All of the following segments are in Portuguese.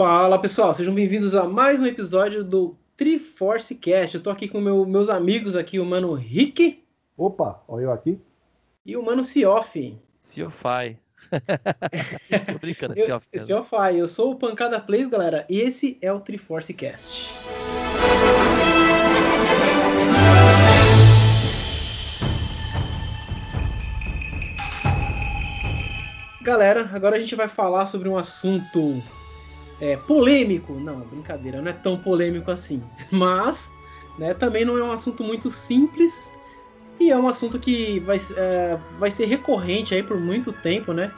Fala pessoal, sejam bem-vindos a mais um episódio do Triforce Cast. Eu tô aqui com meu, meus amigos aqui, o mano Rick. Opa, olha eu aqui. E o mano Cioff. Ciofai. tô brincando, eu, Ciof. Ciofai, eu sou o Pancada Plays, galera, e esse é o Triforce Cast. Galera, agora a gente vai falar sobre um assunto é, polêmico. Não, brincadeira, não é tão polêmico assim. Mas, né, também não é um assunto muito simples e é um assunto que vai, é, vai ser recorrente aí por muito tempo, né?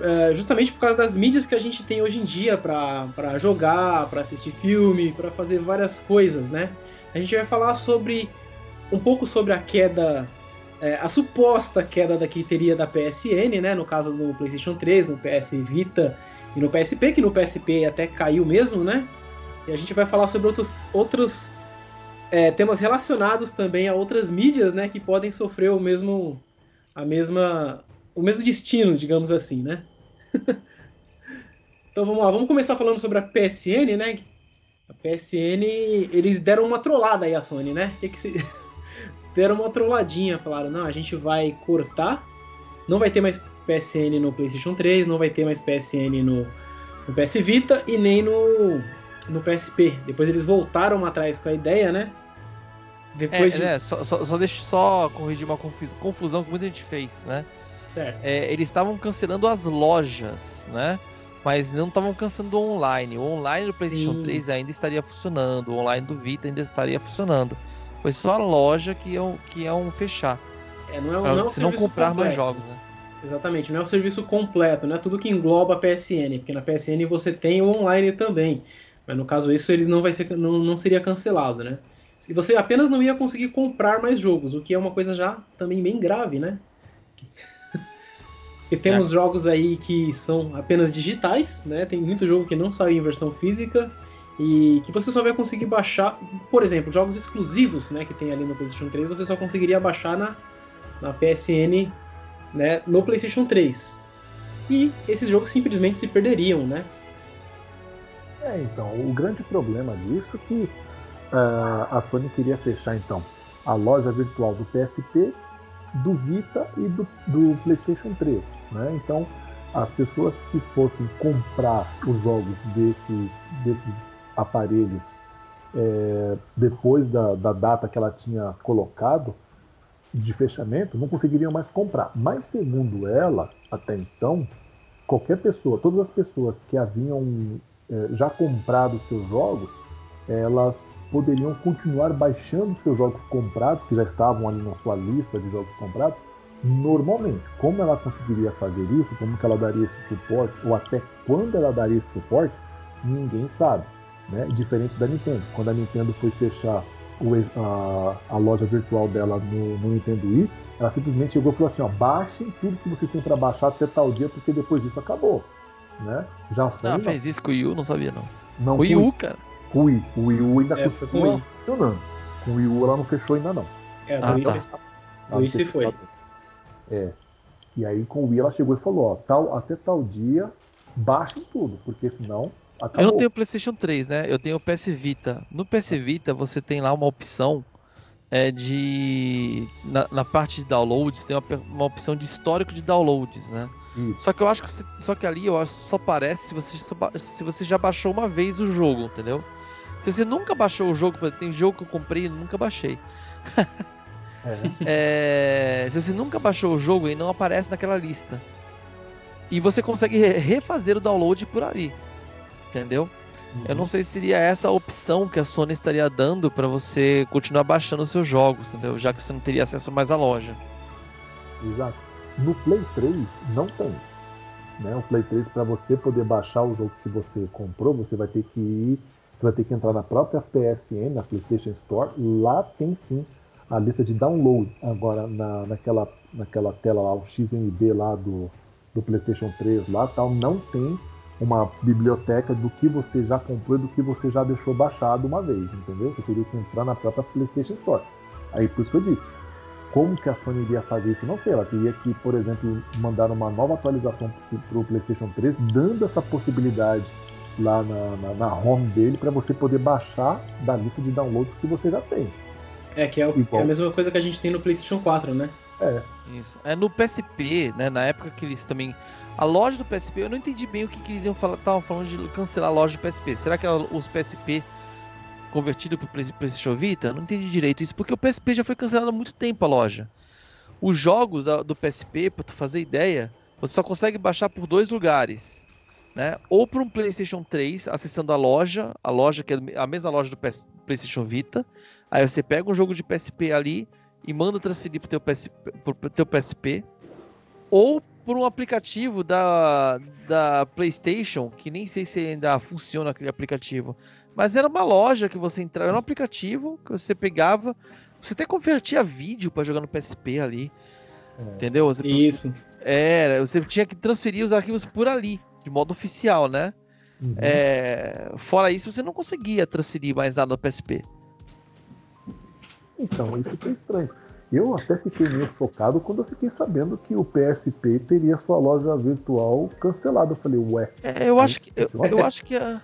É, justamente por causa das mídias que a gente tem hoje em dia para jogar, para assistir filme, para fazer várias coisas, né? A gente vai falar sobre um pouco sobre a queda é, a suposta queda da teria da PSN, né? No caso do PlayStation 3, no PS Vita e no PSP, que no PSP até caiu mesmo, né? E a gente vai falar sobre outros, outros é, temas relacionados também a outras mídias, né? Que podem sofrer o mesmo, a mesma, o mesmo destino, digamos assim, né? então vamos lá, vamos começar falando sobre a PSN, né? A PSN, eles deram uma trollada aí a Sony, né? Que, que se... deram uma trolladinha, falaram, não, a gente vai cortar, não vai ter mais PSN no PlayStation 3, não vai ter mais PSN no, no PS Vita e nem no, no PSP. Depois eles voltaram atrás com a ideia, né? Depois é, de... né? Só, só, só deixa só corrigir uma confusão que muita gente fez, né? Certo. É, eles estavam cancelando as lojas, né? Mas não estavam cancelando o online. O online do PlayStation Sim. 3 ainda estaria funcionando, o online do Vita ainda estaria funcionando. Foi só a loja que iam, que iam fechar. É, não é, não é um se não comprar completo. mais jogos, né? Exatamente, não é o serviço completo, não é tudo que engloba a PSN, porque na PSN você tem o online também. Mas no caso isso ele não vai ser não, não seria cancelado, né? Se você apenas não ia conseguir comprar mais jogos, o que é uma coisa já também bem grave, né? Porque temos é. jogos aí que são apenas digitais, né? Tem muito jogo que não saiu em versão física e que você só vai conseguir baixar, por exemplo, jogos exclusivos, né, que tem ali no PlayStation 3, você só conseguiria baixar na, na PSN, né, no PlayStation 3. E esses jogos simplesmente se perderiam, né? É, então, o grande problema disso é que uh, a Sony queria fechar então a loja virtual do PSP, do Vita e do, do PlayStation 3, né? Então, as pessoas que fossem comprar os jogos desses, desses aparelhos é, depois da, da data que ela tinha colocado de fechamento, não conseguiriam mais comprar. Mas, segundo ela, até então, qualquer pessoa, todas as pessoas que haviam é, já comprado seus jogos, elas poderiam continuar baixando seus jogos comprados, que já estavam ali na sua lista de jogos comprados, normalmente. Como ela conseguiria fazer isso, como que ela daria esse suporte, ou até quando ela daria esse suporte, ninguém sabe né? diferente da Nintendo. Quando a Nintendo foi fechar o, a, a, loja virtual dela no, no, Nintendo Wii, ela simplesmente chegou e falou assim: ó, baixem tudo que vocês têm para baixar até tal dia, porque depois disso acabou. Né? Já foi. Não, fez isso com o Wii U, não sabia não. não o Wii U, cara. Com o Wii, o Wii U ainda é, continua funcionando. Com o Wii U ela não fechou ainda não. É, ah, Wii, tá. o Wii se foi. É. E aí com o Wii ela chegou e falou: ó, tal, até tal dia, baixem tudo, porque senão Acabou. Eu não tenho PlayStation 3, né? Eu tenho o PS Vita. No PS Vita você tem lá uma opção é, de. Na, na parte de downloads, tem uma, uma, opção de histórico de downloads, né? Isso. Só que eu acho que você, só que ali eu acho só aparece se você, se você já baixou uma vez o jogo, entendeu? Se você nunca baixou o jogo, tem jogo que eu comprei e nunca baixei. é. É, se você nunca baixou o jogo, ele não aparece naquela lista. E você consegue refazer o download por ali entendeu? Uhum. Eu não sei se seria essa a opção que a Sony estaria dando para você continuar baixando os seus jogos, entendeu? Já que você não teria acesso mais à loja. Exato. No Play 3 não tem. Né? O Play 3 para você poder baixar o jogo que você comprou, você vai ter que ir, você vai ter que entrar na própria PSN, na PlayStation Store, lá tem sim a lista de downloads. Agora na, naquela naquela tela lá, o XMB lá do do PlayStation 3 lá, tal, não tem uma biblioteca do que você já comprou e do que você já deixou baixado uma vez, entendeu? Você teria que entrar na própria PlayStation Store. Aí por isso que eu disse, como que a Sony iria fazer isso? Não sei, ela teria que, por exemplo, mandar uma nova atualização para o PlayStation 3, dando essa possibilidade lá na, na, na home dele para você poder baixar da lista de downloads que você já tem. É, que é, o, é, a mesma coisa que a gente tem no PlayStation 4, né? É. Isso. É no PSP, né? Na época que eles também. A loja do PSP, eu não entendi bem o que, que eles iam falar. Estavam falando de cancelar a loja do PSP. Será que os PSP convertido para o PlayStation Vita? Não entendi direito isso, porque o PSP já foi cancelado há muito tempo a loja. Os jogos do PSP, para tu fazer ideia, você só consegue baixar por dois lugares. Né? Ou para um PlayStation 3, acessando a loja, a loja que é a mesma loja do PS, PlayStation Vita. Aí você pega um jogo de PSP ali e manda transferir para o teu, teu PSP. Ou por um aplicativo da, da PlayStation, que nem sei se ainda funciona aquele aplicativo. Mas era uma loja que você entrava, era um aplicativo que você pegava, você até convertia vídeo para jogar no PSP ali. É. Entendeu? Você, Isso. Era, você tinha que transferir os arquivos por ali, de modo oficial, né? Uhum. É, fora isso, você não conseguia transferir mais nada no PSP. Então, isso foi estranho. Eu até fiquei meio chocado quando eu fiquei sabendo que o PSP teria sua loja virtual cancelada. Eu falei, ué. É, eu acho que eu, eu acho que a,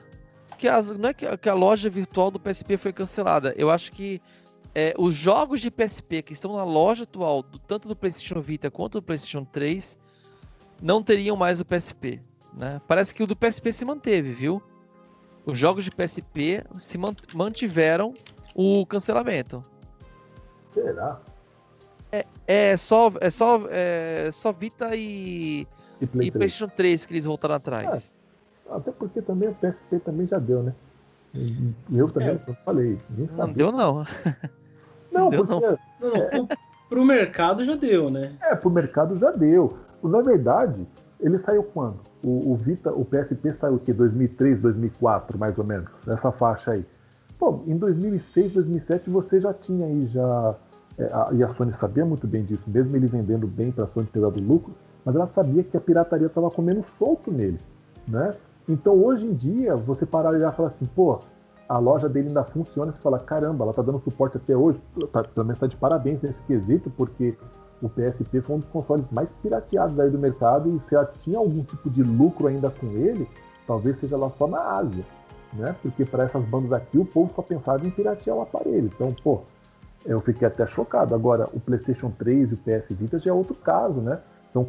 que as, não é que a, que a, loja virtual do PSP foi cancelada. Eu acho que é, os jogos de PSP que estão na loja atual, do, tanto do PlayStation Vita quanto do PlayStation 3, não teriam mais o PSP. Né? Parece que o do PSP se manteve, viu? Os jogos de PSP se mantiveram o cancelamento. Será? É, é só, é só, é só Vita e, e, Play e PlayStation 3 que eles voltaram atrás. É, até porque também o PSP também já deu, né? Eu também é. falei, nem sabia. Não deu não. Não, deu, porque. Não. não, pro mercado já deu, né? É, pro mercado já deu. Na verdade, ele saiu quando? O, o Vita, o PSP saiu o quê? 2003, 2004, mais ou menos, nessa faixa aí. Pô, em 2006, 2007 você já tinha aí já é, a, e a Sony sabia muito bem disso, mesmo ele vendendo bem para a Sony ter dado lucro, mas ela sabia que a pirataria estava comendo solto nele, né? Então hoje em dia você parar e falar assim, pô, a loja dele ainda funciona, você fala, caramba, ela tá dando suporte até hoje, tá, pelo menos tá de parabéns nesse quesito, porque o PSP foi um dos consoles mais pirateados aí do mercado e se ela tinha algum tipo de lucro ainda com ele, talvez seja lá só na Ásia, né? Porque para essas bandas aqui o povo só pensava em piratear o aparelho. Então, pô, eu fiquei até chocado. Agora, o PlayStation 3 e o PS Vita já é outro caso, né? São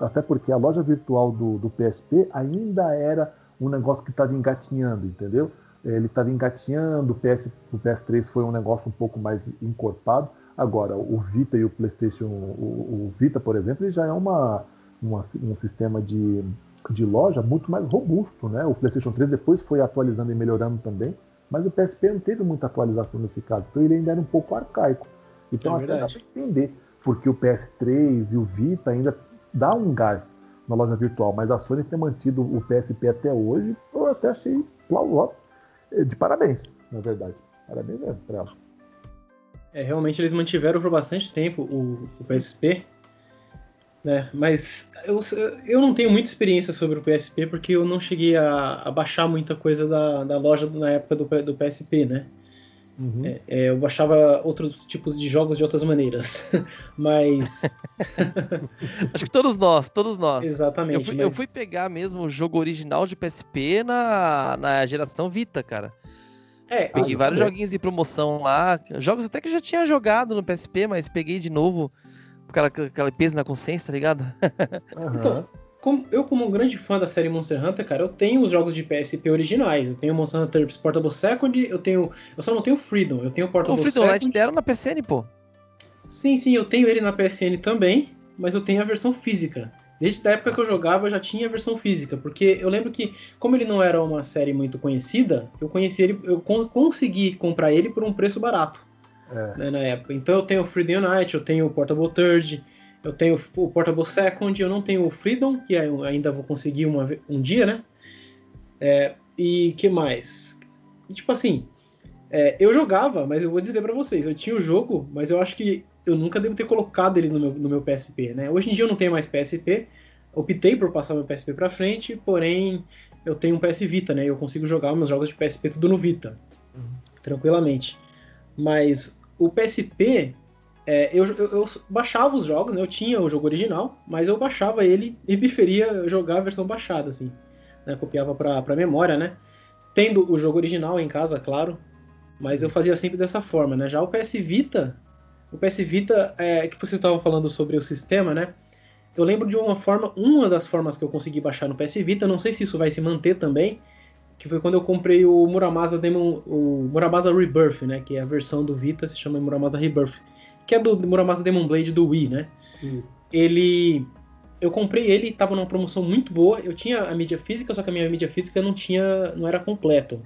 até porque a loja virtual do, do PSP ainda era um negócio que estava engatinhando, entendeu? ele estava engatinhando, o, PS, o PS3 foi um negócio um pouco mais encorpado. Agora, o Vita e o PlayStation, o, o Vita, por exemplo, ele já é uma, uma, um sistema de, de loja muito mais robusto, né? O PlayStation 3 depois foi atualizando e melhorando também, mas o PSP não teve muita atualização nesse caso, então ele ainda era um pouco arcaico. Então é até dá para entender porque o PS3 e o Vita ainda dá um gás na loja virtual, mas a Sony ter mantido o PSP até hoje, eu até achei plausível de parabéns, na verdade. Parabéns mesmo pra ela. É, realmente eles mantiveram por bastante tempo o, o PSP, né? Mas eu, eu não tenho muita experiência sobre o PSP porque eu não cheguei a, a baixar muita coisa da, da loja na época do, do PSP, né? Uhum. É, é, eu baixava outros tipos de jogos de outras maneiras. mas. Acho que todos nós, todos nós. Exatamente. Eu fui, mas... eu fui, pegar mesmo o jogo original de PSP na, na geração Vita, cara. É, peguei vários é. joguinhos de promoção lá. Jogos até que eu já tinha jogado no PSP, mas peguei de novo. Aquela, aquela peso na consciência, tá ligado? Uhum. Então, como, eu, como um grande fã da série Monster Hunter, cara, eu tenho os jogos de PSP originais. Eu tenho Monster Hunter Portable Second, eu tenho. Eu só não tenho Freedom, eu tenho Portable o Freedom Second. deram na PSN, pô. Sim, sim, eu tenho ele na PSN também, mas eu tenho a versão física. Desde a época que eu jogava, eu já tinha a versão física, porque eu lembro que, como ele não era uma série muito conhecida, eu conheci ele, eu consegui comprar ele por um preço barato é. né, na época. Então eu tenho o Freedom Unite, eu tenho o Portable Third, eu tenho o Portable Second, eu não tenho o Freedom, que ainda vou conseguir uma, um dia, né? É, e que mais? tipo assim, é, eu jogava, mas eu vou dizer para vocês, eu tinha o jogo, mas eu acho que eu nunca devo ter colocado ele no meu, no meu PSP, né? Hoje em dia eu não tenho mais PSP, optei por passar meu PSP para frente, porém eu tenho um PS Vita, né? Eu consigo jogar meus jogos de PSP tudo no Vita, uhum. tranquilamente. Mas o PSP, é, eu, eu, eu, baixava os jogos, né? Eu tinha o jogo original, mas eu baixava ele e preferia jogar a versão baixada, assim. né, copiava para memória, né? Tendo o jogo original em casa, claro, mas eu fazia sempre dessa forma, né? Já o PS Vita, o PS Vita, é, que vocês estavam falando sobre o sistema, né? Eu lembro de uma forma, uma das formas que eu consegui baixar no PS Vita, não sei se isso vai se manter também, que foi quando eu comprei o Muramasa Demon, o Muramasa Rebirth, né? Que é a versão do Vita, se chama Muramasa Rebirth, que é do Muramasa Demon Blade do Wii, né? Ele, eu comprei ele, tava numa promoção muito boa. Eu tinha a mídia física, só que a minha mídia física não tinha, não era completo.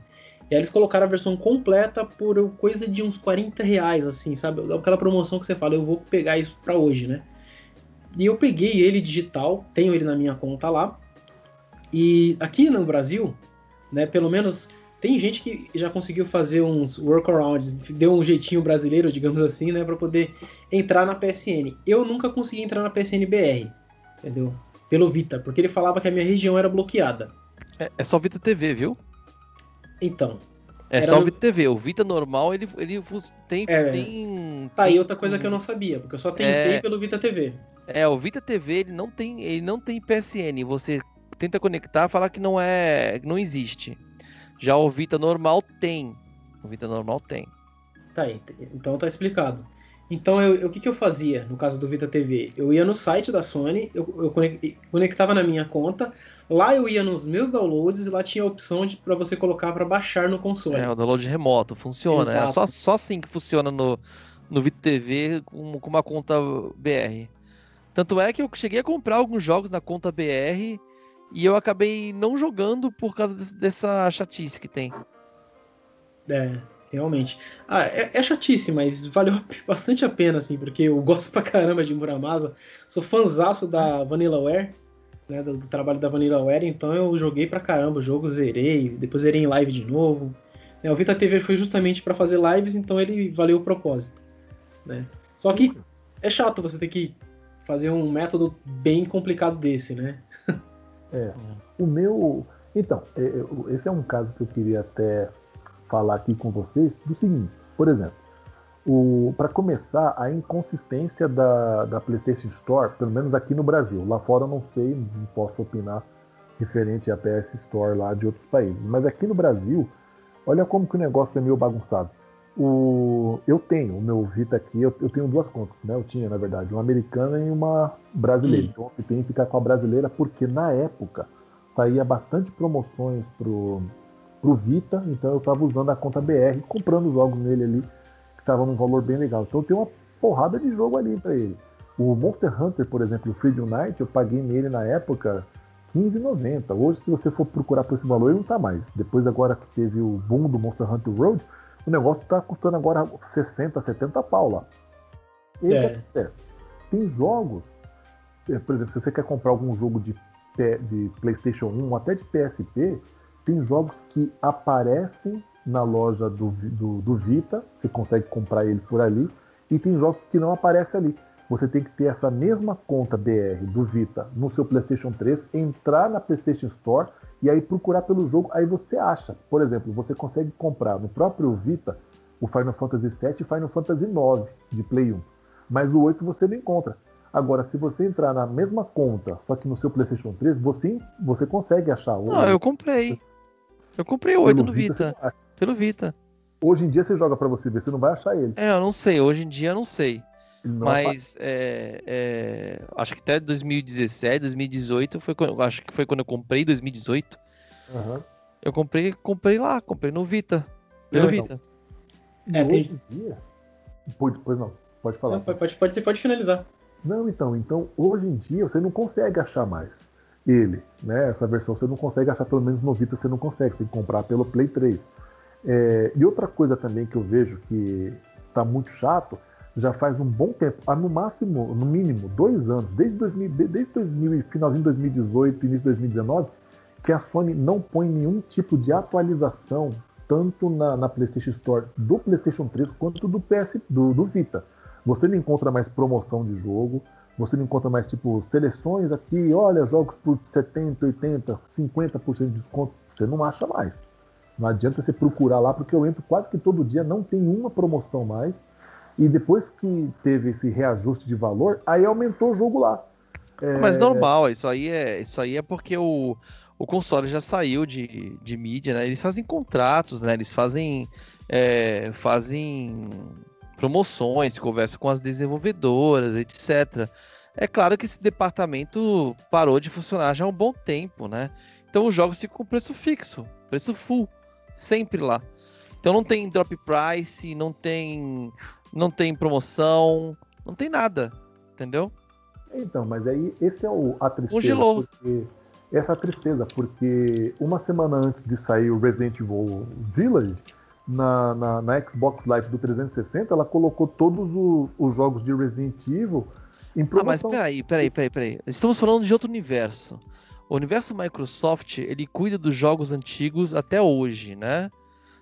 E aí eles colocaram a versão completa por coisa de uns 40 reais, assim, sabe? Aquela promoção que você fala, eu vou pegar isso pra hoje, né? E eu peguei ele digital, tenho ele na minha conta lá. E aqui no Brasil, né, pelo menos tem gente que já conseguiu fazer uns workarounds, deu um jeitinho brasileiro, digamos assim, né, para poder entrar na PSN. Eu nunca consegui entrar na PSN BR, entendeu? Pelo Vita, porque ele falava que a minha região era bloqueada. É, é só Vita TV, viu? Então. É só o Vita TV. O Vita normal, ele, ele tem, é, tem. Tá, e outra coisa que eu não sabia, porque eu só tentei é... pelo Vita TV. É, o Vita TV ele não tem, ele não tem PSN. Você tenta conectar, fala que não é, não existe. Já o Vita normal tem. O Vita normal tem. Tá aí, então tá explicado. Então, eu, o que, que eu fazia no caso do Vita TV? Eu ia no site da Sony, eu, eu conectava na minha conta, lá eu ia nos meus downloads e lá tinha a opção para você colocar para baixar no console. É, o download remoto, funciona. É só, só assim que funciona no, no Vita TV com, com uma conta BR. Tanto é que eu cheguei a comprar alguns jogos na conta BR e eu acabei não jogando por causa desse, dessa chatice que tem. É, realmente. Ah, é, é chatice, mas valeu bastante a pena, assim, porque eu gosto pra caramba de Muramasa. Sou fanzaço da Vanillaware, né, do, do, trabalho da Vanillaware, então eu joguei pra caramba o jogo, zerei, depois zerei em live de novo. É, o Vita TV foi justamente para fazer lives, então ele valeu o propósito. Né? Só que é chato você ter que fazer um método bem complicado desse, né? É. O meu. Então, é, é, esse é um caso que eu queria até falar aqui com vocês do seguinte, por exemplo, para começar, a inconsistência da, da PlayStation Store, pelo menos aqui no Brasil. Lá fora eu não sei, não posso opinar referente à PS Store lá de outros países. Mas aqui no Brasil, olha como que o negócio é meio bagunçado. O, eu tenho o meu Vita aqui, eu, eu, tenho duas contas, né? Eu tinha, na verdade, uma americana e uma brasileira. Hum. Então eu tenho que ficar com a brasileira porque na época saía bastante promoções pro, pro Vita, então eu estava usando a conta BR, comprando jogos nele ali, que estavam num valor bem legal. Então eu tenho uma porrada de jogo ali para ele. O Monster Hunter, por exemplo, o Freedom Night, eu paguei nele na época 15,90. Hoje, se você for procurar por esse valor, ele não tá mais. Depois agora que teve o boom do Monster Hunter Road, o negócio está custando agora 60, 70 pau lá. E é. acontece? Tem jogos, é, por exemplo, se você quer comprar algum jogo de, de PlayStation 1 ou até de PSP, tem jogos que aparecem na loja do, do, do Vita, você consegue comprar ele por ali, e tem jogos que não aparecem ali você tem que ter essa mesma conta BR do Vita no seu PlayStation 3, entrar na PlayStation Store e aí procurar pelo jogo, aí você acha. Por exemplo, você consegue comprar no próprio Vita o Final Fantasy VII e Final Fantasy IX de Play 1, mas o 8 você não encontra. Agora, se você entrar na mesma conta, só que no seu PlayStation 3, você, você consegue achar o. Não, eu comprei. Eu comprei o 8 no Vita. Vita pelo Vita. Hoje em dia você joga para você ver, você não vai achar ele. É, eu não sei. Hoje em dia eu não sei. Mas é, é, acho que até 2017, 2018 foi quando, acho que foi quando eu comprei 2018. Uhum. Eu comprei, comprei lá, comprei no Vita. Pelo Vita. É, tem... hoje em dia. Pois, pois não, pode falar. Não, pode, pode, pode finalizar. Não, então, então, hoje em dia você não consegue achar mais ele, né? Essa versão você não consegue achar, pelo menos no Vita você não consegue, você tem que comprar pelo Play 3. É, e outra coisa também que eu vejo que tá muito chato já faz um bom tempo, há no máximo, no mínimo, dois anos, desde, 2000, desde 2000, finalzinho de 2018, início de 2019, que a Sony não põe nenhum tipo de atualização, tanto na, na PlayStation Store do PlayStation 3 quanto do PS do, do Vita. Você não encontra mais promoção de jogo, você não encontra mais tipo seleções aqui, olha, jogos por 70, 80, 50% de desconto. Você não acha mais. Não adianta você procurar lá, porque eu entro quase que todo dia, não tem uma promoção mais. E depois que teve esse reajuste de valor, aí aumentou o jogo lá. É... Mas normal, isso aí é, isso aí é porque o, o console já saiu de, de mídia, né? Eles fazem contratos, né? Eles fazem, é, fazem promoções, conversam com as desenvolvedoras, etc. É claro que esse departamento parou de funcionar já há um bom tempo, né? Então os jogos ficam com preço fixo, preço full, sempre lá. Então não tem drop price, não tem, não tem promoção, não tem nada, entendeu? Então, mas aí esse é o, a tristeza. Congelou. Porque, essa é a tristeza, porque uma semana antes de sair o Resident Evil Village, na, na, na Xbox Live do 360, ela colocou todos o, os jogos de Resident Evil em promoção. Ah, mas peraí, peraí, peraí, peraí. Estamos falando de outro universo. O universo Microsoft, ele cuida dos jogos antigos até hoje, né?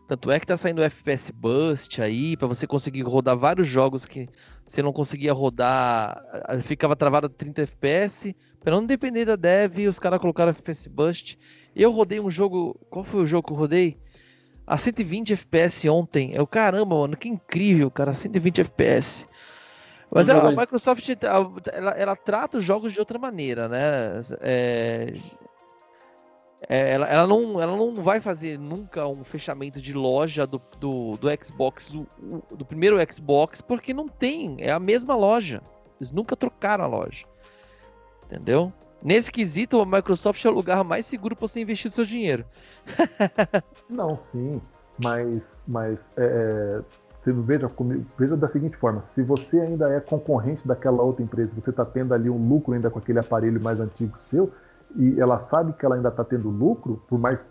Tanto é que tá saindo o FPS Bust aí, para você conseguir rodar vários jogos que você não conseguia rodar, ficava travado a 30 FPS. Pra não depender da dev, os caras colocaram FPS Bust. Eu rodei um jogo. Qual foi o jogo que eu rodei? A 120 FPS ontem. Eu, caramba, mano, que incrível, cara. 120 FPS. Mas a, a Microsoft, ela, ela, trata os jogos de outra maneira, né? É, é, ela, ela, não, ela não vai fazer nunca um fechamento de loja do, do, do Xbox, do, do, primeiro Xbox, porque não tem, é a mesma loja. Eles nunca trocaram a loja. Entendeu? Nesse quesito, a Microsoft é o lugar mais seguro para você investir o seu dinheiro. não, sim, mas, mas é, é veja, veja da seguinte forma: se você ainda é concorrente daquela outra empresa, você está tendo ali um lucro ainda com aquele aparelho mais antigo seu, e ela sabe que ela ainda está tendo lucro, por mais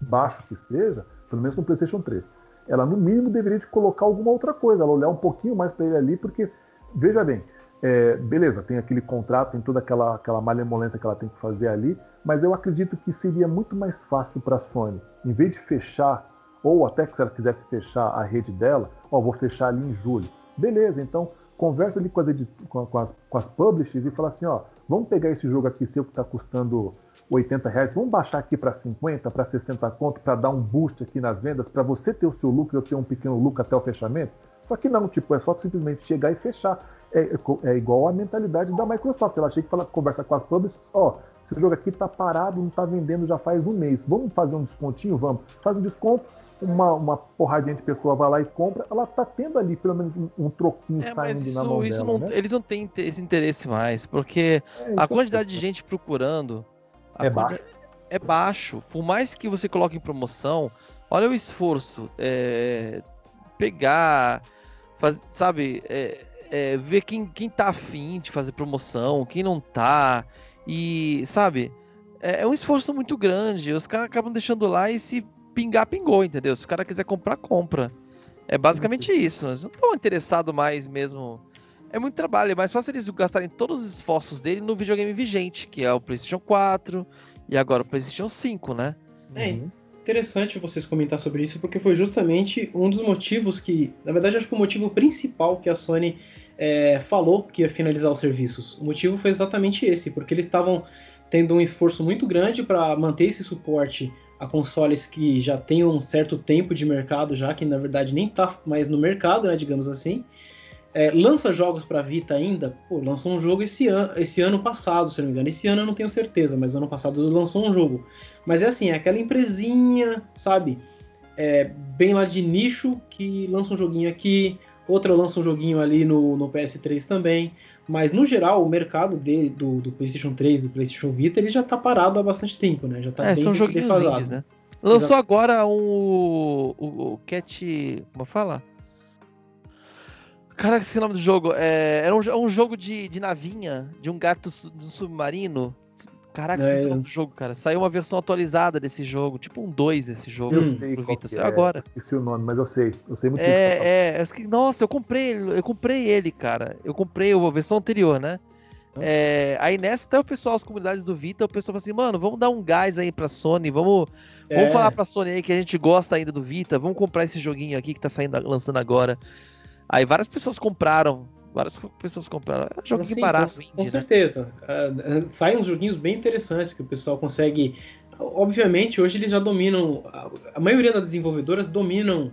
baixo que seja, pelo menos no PlayStation 3, ela no mínimo deveria de colocar alguma outra coisa, ela olhar um pouquinho mais para ele ali, porque, veja bem, é, beleza, tem aquele contrato, tem toda aquela, aquela malemolência que ela tem que fazer ali, mas eu acredito que seria muito mais fácil para a Sony, em vez de fechar, ou até que se ela quisesse fechar a rede dela, ó, vou fechar ali em julho. Beleza, então conversa ali com as, com as, com as publishers e fala assim, ó, vamos pegar esse jogo aqui seu que está custando 80 reais, vamos baixar aqui para 50, para 60 conto, para dar um boost aqui nas vendas, para você ter o seu lucro eu ter um pequeno lucro até o fechamento? Só que não, tipo, é só simplesmente chegar e fechar. É, é, é igual a mentalidade da Microsoft. Ela chega e fala, conversa com as publishers, ó, esse jogo aqui tá parado, não tá vendendo já faz um mês. Vamos fazer um descontinho? Vamos. Faz um desconto, uma, uma porradinha de pessoa vai lá e compra, ela tá tendo ali pelo menos um, um troquinho é, saindo isso, na mão isso dela, não, né? Eles não têm esse interesse mais, porque é, a quantidade de gente procurando é baixo. É baixo. Por mais que você coloque em promoção, olha o esforço. É, pegar faz, sabe, é, é, ver quem, quem tá afim de fazer promoção, quem não tá. E, sabe, é, é um esforço muito grande. Os caras acabam deixando lá e se pingar, pingou, entendeu? Se o cara quiser comprar, compra. É basicamente isso. Eles não estão interessados mais mesmo. É muito trabalho, é mais fácil eles gastarem todos os esforços dele no videogame vigente, que é o PlayStation 4 e agora o PlayStation 5, né? É, uhum interessante vocês comentar sobre isso, porque foi justamente um dos motivos que, na verdade, acho que o motivo principal que a Sony é, falou que ia finalizar os serviços. O motivo foi exatamente esse, porque eles estavam tendo um esforço muito grande para manter esse suporte a consoles que já têm um certo tempo de mercado, já que na verdade nem está mais no mercado, né, digamos assim. É, lança jogos para Vita ainda? Pô, lançou um jogo esse, an esse ano passado, se não me engano. Esse ano eu não tenho certeza, mas no ano passado lançou um jogo. Mas é assim, é aquela empresinha, sabe? É, bem lá de nicho que lança um joguinho aqui, outra lança um joguinho ali no, no PS3 também. Mas no geral, o mercado de, do, do PlayStation 3 do PlayStation Vita ele já tá parado há bastante tempo, né? Já tá é, bem são joguinhos. Indies, né? Lançou Exato. agora um, o, o Cat. Como fala? Caraca, esse é o nome do jogo. É, era um, é um jogo de, de navinha, de um gato do submarino. Caraca, é, é do jogo, cara. Saiu uma versão atualizada desse jogo, tipo um 2 desse jogo. Eu sei pro Vita. Saiu é. agora. Esqueci o nome, mas eu sei. Eu sei muito É, é. Nossa, eu comprei eu comprei ele, cara. Eu comprei a versão anterior, né? É, aí nessa, até o pessoal, as comunidades do Vita, o pessoal fala assim, mano, vamos dar um gás aí pra Sony, vamos, é. vamos falar pra Sony aí que a gente gosta ainda do Vita, vamos comprar esse joguinho aqui que tá saindo, lançando agora. Aí várias pessoas compraram. Várias pessoas compraram. É um assim, barato. Com, com né? certeza. Uh, saem uns joguinhos bem interessantes que o pessoal consegue. Obviamente, hoje eles já dominam. A maioria das desenvolvedoras dominam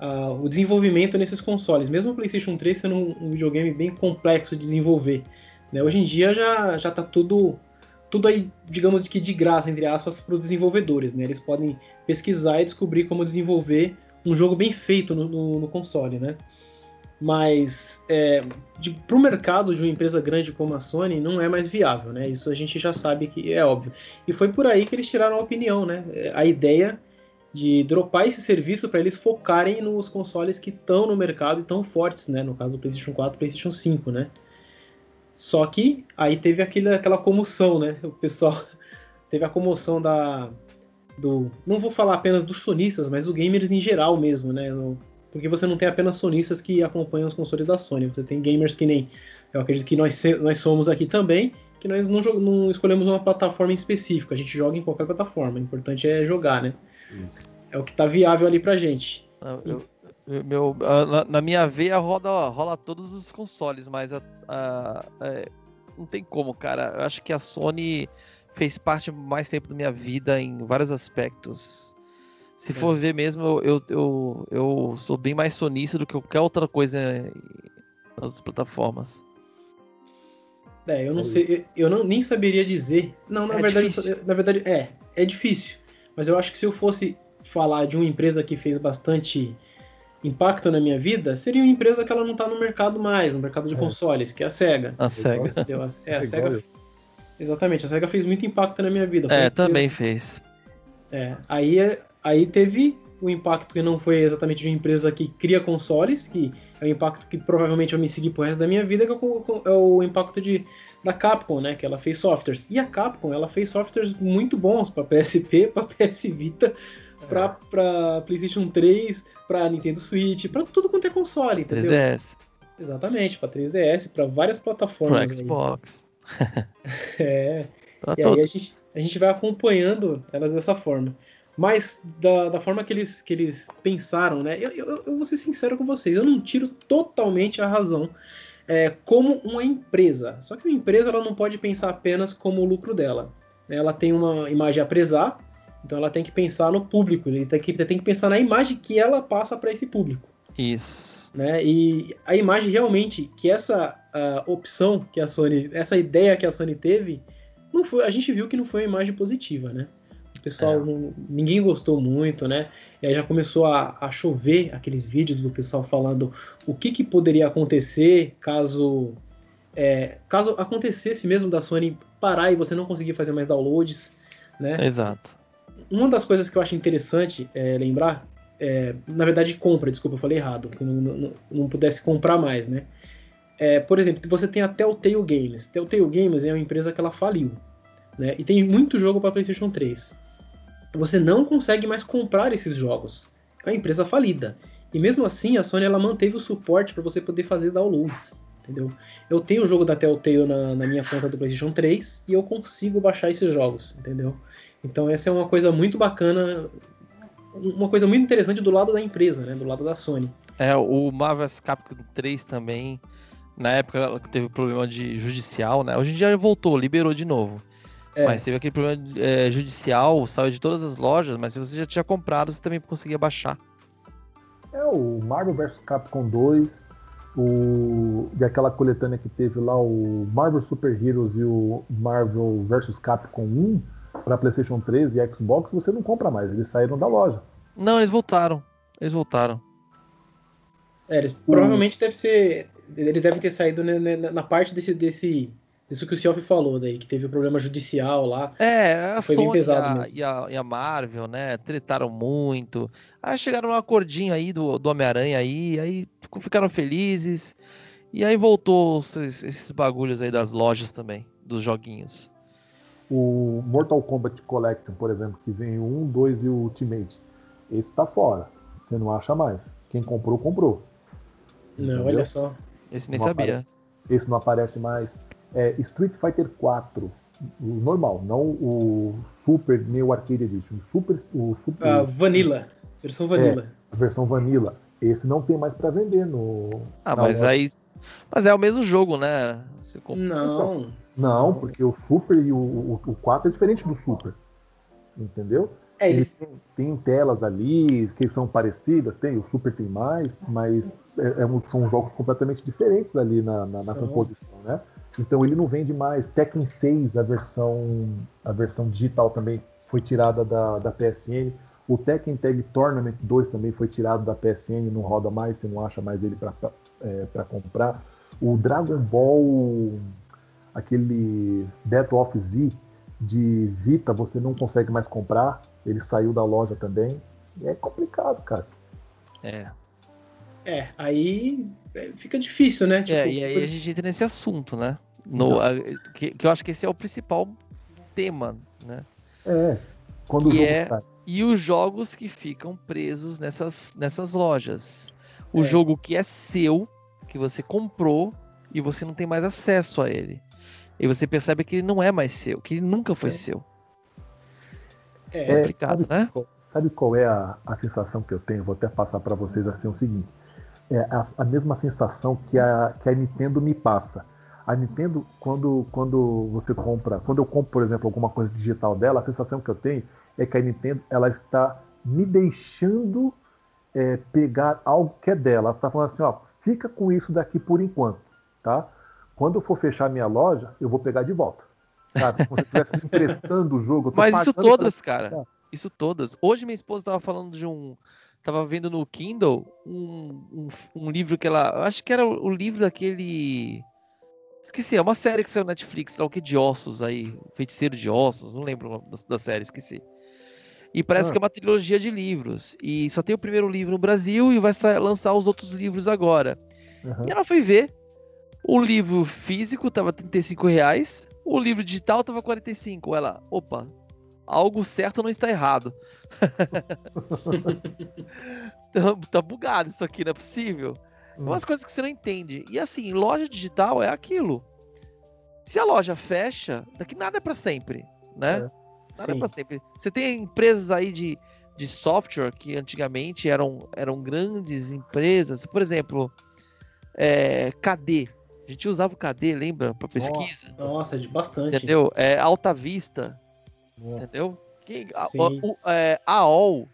uh, o desenvolvimento nesses consoles. Mesmo o PlayStation 3 sendo um, um videogame bem complexo de desenvolver. Né? Hoje em dia já, já tá tudo tudo aí, digamos que de graça, entre aspas, para os desenvolvedores, né? Eles podem pesquisar e descobrir como desenvolver um jogo bem feito no, no, no console, né? Mas é, para o mercado de uma empresa grande como a Sony não é mais viável, né? Isso a gente já sabe que é óbvio. E foi por aí que eles tiraram a opinião, né? A ideia de dropar esse serviço para eles focarem nos consoles que estão no mercado e tão fortes, né? No caso do PlayStation 4 e PlayStation 5, né? Só que aí teve aquele, aquela comoção, né? O pessoal teve a comoção da. Do, não vou falar apenas dos sonistas, mas do gamers em geral mesmo, né? Porque você não tem apenas sonistas que acompanham os consoles da Sony, você tem gamers que nem. Eu acredito que nós, nós somos aqui também, que nós não, não escolhemos uma plataforma específica, a gente joga em qualquer plataforma, o importante é jogar, né? É o que tá viável ali pra gente. Eu, meu, na, na, minha veia roda, rola todos os consoles, mas a, a, a, é, não tem como, cara. Eu acho que a Sony fez parte mais tempo da minha vida em vários aspectos. Se for é. ver mesmo, eu, eu, eu sou bem mais sonista do que qualquer outra coisa nas plataformas. É, eu não sei, eu não, nem saberia dizer. Não, na é verdade, difícil. na verdade, é, é difícil. Mas eu acho que se eu fosse falar de uma empresa que fez bastante impacto na minha vida seria uma empresa que ela não está no mercado mais, no mercado de é. consoles, que é a SEGA. A SEGA. É, a SEGA. Exatamente, a SEGA fez muito impacto na minha vida. é, também fez. É, aí, aí teve o impacto que não foi exatamente de uma empresa que cria consoles, que é o impacto que provavelmente vai me seguir pro resto da minha vida, que é o, é o impacto de, da Capcom, né? Que ela fez softwares. E a Capcom, ela fez softwares muito bons para PSP, para PS Vita, para pra PlayStation 3, para Nintendo Switch, para tudo quanto é console, entendeu? 3DS. Exatamente, para 3DS, para várias plataformas. Pro Xbox. é. Pra e todos. aí a gente, a gente vai acompanhando elas dessa forma. Mas da, da forma que eles, que eles pensaram, né? Eu, eu, eu vou ser sincero com vocês, eu não tiro totalmente a razão é, como uma empresa. Só que uma empresa ela não pode pensar apenas como o lucro dela. Ela tem uma imagem a prezar, então ela tem que pensar no público, ele tem que, tem que pensar na imagem que ela passa para esse público. Isso. Né? E a imagem realmente que essa opção que a Sony, essa ideia que a Sony teve, não foi, a gente viu que não foi uma imagem positiva, né? Pessoal, é. não, ninguém gostou muito, né? E aí já começou a, a, chover aqueles vídeos do pessoal falando o que, que poderia acontecer caso é, caso acontecesse mesmo da Sony parar e você não conseguir fazer mais downloads, né? Exato uma das coisas que eu acho interessante é, lembrar, é, na verdade, compra, desculpa, eu falei errado, que não, não, não pudesse comprar mais, né? É, por exemplo, você tem a Telltale Games. Telltale Games é uma empresa que ela faliu, né? E tem muito jogo para PlayStation 3. Você não consegue mais comprar esses jogos. É uma empresa falida. E mesmo assim, a Sony ela manteve o suporte para você poder fazer downloads, entendeu? Eu tenho o jogo da Telltale na, na minha conta do PlayStation 3 e eu consigo baixar esses jogos, entendeu? Então essa é uma coisa muito bacana, uma coisa muito interessante do lado da empresa, né, do lado da Sony. É, o Marvel's Capcom 3 também, na época teve problema de judicial, né? Hoje em dia voltou, liberou de novo. É. Mas teve aquele problema é, judicial, saiu de todas as lojas, mas se você já tinha comprado, você também conseguia baixar. É, o Marvel vs Capcom 2, o, e aquela coletânea que teve lá, o Marvel Super Heroes e o Marvel vs Capcom 1, para PlayStation 3 e Xbox, você não compra mais. Eles saíram da loja. Não, eles voltaram. Eles voltaram. É, eles provavelmente deve ser. Eles devem ter saído na parte desse, desse. Isso que o Cioff falou daí, que teve o um problema judicial lá. É, a foi Sony bem pesado a, mesmo. E a, e a Marvel, né, tretaram muito. Aí chegaram um acordinho aí do, do Homem-Aranha aí, aí ficaram felizes. E aí voltou esses, esses bagulhos aí das lojas também, dos joguinhos. O Mortal Kombat Collection, por exemplo, que vem o 1, 2 e o Ultimate, esse tá fora. Você não acha mais. Quem comprou, comprou. Não, Entendeu? olha só. Esse nem não sabia. Aparece, esse não aparece mais. É, Street Fighter 4, o normal, não o Super nem o Arcade Edition. O Super, o Super. Ah, Vanilla. Versão Vanilla. É, a versão Vanilla. Esse não tem mais para vender no. Ah, mas aí. Mas é o mesmo jogo, né? Você compra... Não. Então, não, porque o Super e o, o, o 4 é diferente do Super. Entendeu? É, eles têm, telas ali que são parecidas, tem, o Super tem mais, mas é, é, são jogos completamente diferentes ali na, na, na composição, né? Então ele não vende mais. Tekken 6, a versão, a versão digital também foi tirada da, da PSN. O Tekken Tag Tournament 2 também foi tirado da PSN, não roda mais, você não acha mais ele para é, comprar. O Dragon Ball, aquele Battle of Z de Vita, você não consegue mais comprar. Ele saiu da loja também. E é complicado, cara. É. É, aí é, fica difícil, né? Tipo, é, e aí a gente entra nesse assunto, né? No, a, que, que, eu acho que esse é o principal tema, né? É. Quando que é, sai. E os jogos que ficam presos nessas, nessas lojas. O é. jogo que é seu, que você comprou, e você não tem mais acesso a ele. E você percebe que ele não é mais seu, que ele nunca foi é. seu. É, é complicado, sabe, né? Sabe qual é a, a sensação que eu tenho? Vou até passar para vocês assim o seguinte. É a, a, mesma sensação que a, que a Nintendo me passa. A Nintendo, quando, quando você compra, quando eu compro, por exemplo, alguma coisa digital dela, a sensação que eu tenho é que a Nintendo ela está me deixando é, pegar algo que é dela. Ela está falando assim, ó, fica com isso daqui por enquanto, tá? Quando eu for fechar minha loja, eu vou pegar de volta. Sabe? Como se estivesse emprestando o jogo. Mas isso todas, cara. Isso todas. Hoje minha esposa estava falando de um. Tava vendo no Kindle um, um, um livro que ela. Acho que era o livro daquele. Esqueci, é uma série que saiu na Netflix, lá o que de ossos aí. Feiticeiro de ossos, não lembro da, da série, esqueci. E parece ah. que é uma trilogia de livros. E só tem o primeiro livro no Brasil e vai lançar os outros livros agora. Uhum. E ela foi ver. O livro físico tava 35 reais. O livro digital tava 45. Ela, opa, algo certo não está errado. tá, tá, bugado isso aqui, não é possível. Hum. Umas coisas que você não entende. E assim, loja digital é aquilo. Se a loja fecha, daqui nada é para sempre, né? É. Nada é Sim. é para sempre. Você tem empresas aí de, de software que antigamente eram, eram grandes empresas. Por exemplo, é, KD. A gente usava o KD, lembra? Para pesquisa. Nossa, de bastante. Entendeu? É, Alta Vista. É. Entendeu? Que, a, é, AOL.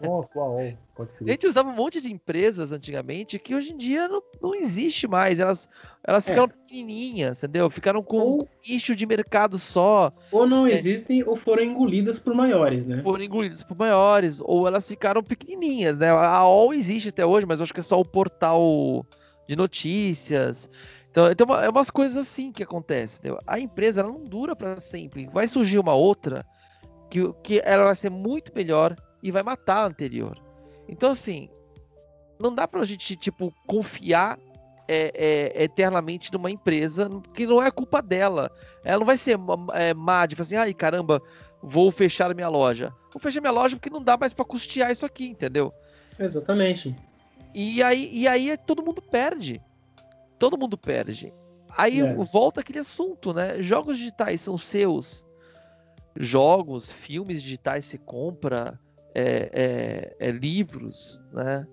Nossa, AOL. Pode a gente usava um monte de empresas antigamente que hoje em dia não, não existe mais. Elas, elas é. ficaram pequenininhas, entendeu? Ficaram com ou, um nicho de mercado só. Ou não é, existem ou foram engolidas por maiores, né? Foram engolidas por maiores, ou elas ficaram pequenininhas, né? A AOL existe até hoje, mas acho que é só o portal de notícias. Então, então é umas coisas assim que acontecem. Entendeu? A empresa ela não dura para sempre. Vai surgir uma outra que, que ela vai ser muito melhor e vai matar a anterior. Então, assim, não dá pra gente, tipo, confiar é, é, eternamente numa empresa que não é culpa dela. Ela não vai ser é, má, tipo assim, ai caramba, vou fechar minha loja. Vou fechar minha loja porque não dá mais para custear isso aqui, entendeu? Exatamente. E aí, e aí todo mundo perde todo mundo perde. Aí é. volta aquele assunto, né? Jogos digitais são seus. Jogos, filmes digitais você compra, é, é, é livros, né?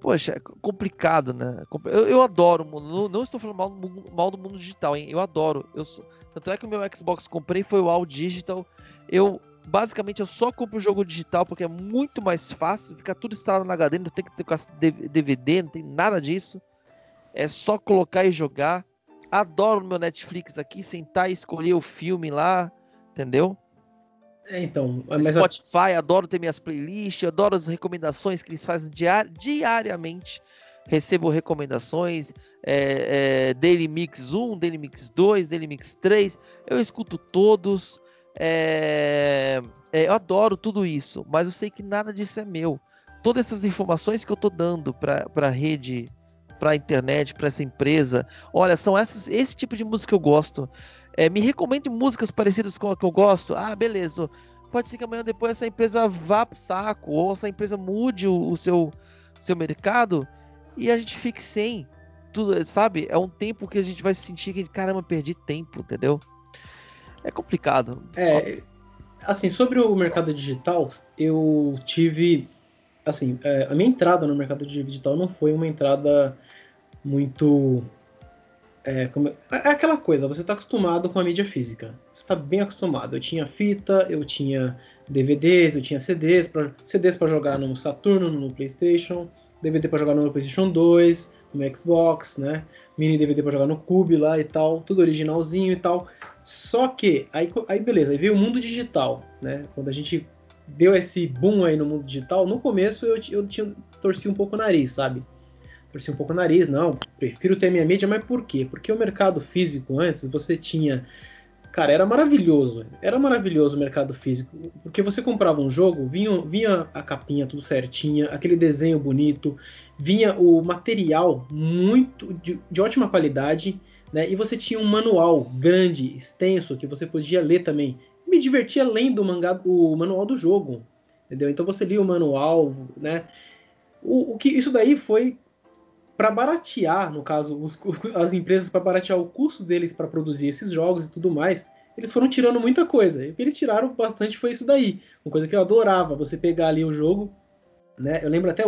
Poxa, é complicado, né? Eu, eu adoro. Não, não, estou falando mal, mal, do mundo digital, hein? Eu adoro. Eu sou... Tanto é que o meu Xbox comprei foi o All Digital. Eu basicamente eu só compro o jogo digital porque é muito mais fácil, fica tudo instalado na HD, não tem que ter DVD, não tem nada disso. É só colocar e jogar. Adoro o meu Netflix aqui, sentar e escolher o filme lá, entendeu? É, então. Spotify, a... adoro ter minhas playlists, adoro as recomendações que eles fazem diar... diariamente. Recebo recomendações, é, é, Daily Mix 1, Daily Mix 2, Daily Mix 3. Eu escuto todos. É, é, eu adoro tudo isso, mas eu sei que nada disso é meu. Todas essas informações que eu tô dando para a rede para a internet, para essa empresa. Olha, são essas, esse tipo de música que eu gosto. É, me recomende músicas parecidas com a que eu gosto. Ah, beleza. Pode ser que amanhã depois essa empresa vá pro saco, ou essa empresa mude o, o seu, seu mercado e a gente fique sem. Tudo, sabe? É um tempo que a gente vai sentir que, caramba, perdi tempo, entendeu? É complicado. É, Nossa. assim, sobre o mercado digital, eu tive assim, é, a minha entrada no mercado digital não foi uma entrada muito. É, como, é, é aquela coisa, você está acostumado com a mídia física. Você está bem acostumado. Eu tinha fita, eu tinha DVDs, eu tinha CDs para CDs para jogar no Saturno, no PlayStation, DVD para jogar no PlayStation 2, no Xbox, né? Mini DVD para jogar no Cube lá e tal, tudo originalzinho e tal. Só que, aí, aí beleza, aí veio o mundo digital, né? Quando a gente deu esse boom aí no mundo digital, no começo eu, eu tinha, torci um pouco o nariz, sabe? Torci um pouco o nariz, não, prefiro ter minha mídia, mas por quê? Porque o mercado físico antes você tinha. Cara, era maravilhoso. Era maravilhoso o mercado físico. Porque você comprava um jogo, vinha, vinha a capinha tudo certinha, aquele desenho bonito, vinha o material muito de, de ótima qualidade, né? E você tinha um manual grande, extenso, que você podia ler também me divertia lendo o mangá, o manual do jogo, entendeu? Então você lia o manual, né? O, o que isso daí foi para baratear, no caso, os, as empresas para baratear o custo deles para produzir esses jogos e tudo mais. Eles foram tirando muita coisa. E o que eles tiraram bastante foi isso daí. Uma coisa que eu adorava, você pegar ali o jogo, né? Eu lembro até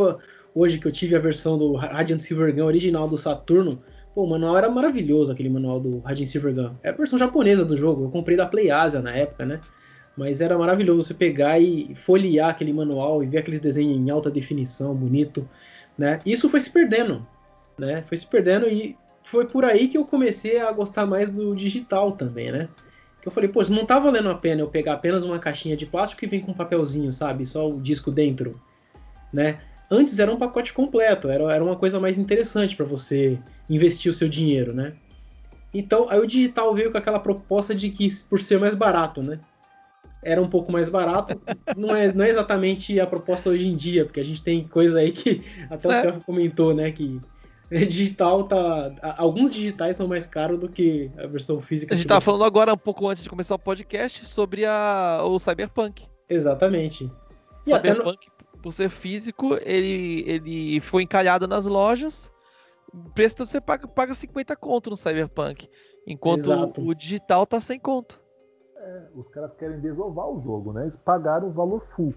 hoje que eu tive a versão do Radiant Silver Gun original do Saturno. Pô, o manual era maravilhoso, aquele manual do Radiant Silver Gun. É a versão japonesa do jogo, eu comprei da PlayAsia na época, né? Mas era maravilhoso você pegar e folhear aquele manual e ver aqueles desenhos em alta definição, bonito, né? Isso foi se perdendo, né? Foi se perdendo e foi por aí que eu comecei a gostar mais do digital também, né? Que eu falei, pô, não tá valendo a pena eu pegar apenas uma caixinha de plástico e vem com um papelzinho, sabe? Só o disco dentro, né? Antes era um pacote completo, era, era uma coisa mais interessante para você investir o seu dinheiro, né? Então, aí o digital veio com aquela proposta de que, por ser mais barato, né? Era um pouco mais barato. não, é, não é exatamente a proposta hoje em dia, porque a gente tem coisa aí que até o é. comentou, né? Que digital tá. Alguns digitais são mais caros do que a versão física. A gente tava falando agora, um pouco antes de começar o podcast, sobre a, o Cyberpunk. Exatamente. E Cyberpunk, no... por ser físico, ele, ele foi encalhado nas lojas preço você paga, paga 50 conto no Cyberpunk. Enquanto Exato. o digital tá sem conto. É, os caras querem desovar o jogo, né? Eles pagaram o valor full.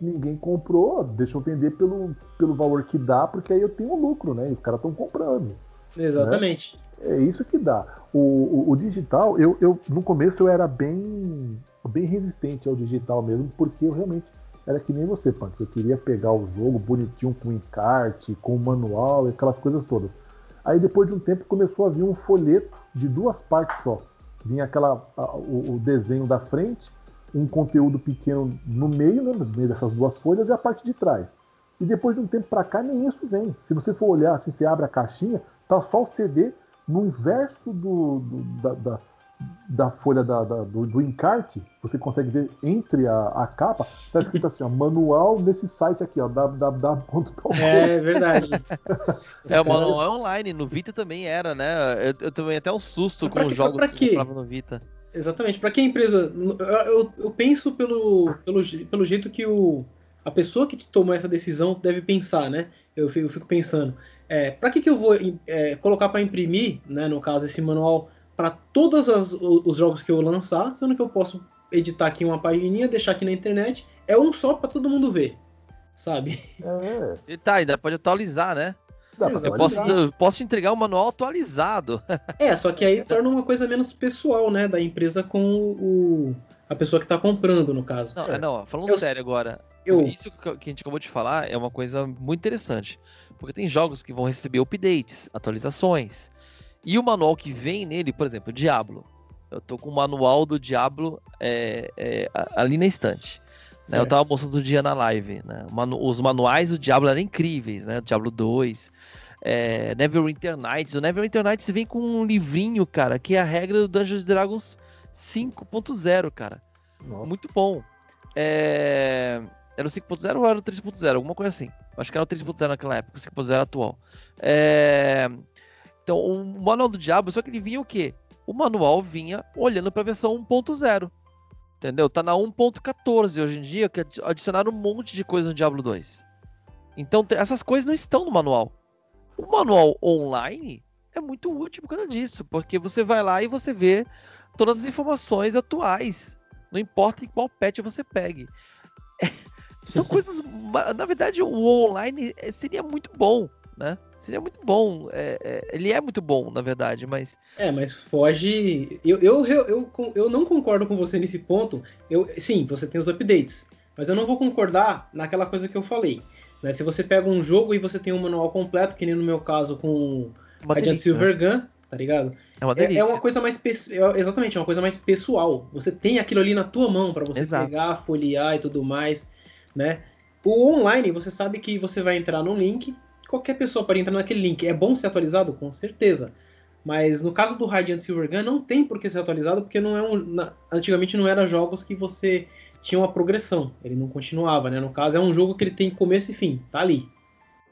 Ninguém comprou, deixa eu vender pelo, pelo valor que dá, porque aí eu tenho lucro, né? E os caras estão comprando. Exatamente. Né? É isso que dá. O, o, o, digital, eu, eu no começo eu era bem, bem resistente ao digital mesmo, porque eu realmente era que nem você, Punk. Eu queria pegar o jogo bonitinho com encarte, com manual e aquelas coisas todas. Aí depois de um tempo começou a vir um folheto de duas partes só. Vinha aquela, a, o, o, desenho da frente, um conteúdo pequeno no meio, né, no meio dessas duas folhas e a parte de trás. E depois de um tempo para cá nem isso vem. Se você for olhar, assim, você abre a caixinha, tá só o CD no inverso do, do da, da da folha da, da, do, do, encarte, você consegue ver entre a, a capa, tá escrito assim, ó, manual nesse site aqui, ó, www. É verdade. é, o manual é online, no Vita também era, né? Eu, eu também até um susto com os jogos pra que eu comprava no Vita. Exatamente, para que a empresa. Eu, eu, penso pelo, pelo, pelo jeito que o, a pessoa que tomou essa decisão deve pensar, né? Eu fico, eu fico pensando, é, para que, que eu vou é, colocar para imprimir, né, no caso, esse manual para todos as, os jogos que eu lançar, sendo que eu posso editar aqui uma pagininha, deixar aqui na internet, é um só para todo mundo ver, sabe? É. E tá, ainda pode atualizar, né? Eu posso, eu posso te entregar o um manual atualizado. É, só que aí torna uma coisa menos pessoal, né, da empresa com o, a pessoa que está comprando, no caso. Não, é. não falando eu, sério agora, eu... isso que a gente acabou de falar é uma coisa muito interessante, porque tem jogos que vão receber updates, atualizações, e o manual que vem nele, por exemplo, Diablo. Eu tô com o manual do Diablo é, é, ali na estante. Né? Eu tava mostrando o dia na live. Né? Os manuais do Diablo eram incríveis, né? Diablo 2. É, Neverwinter Nights. O Neverwinter Nights vem com um livrinho, cara, que é a regra do Dungeons Dragons 5.0, cara. Nossa. Muito bom. É... Era o 5.0 ou era o 3.0? Alguma coisa assim. Acho que era o 3.0 naquela época, o 5.0 atual. É... Então, o manual do Diablo, só que ele vinha o quê? O manual vinha olhando para a versão 1.0. Entendeu? Tá na 1.14 hoje em dia, que adicionaram um monte de coisa no Diablo 2. Então, essas coisas não estão no manual. O manual online é muito útil por causa disso, porque você vai lá e você vê todas as informações atuais. Não importa em qual patch você pegue. É, são coisas. Na verdade, o online seria muito bom, né? Seria muito bom. É, é, ele é muito bom, na verdade, mas. É, mas foge. Eu, eu, eu, eu, eu não concordo com você nesse ponto. Eu, sim, você tem os updates. Mas eu não vou concordar naquela coisa que eu falei. Né? Se você pega um jogo e você tem um manual completo, que nem no meu caso com Uma Radiant delícia, Silver né? Gun, tá ligado? É uma É, delícia. é uma coisa mais é- exatamente, é uma coisa mais pessoal. Você tem aquilo ali na tua mão para você Exato. pegar, folhear e tudo mais, né? O online, você sabe que você vai entrar num link, qualquer pessoa pode entrar naquele link. É bom ser atualizado, com certeza. Mas no caso do Radiant Silver Gun, não tem por que ser atualizado, porque não é um, na- antigamente não era jogos que você tinha uma progressão. Ele não continuava, né? No caso, é um jogo que ele tem começo e fim, tá ali.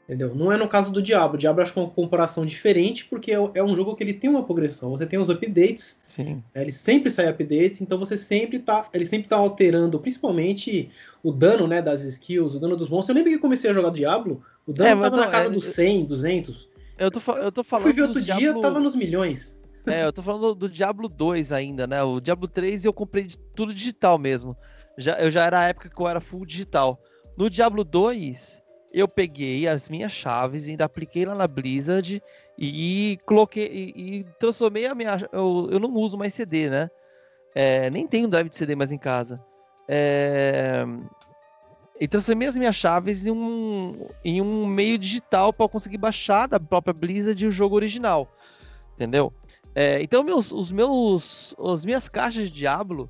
Entendeu? Não é no caso do Diablo. O Diablo eu acho que é uma comparação diferente, porque é é um jogo que ele tem uma progressão. Você tem os updates, Sim. né, ele sempre sai updates, então você sempre tá, ele sempre tá alterando, principalmente o dano, né, das skills, o dano dos monstros. Eu lembro que eu comecei a jogar Diablo, o dano É, tava na não, casa é- dos 100, 200. Eu tô, eu tô Eu falando. fui ver outro dia, Diablo- tava nos milhões. É, eu tô falando do Diablo 2 ainda, né? O Diablo 3 eu comprei de tudo digital mesmo. Já, eu já era a época que eu era full digital. No Diablo 2, eu peguei as minhas chaves, ainda apliquei lá na Blizzard e coloquei e, e transformei a minha. Eu, eu não uso mais CD, né? É, nem tenho drive de CD mais em casa. É, e transformei as minhas chaves em um, em um meio digital para conseguir baixar da própria Blizzard o jogo original. Entendeu? É, então, meus, os meus, as minhas caixas de Diablo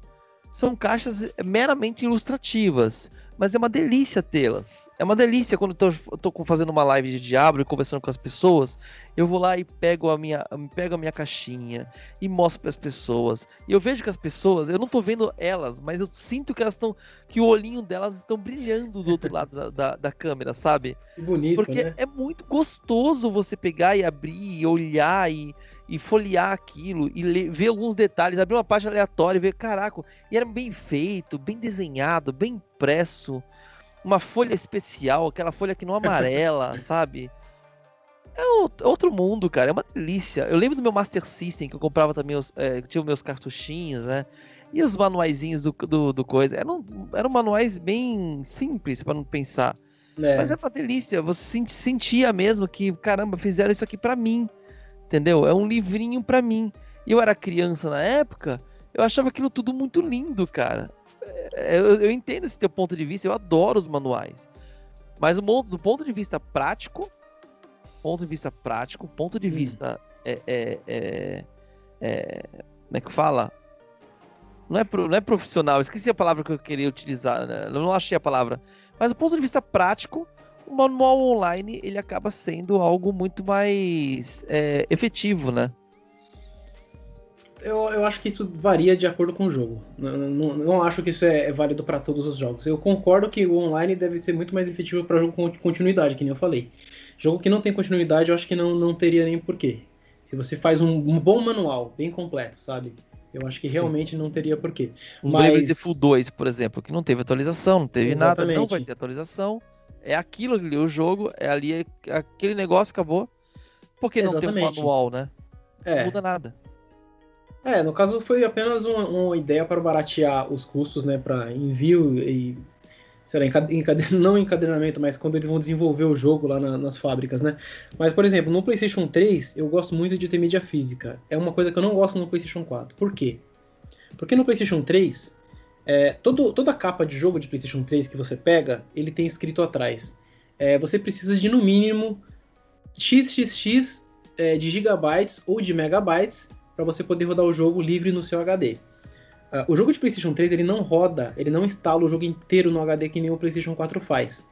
são caixas meramente ilustrativas, mas é uma delícia tê-las. É uma delícia quando eu tô, tô fazendo uma live de Diablo e conversando com as pessoas, eu vou lá e pego a minha, pego a minha caixinha e mostro para as pessoas. E eu vejo que as pessoas, eu não tô vendo elas, mas eu sinto que elas estão, que o olhinho delas estão brilhando do outro lado da, da, da câmera, sabe? Que bonito, Porque né? é muito gostoso você pegar e abrir, e olhar e, e folhear aquilo e ler- ver alguns detalhes, abrir uma página aleatória e ver, caraca, e era bem feito, bem desenhado, bem impresso, uma folha especial, aquela folha que não amarela, sabe? É o- outro mundo, cara, é uma delícia. Eu lembro do meu Master System, que eu comprava também, os, é, tinha os meus cartuchinhos, né? E os manuaizinhos do, do, do coisa. Eram, eram manuais bem simples, para não pensar. É. Mas é uma delícia, você senti- sentia mesmo que, caramba, fizeram isso aqui pra mim, entendeu? É um livrinho pra mim. Eu era criança na época, eu achava aquilo tudo muito lindo, cara. É, Eu, eu entendo esse teu ponto de vista, eu adoro os manuais. Mas do ponto de vista prático, ponto de vista prático, ponto de Hum. vista é, é, é- é- como é que fala? Não é, pro- não é profissional, esqueci a palavra que eu queria utilizar, né? eu não achei a palavra. Mas do ponto de vista prático, o manual online ele acaba sendo algo muito mais é, efetivo, né? Eu, eu acho que isso varia de acordo com o jogo. Não, não, não acho que isso é, é válido para todos os jogos. Eu concordo que o online deve ser muito mais efetivo para jogo com continuidade, que nem eu falei. Jogo que não tem continuidade, eu acho que não, não teria nem porquê. Se você faz um, um bom manual, bem completo, sabe? Eu acho que Sim. realmente não teria porquê. Um Mas- Bravely Default 2, por exemplo, que não teve atualização, não teve nada, não Exatamente. vai ter atualização. É aquilo ali, o jogo, é ali, é aquele negócio acabou. Por que não tem um manual, né? Não É, muda nada. é no caso foi apenas uma, uma ideia para baratear os custos, né? Para envio e. Sei lá, encade- encade- não encadenamento, mas quando eles vão desenvolver o jogo lá na- nas fábricas, né? Mas, por exemplo, no PlayStation 3, eu gosto muito de ter mídia física. É uma coisa que eu não gosto no PlayStation 4. Por quê? Porque no PlayStation 3, é, todo, toda capa de jogo de PlayStation 3 que você pega, ele tem escrito atrás. é, você precisa de, no mínimo, XXX é, de gigabytes ou de megabytes para você poder rodar o jogo livre no seu HD. Ah, o jogo de PlayStation 3 ele não roda, ele não instala o jogo inteiro no HD que nem o PlayStation 4 faz.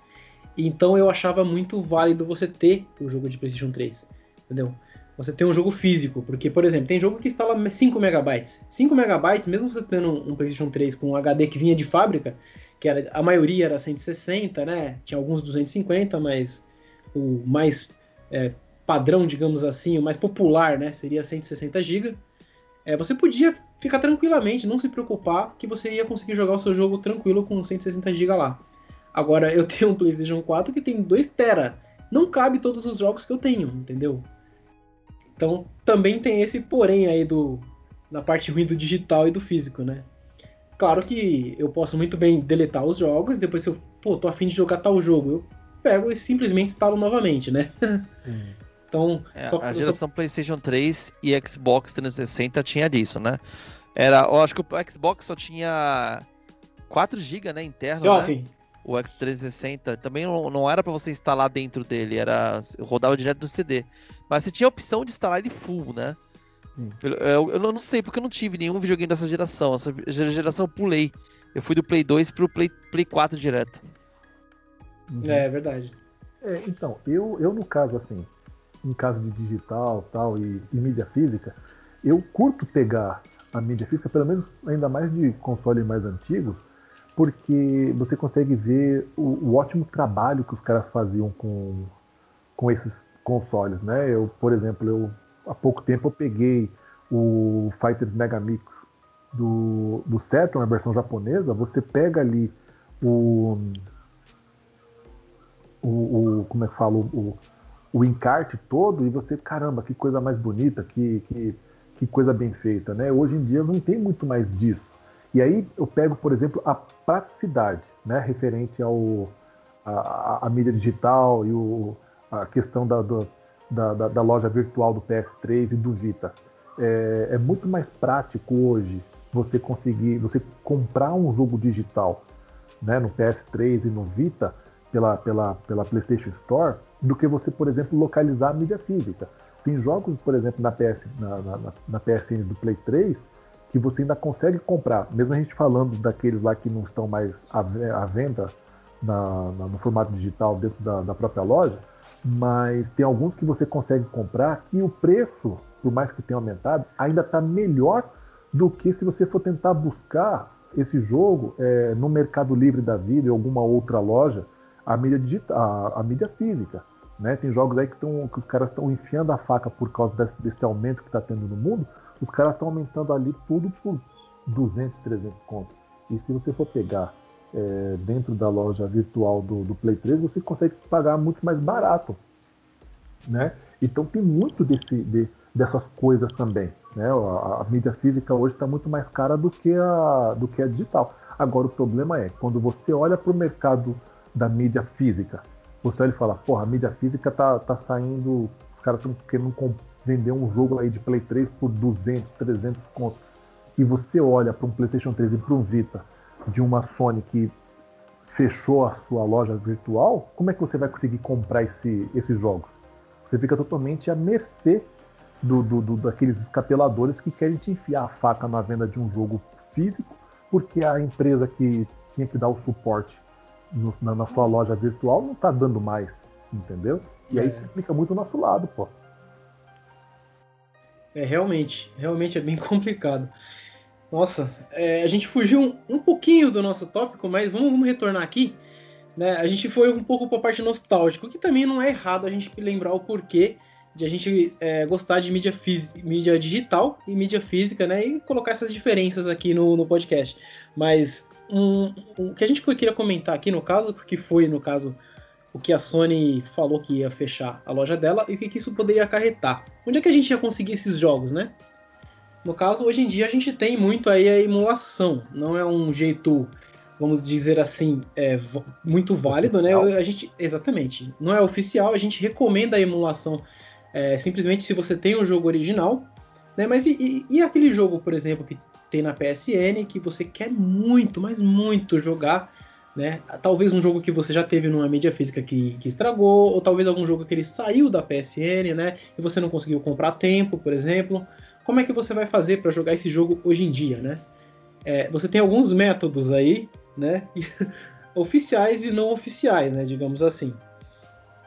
Então eu achava muito válido você ter o jogo de PlayStation 3, entendeu? Você tem um jogo físico, porque, por exemplo, tem jogo que instala 5 megabytes. 5 megabytes, mesmo você tendo um PlayStation 3 com um HD que vinha de fábrica, que era, a maioria era 160, né? Tinha alguns 250, mas o mais é, padrão, digamos assim, o mais popular, né? Seria 160 GB. É, você podia ficar tranquilamente, não se preocupar que você ia conseguir jogar o seu jogo tranquilo com 160 GB lá. Agora, eu tenho um PlayStation 4 que tem 2 TB. Não cabe todos os jogos que eu tenho, entendeu? Então, também tem esse porém aí do da parte ruim do digital e do físico, né? Claro que eu posso muito bem deletar os jogos, depois se eu, pô, tô afim de jogar tal jogo, eu pego e simplesmente instalo novamente, né? Então, É, só, a só- geração PlayStation 3 e Xbox 360 tinha disso, né? Era, eu acho que o Xbox só tinha 4 GB, né, interno, Seu né? O X360, também não, não era para você instalar dentro dele, era rodava direto do CD. Mas você tinha a opção de instalar ele full, né? Hum. Eu, eu, não sei, porque eu não tive nenhum videogame dessa geração. Essa geração eu pulei. Eu fui do Play 2 pro Play, Play 4 direto. Uhum. É, é verdade. É, então, eu, eu no caso, assim, em caso de digital tal e, e mídia física, eu curto pegar a mídia física, pelo menos ainda mais de consoles mais antigos, porque você consegue ver o, o, ótimo trabalho que os caras faziam com, com esses consoles, né? Eu, por exemplo, eu há pouco tempo eu peguei o Fighters Mega Mix do, do Saturn, a versão japonesa, você pega ali o, o, o como é que fala, o, o encarte todo e você, caramba, que coisa mais bonita, que, que, que coisa bem feita, né? Hoje em dia não tem muito mais disso. E aí eu pego, por exemplo, a praticidade, né, referente ao a, a, mídia digital e o, a questão da, do, da, da, da, loja virtual do PS3 e do Vita. É, é, muito mais prático hoje você conseguir, você comprar um jogo digital né, no PS3 e no Vita pela, pela, pela PlayStation Store do que você, por exemplo, localizar a mídia física. Tem jogos, por exemplo, na, PS, na, na, na PSN do Play 3 que você ainda consegue comprar, mesmo a gente falando daqueles lá que não estão mais à, venda na, na, no formato digital dentro da, da própria loja, mas tem alguns que você consegue comprar que o preço, por mais que tenha aumentado, ainda está melhor do que se você for tentar buscar esse jogo é, no Mercado Livre da vida, em alguma outra loja, a mídia digital, a, a mídia física. Né? Tem jogos aí que, tão, que os caras estão enfiando a faca por causa desse, desse aumento que está tendo no mundo. Os caras estão aumentando ali tudo por 200, 300 contos. E se você for pegar é, dentro da loja virtual do, do, Play 3, você consegue pagar muito mais barato. Né? Então tem muito desse, de, dessas coisas também. Né? A, a mídia física hoje está muito mais cara do que, a, do que a digital. Agora o problema é, quando você olha para o mercado da mídia física, você olha e fala, porra, a mídia física tá, tá saindo, os caras estão querendo vender um jogo aí de Play 3 por 200, 300 contos. E você olha para um PlayStation 3 e para um Vita de uma Sony que fechou a sua loja virtual, como é que você vai conseguir comprar esse, esses jogos? Você fica totalmente à mercê do, do, do, daqueles escapeladores que querem te enfiar a faca na venda de um jogo físico, porque a empresa que tinha que dar o suporte no, na, na, sua loja virtual não está dando mais, entendeu? E é. aí fica muito o nosso lado, pô. É, realmente, realmente é bem complicado. Nossa, é, a gente fugiu um, um, pouquinho do nosso tópico, mas vamos, vamos retornar aqui. Né? A gente foi um pouco para a parte nostálgica, que também não é errado a gente lembrar o porquê de a gente é, gostar de mídia, mídia digital e mídia física, né? E colocar essas diferenças aqui no, no podcast. Mas um, o que a gente queria comentar aqui no caso, porque foi, no caso, o que a Sony falou que ia fechar a loja dela e o que, que isso poderia acarretar. Onde é que a gente ia conseguir esses jogos, né? No caso, hoje em dia a gente tem muito aí a emulação, não é um jeito, vamos dizer assim, é, muito válido, né? oficial. né? A gente, exatamente, não é oficial, a gente recomenda a emulação é, simplesmente se você tem um jogo original, né? Mas e, e, e, aquele jogo, por exemplo, que tem na PSN que você quer muito, mas muito jogar né? Talvez um jogo que você já teve numa mídia física que, que estragou, ou talvez algum jogo que ele saiu da PSN, né? E você não conseguiu comprar tempo, por exemplo. Como é que você vai fazer para jogar esse jogo hoje em dia, né? É, você tem alguns métodos aí, né? oficiais e não oficiais, né? Digamos assim.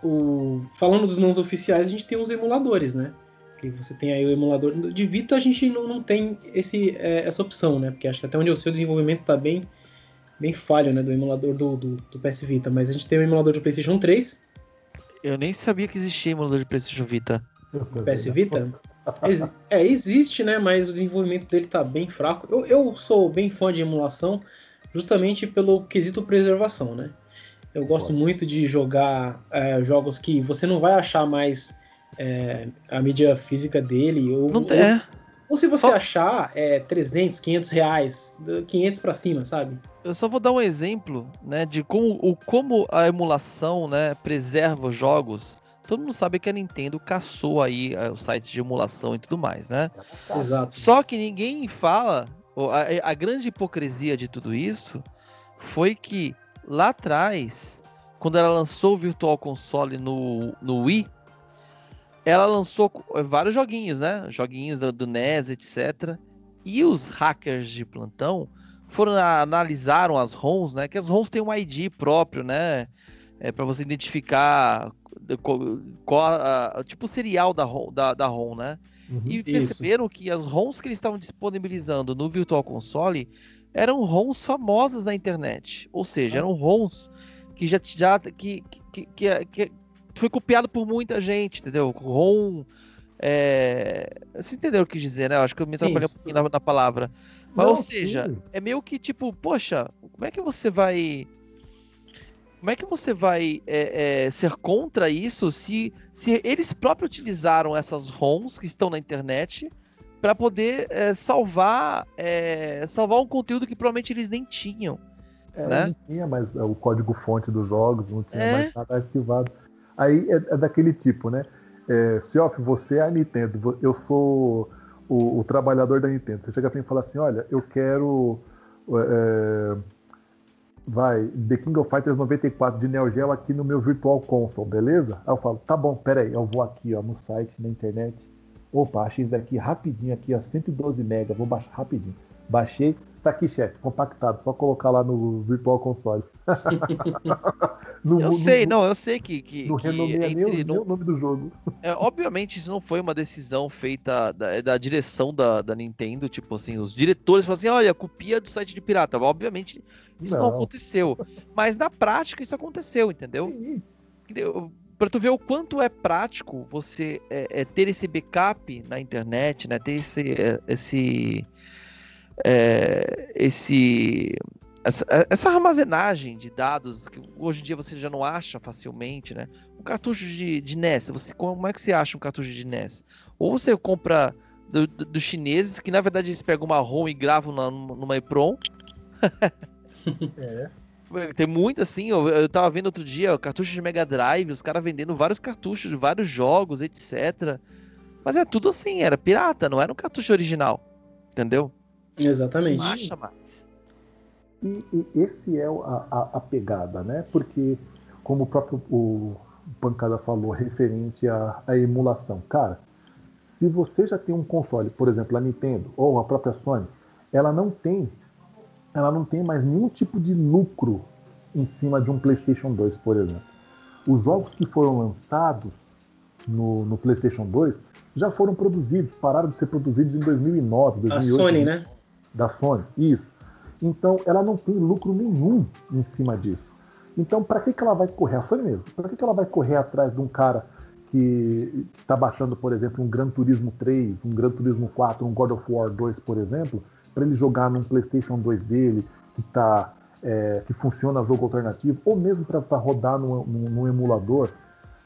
O... Falando dos não oficiais, a gente tem os emuladores, né? Que você tem aí o emulador de Vita, a gente não, não tem esse, é, essa opção, né? Porque acho que até onde eu sei o desenvolvimento está bem bem falho, né, do emulador do, do, do, PS Vita, mas a gente tem o emulador de PlayStation 3. Eu nem sabia que existia emulador de PlayStation Vita. PS Vita? é, existe, né, mas o desenvolvimento dele tá bem fraco. Eu, eu sou bem fã de emulação, justamente pelo quesito preservação, né. Eu gosto muito de jogar é, jogos que você não vai achar mais é, a mídia física dele. Ou, não tem. Ou, ou se você Só... achar é, 300, 500 reais, 500 para cima, sabe? eu só vou dar um exemplo, né, de como, o, como a emulação, né, preserva os jogos. Todo mundo sabe que a Nintendo caçou aí é, os sites de emulação e tudo mais, né? Exato. Só que ninguém fala, a, a grande hipocrisia de tudo isso foi que lá atrás, quando ela lançou o Virtual Console no, no Wii, ela lançou vários joguinhos, né? Joguinhos do, do NES, etc. E os hackers de plantão foram analisaram as ROMs, né? Que as ROMs têm um ID próprio, né? É, para você identificar qual, a, tipo o serial da ROM, da, da ROM né? Uhum, e perceberam isso. que as ROMs que eles estavam disponibilizando no Virtual Console eram ROMs famosas na internet. Ou seja, eram ROMs que já, já que, que, que, que foi copiado por muita gente, entendeu? ROM. É... Você entendeu o que dizer, né? Eu acho que eu me atrapalhei um pouquinho na, na palavra. Mas, Não, ou seja, sim. é meio que tipo, poxa, como é que você vai. Como é que você vai é, é, ser contra isso se, se eles próprios utilizaram essas ROMs que estão na internet para poder é, salvar é, salvar um conteúdo que provavelmente eles nem tinham? É, né? Não tinha mais o código fonte dos jogos, não tinha é. mais nada arquivado. Aí é, é daquele tipo, né? É, Siof, você é a Nintendo, eu sou o, o, trabalhador da Nintendo. Você chega pra mim e fala assim: olha, eu quero. É, vai, The King of Fighters 94 de Neo Geo aqui no meu Virtual Console, beleza? Aí eu falo: tá bom, peraí, eu vou aqui ó, no site, na internet. Opa, achei isso daqui rapidinho aqui, ó, 112 MB, vou baixar rapidinho. Baixei, Tá aqui, chefe, compactado, só colocar lá no Virtual Console. no, eu no, sei, no, não, eu sei que. que, que entre, nem, no, o nome do jogo. É, obviamente, isso não foi uma decisão feita da, da direção da, da Nintendo, tipo assim, os diretores falam assim: olha, copia do site de pirata. Obviamente, isso não, não aconteceu. Mas na prática, isso aconteceu, entendeu? Sim. Pra tu ver o quanto é prático você é, é, ter esse backup na internet, né? Ter esse. É, esse é, esse essa, essa, armazenagem de dados que hoje em dia você já não acha facilmente, né? Um cartucho de, de NES, você, como é que você acha um cartucho de NES? Ou você compra dos do chineses, que na verdade eles pegam uma ROM e gravam na, numa EPROM. é. Tem muito assim, eu, eu tava vendo outro dia, cartucho de Mega Drive, os caras vendendo vários cartuchos de vários jogos, etc. Mas é tudo assim, era pirata, não era um cartucho original. Entendeu? Exatamente. Não acha mais. E, e esse é a, a, a, pegada, né? Porque, como o próprio o Pancada falou, referente à, à emulação. Cara, se você já tem um console, por exemplo, a Nintendo ou a própria Sony, ela não tem, ela não tem mais nenhum tipo de lucro em cima de um PlayStation 2, por exemplo. Os jogos que foram lançados no, no PlayStation 2 já foram produzidos, pararam de ser produzidos em 2009, 2008. A Sony, né? Da Sony, isso. Então ela não tem lucro nenhum em cima disso. Então para que, que ela vai correr? A Sony mesmo. Para que, que ela vai correr atrás de um cara que está baixando, por exemplo, um Gran Turismo 3, um Gran Turismo 4, um God of War 2, por exemplo, para ele jogar num PlayStation 2 dele, que tá, é, que funciona jogo alternativo, ou mesmo para rodar num, num, emulador,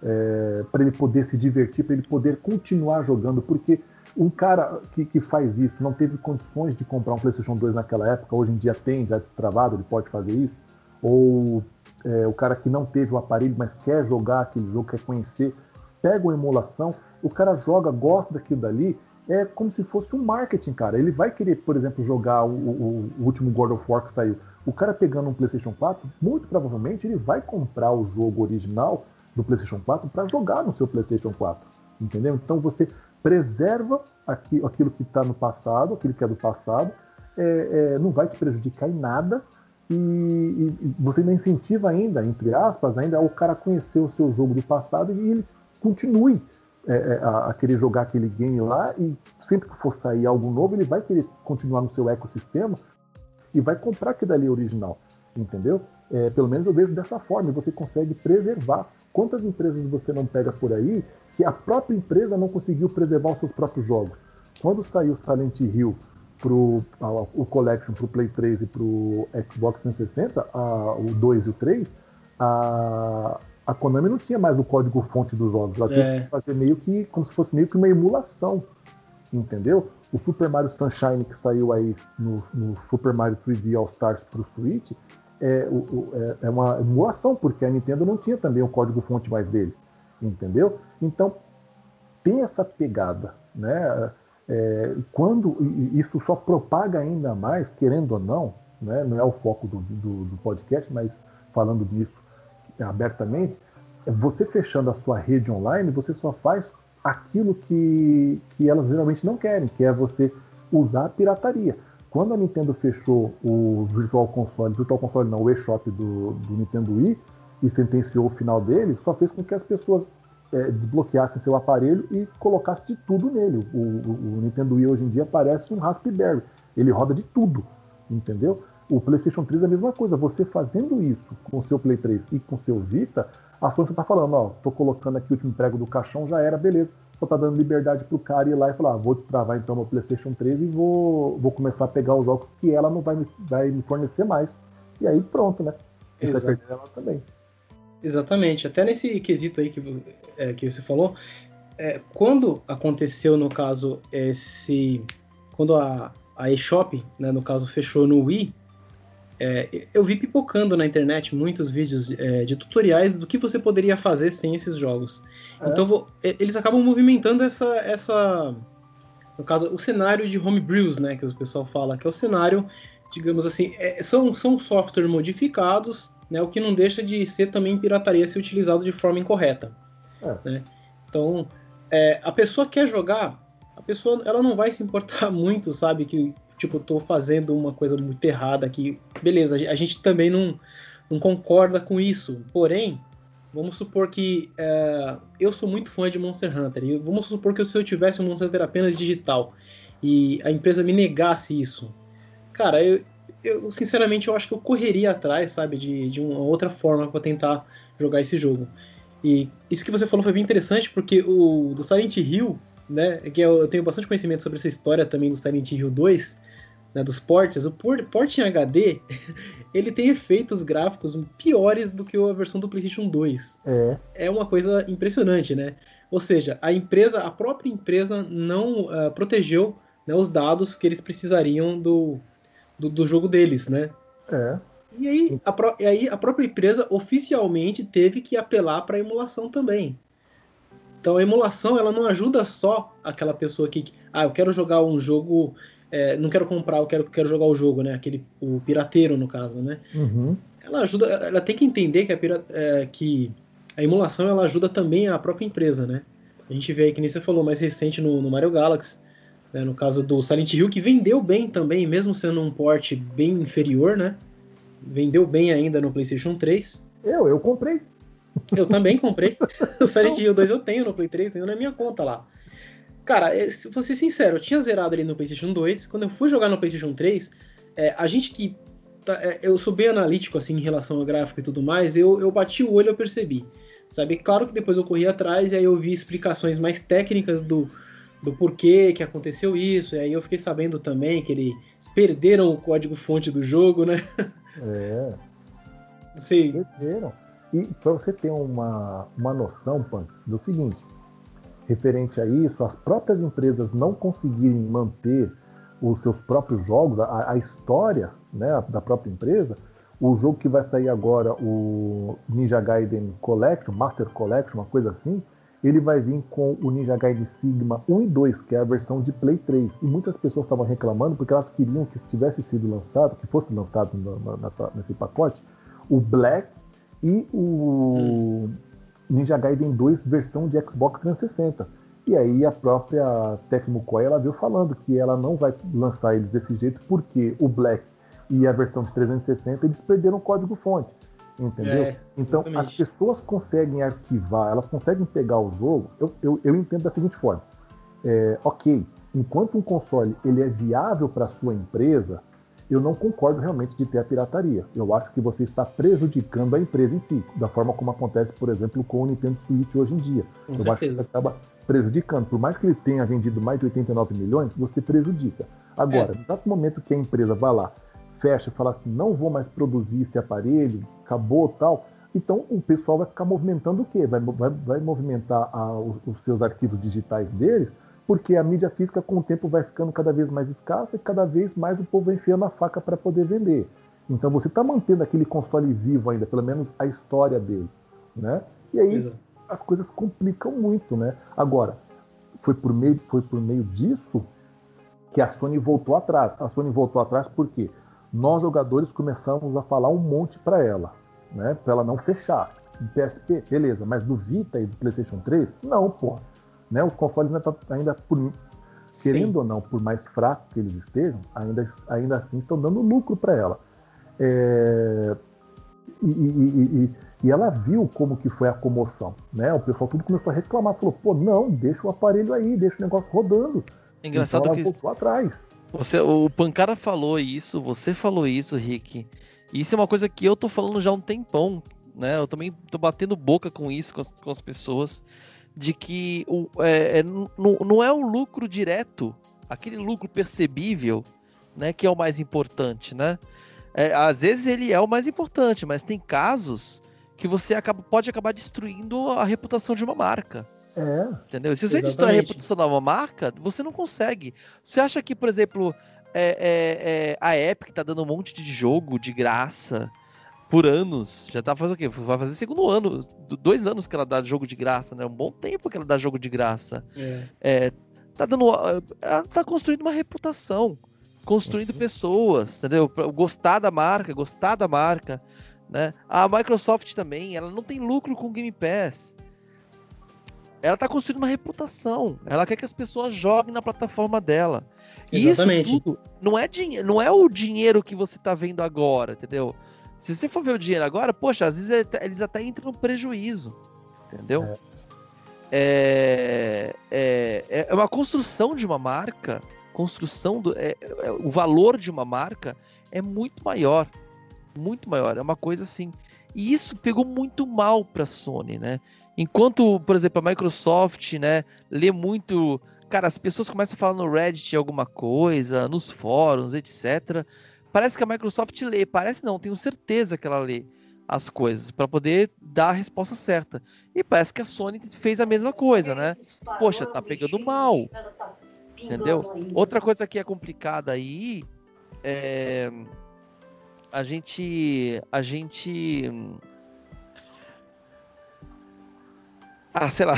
é, para ele poder se divertir, para ele poder continuar jogando, porque um cara que, que faz isso não teve condições de comprar um PlayStation 2 naquela época, hoje em dia tem, já destravado, ele pode fazer isso. Ou é, o cara que não teve o aparelho, mas quer jogar aquele jogo, quer conhecer, pega uma emulação, o cara joga, gosta daquilo dali, é como se fosse um marketing, cara. Ele vai querer, por exemplo, jogar o, o, o último God of War que saiu. O cara pegando um PlayStation 4, muito provavelmente ele vai comprar o jogo original do PlayStation 4 para jogar no seu PlayStation 4. Entendeu? Então você preserva aquilo que está no passado, aquilo que é do passado, é, é, não vai te prejudicar em nada e, e, você ainda incentiva ainda, entre aspas, ainda o cara conhecer o seu jogo do passado e ele continue é, é, a, a, querer jogar aquele game lá e sempre que for sair algo novo ele vai querer continuar no seu ecossistema e vai comprar aquilo ali original, entendeu? É, pelo menos eu vejo dessa forma, você consegue preservar. Quantas empresas você não pega por aí que a própria empresa não conseguiu preservar os seus próprios jogos. Quando saiu Silent Hill pro, a, o Collection para o Play 3 e para o Xbox 360, a, o 2 e o 3, a, a Konami não tinha mais o código fonte dos jogos. Ela é. tinha que fazer meio que, como se fosse meio que uma emulação, entendeu? O Super Mario Sunshine que saiu aí no, no Super Mario 3D All Stars para o Switch é, o, é, é, uma emulação, porque a Nintendo não tinha também o código fonte mais dele entendeu? Então tem essa pegada, né? É, quando isso só propaga ainda mais, querendo ou não, né? não é o foco do, do, do, podcast, mas falando nisso abertamente, é você fechando a sua rede online, você só faz aquilo que, que elas geralmente não querem, que é você usar a pirataria. Quando a Nintendo fechou o Virtual Console, Virtual Console não, o eShop do, do Nintendo Wii e sentenciou o final dele, só fez com que as pessoas é, desbloqueassem seu aparelho e colocassem de tudo nele. O, o, o, Nintendo Wii hoje em dia parece um Raspberry, ele roda de tudo, entendeu? O PlayStation 3 é a mesma coisa. Você fazendo isso com o seu Play 3 e com o seu Vita, a Sony está falando, ó, tô colocando aqui o último prego do caixão, já era, beleza. Só tá dando liberdade pro cara ir lá e falar, ah, vou destravar então meu PlayStation 3 e vou, vou começar a pegar os jogos que ela não vai me, vai me fornecer mais. E aí pronto, né? Você vai perder ela também. Exatamente. Até nesse quesito aí que, é, que você falou, é, quando aconteceu, no caso, esse. Quando a, a eShop, né, no caso, fechou no Wii, é, eu vi pipocando na internet muitos vídeos é, de tutoriais do que você poderia fazer sem esses jogos. É. Então vou, eles acabam movimentando essa, essa, no caso, o cenário de homebrews, né, que o pessoal fala, que é o cenário, digamos assim, é, são, são software modificados, né, o que não deixa de ser também pirataria se utilizado de forma incorreta. É. Né? Então, é, a pessoa quer jogar, a pessoa ela não vai se importar muito, sabe, que tipo, tô fazendo uma coisa muito errada aqui. Beleza, a gente também não, não concorda com isso. Porém, vamos supor que é, eu sou muito fã de Monster Hunter. E vamos supor que se eu tivesse um Monster Hunter apenas digital e a empresa me negasse isso, cara, eu, eu sinceramente eu acho que eu correria atrás, sabe, de, de uma outra forma para tentar jogar esse jogo. E isso que você falou foi bem interessante porque o do Silent Hill né? Que eu tenho bastante conhecimento sobre essa história também do Silent Hill 2, né, dos ports. O port em HD, ele tem efeitos gráficos piores do que a versão do PlayStation 2. É. É uma coisa impressionante, né? Ou seja, a empresa, a própria empresa não uh, protegeu né, os dados que eles precisariam do, do, do jogo deles, né? É. E aí, a, e aí a própria empresa oficialmente teve que apelar para a emulação também. Então a emulação ela não ajuda só aquela pessoa que, ah, eu quero jogar um jogo, é, não quero comprar, eu quero, quero jogar o jogo, né? Aquele o pirateiro no caso, né? Uhum. Ela ajuda, ela tem que entender que a, é, que a emulação ela ajuda também a própria empresa, né? A gente vê aí que nem você falou mais recente no, no Mario Galaxy, né? no caso do Silent Hill que vendeu bem também, mesmo sendo um port bem inferior, né? Vendeu bem ainda no PlayStation 3. Eu, eu comprei. Eu também comprei. o Silent Hill 2 eu tenho no Play 3, tenho na minha conta lá. Cara, é, se vou ser sincero, eu tinha zerado ele no PlayStation 2. Quando eu fui jogar no PlayStation 3, é, a gente que. Tá, é, eu sou bem analítico assim em relação ao gráfico e tudo mais, eu, eu bati o olho e eu percebi. Sabe? Claro que depois eu corri atrás e aí eu vi explicações mais técnicas do, do porquê que aconteceu isso. E aí eu fiquei sabendo também que eles perderam o código-fonte do jogo, né? É. Sim. Perderam. E para você ter uma, uma noção, Punks, do seguinte, referente a isso, as próprias empresas não conseguirem manter os seus próprios jogos, a, a história né, da própria empresa, o jogo que vai sair agora, o Ninja Gaiden Collection, Master Collection, uma coisa assim, ele vai vir com o Ninja Gaiden Sigma 1 e 2, que é a versão de Play 3. E muitas pessoas estavam reclamando porque elas queriam que tivesse sido lançado, que fosse lançado nessa, nesse pacote, o Black e o. Ninja Gaiden 2 versão de Xbox 360. E aí a própria Tecmo Koei ela viu falando que ela não vai lançar eles desse jeito porque o Black e a versão de 360 eles perderam o código fonte. Entendeu? É, então as pessoas conseguem arquivar, elas conseguem pegar o jogo. Eu, eu, eu entendo da seguinte forma: é, ok, enquanto um console ele é viável para sua empresa, eu não concordo realmente de ter a pirataria. Eu acho que você está prejudicando a empresa em si, da forma como acontece, por exemplo, com o Nintendo Switch hoje em dia. Com eu certeza. acho que você acaba prejudicando. Por mais que ele tenha vendido mais de 89 milhões, você prejudica. Agora, é. no exato momento que a empresa vai lá, fecha e fala assim, não vou mais produzir esse aparelho, acabou tal, então o pessoal vai ficar movimentando o quê? Vai, vai, vai movimentar a, os, seus arquivos digitais deles porque a mídia física com o tempo vai ficando cada vez mais escassa e cada vez mais o povo vai enfiando a faca para poder vender. Então você está mantendo aquele console vivo ainda, pelo menos a história dele, né? E aí Exato. as coisas complicam muito, né? Agora foi por meio foi por meio disso que a Sony voltou atrás. A Sony voltou atrás porque nós jogadores começamos a falar um monte para ela, né? Para ela não fechar. Do PSP, beleza, mas do Vita e do PlayStation 3, não, pô. Né? Os consoles ainda, tá, ainda por, querendo ou não, por mais fraco que eles estejam, ainda, ainda assim estão dando lucro para ela. É, e, e, e, e, ela viu como que foi a comoção, né? O pessoal tudo começou a reclamar, falou, pô, não, deixa o aparelho aí, deixa o negócio rodando. Engraçado então, que atrás. Você, o Pancara falou isso, você falou isso, Rick. E isso é uma coisa que eu tô falando já há um tempão, né? Eu também tô batendo boca com isso, com as, com as pessoas, de que o, é, é, não, é o lucro direto, aquele lucro percebível, né, que é o mais importante, né? É, às vezes ele é o mais importante, mas tem casos que você acaba, pode acabar destruindo a reputação de uma marca. É. Entendeu? Se você Exatamente. destrói a reputação de uma marca, você não consegue. Você acha que, por exemplo, é, é, é, a Epic tá dando um monte de jogo de graça por anos? Já tá fazendo o quê? Vai fazer segundo ano, dois anos que ela dá jogo de graça, né? Um bom tempo que ela dá jogo de graça. É. é tá dando. Ela tá construindo uma reputação construindo uhum. pessoas, entendeu? Pra gostar da marca, gostar da marca, né? A Microsoft também, ela não tem lucro com o Game Pass. Ela está construindo uma reputação. Ela quer que as pessoas joguem na plataforma dela. Exatamente. E isso tudo não é, dinheiro, não é o dinheiro que você está vendo agora, entendeu? Se você for ver o dinheiro agora, poxa, às vezes eles até entram no prejuízo, entendeu? É. É, é, é uma construção de uma marca construção do é, é, o valor de uma marca é muito maior, muito maior. É uma coisa assim. E isso pegou muito mal para a Sony, né? Enquanto, por exemplo, a Microsoft, né, lê muito, cara, as pessoas começam a falar no Reddit alguma coisa, nos fóruns, etc. Parece que a Microsoft lê, parece não, tenho certeza que ela lê as coisas para poder dar a resposta certa. E parece que a Sony fez a mesma coisa, né? Poxa, tá pegando mal. Entendeu? Outra coisa que é complicada aí é a gente a gente ah, sei lá,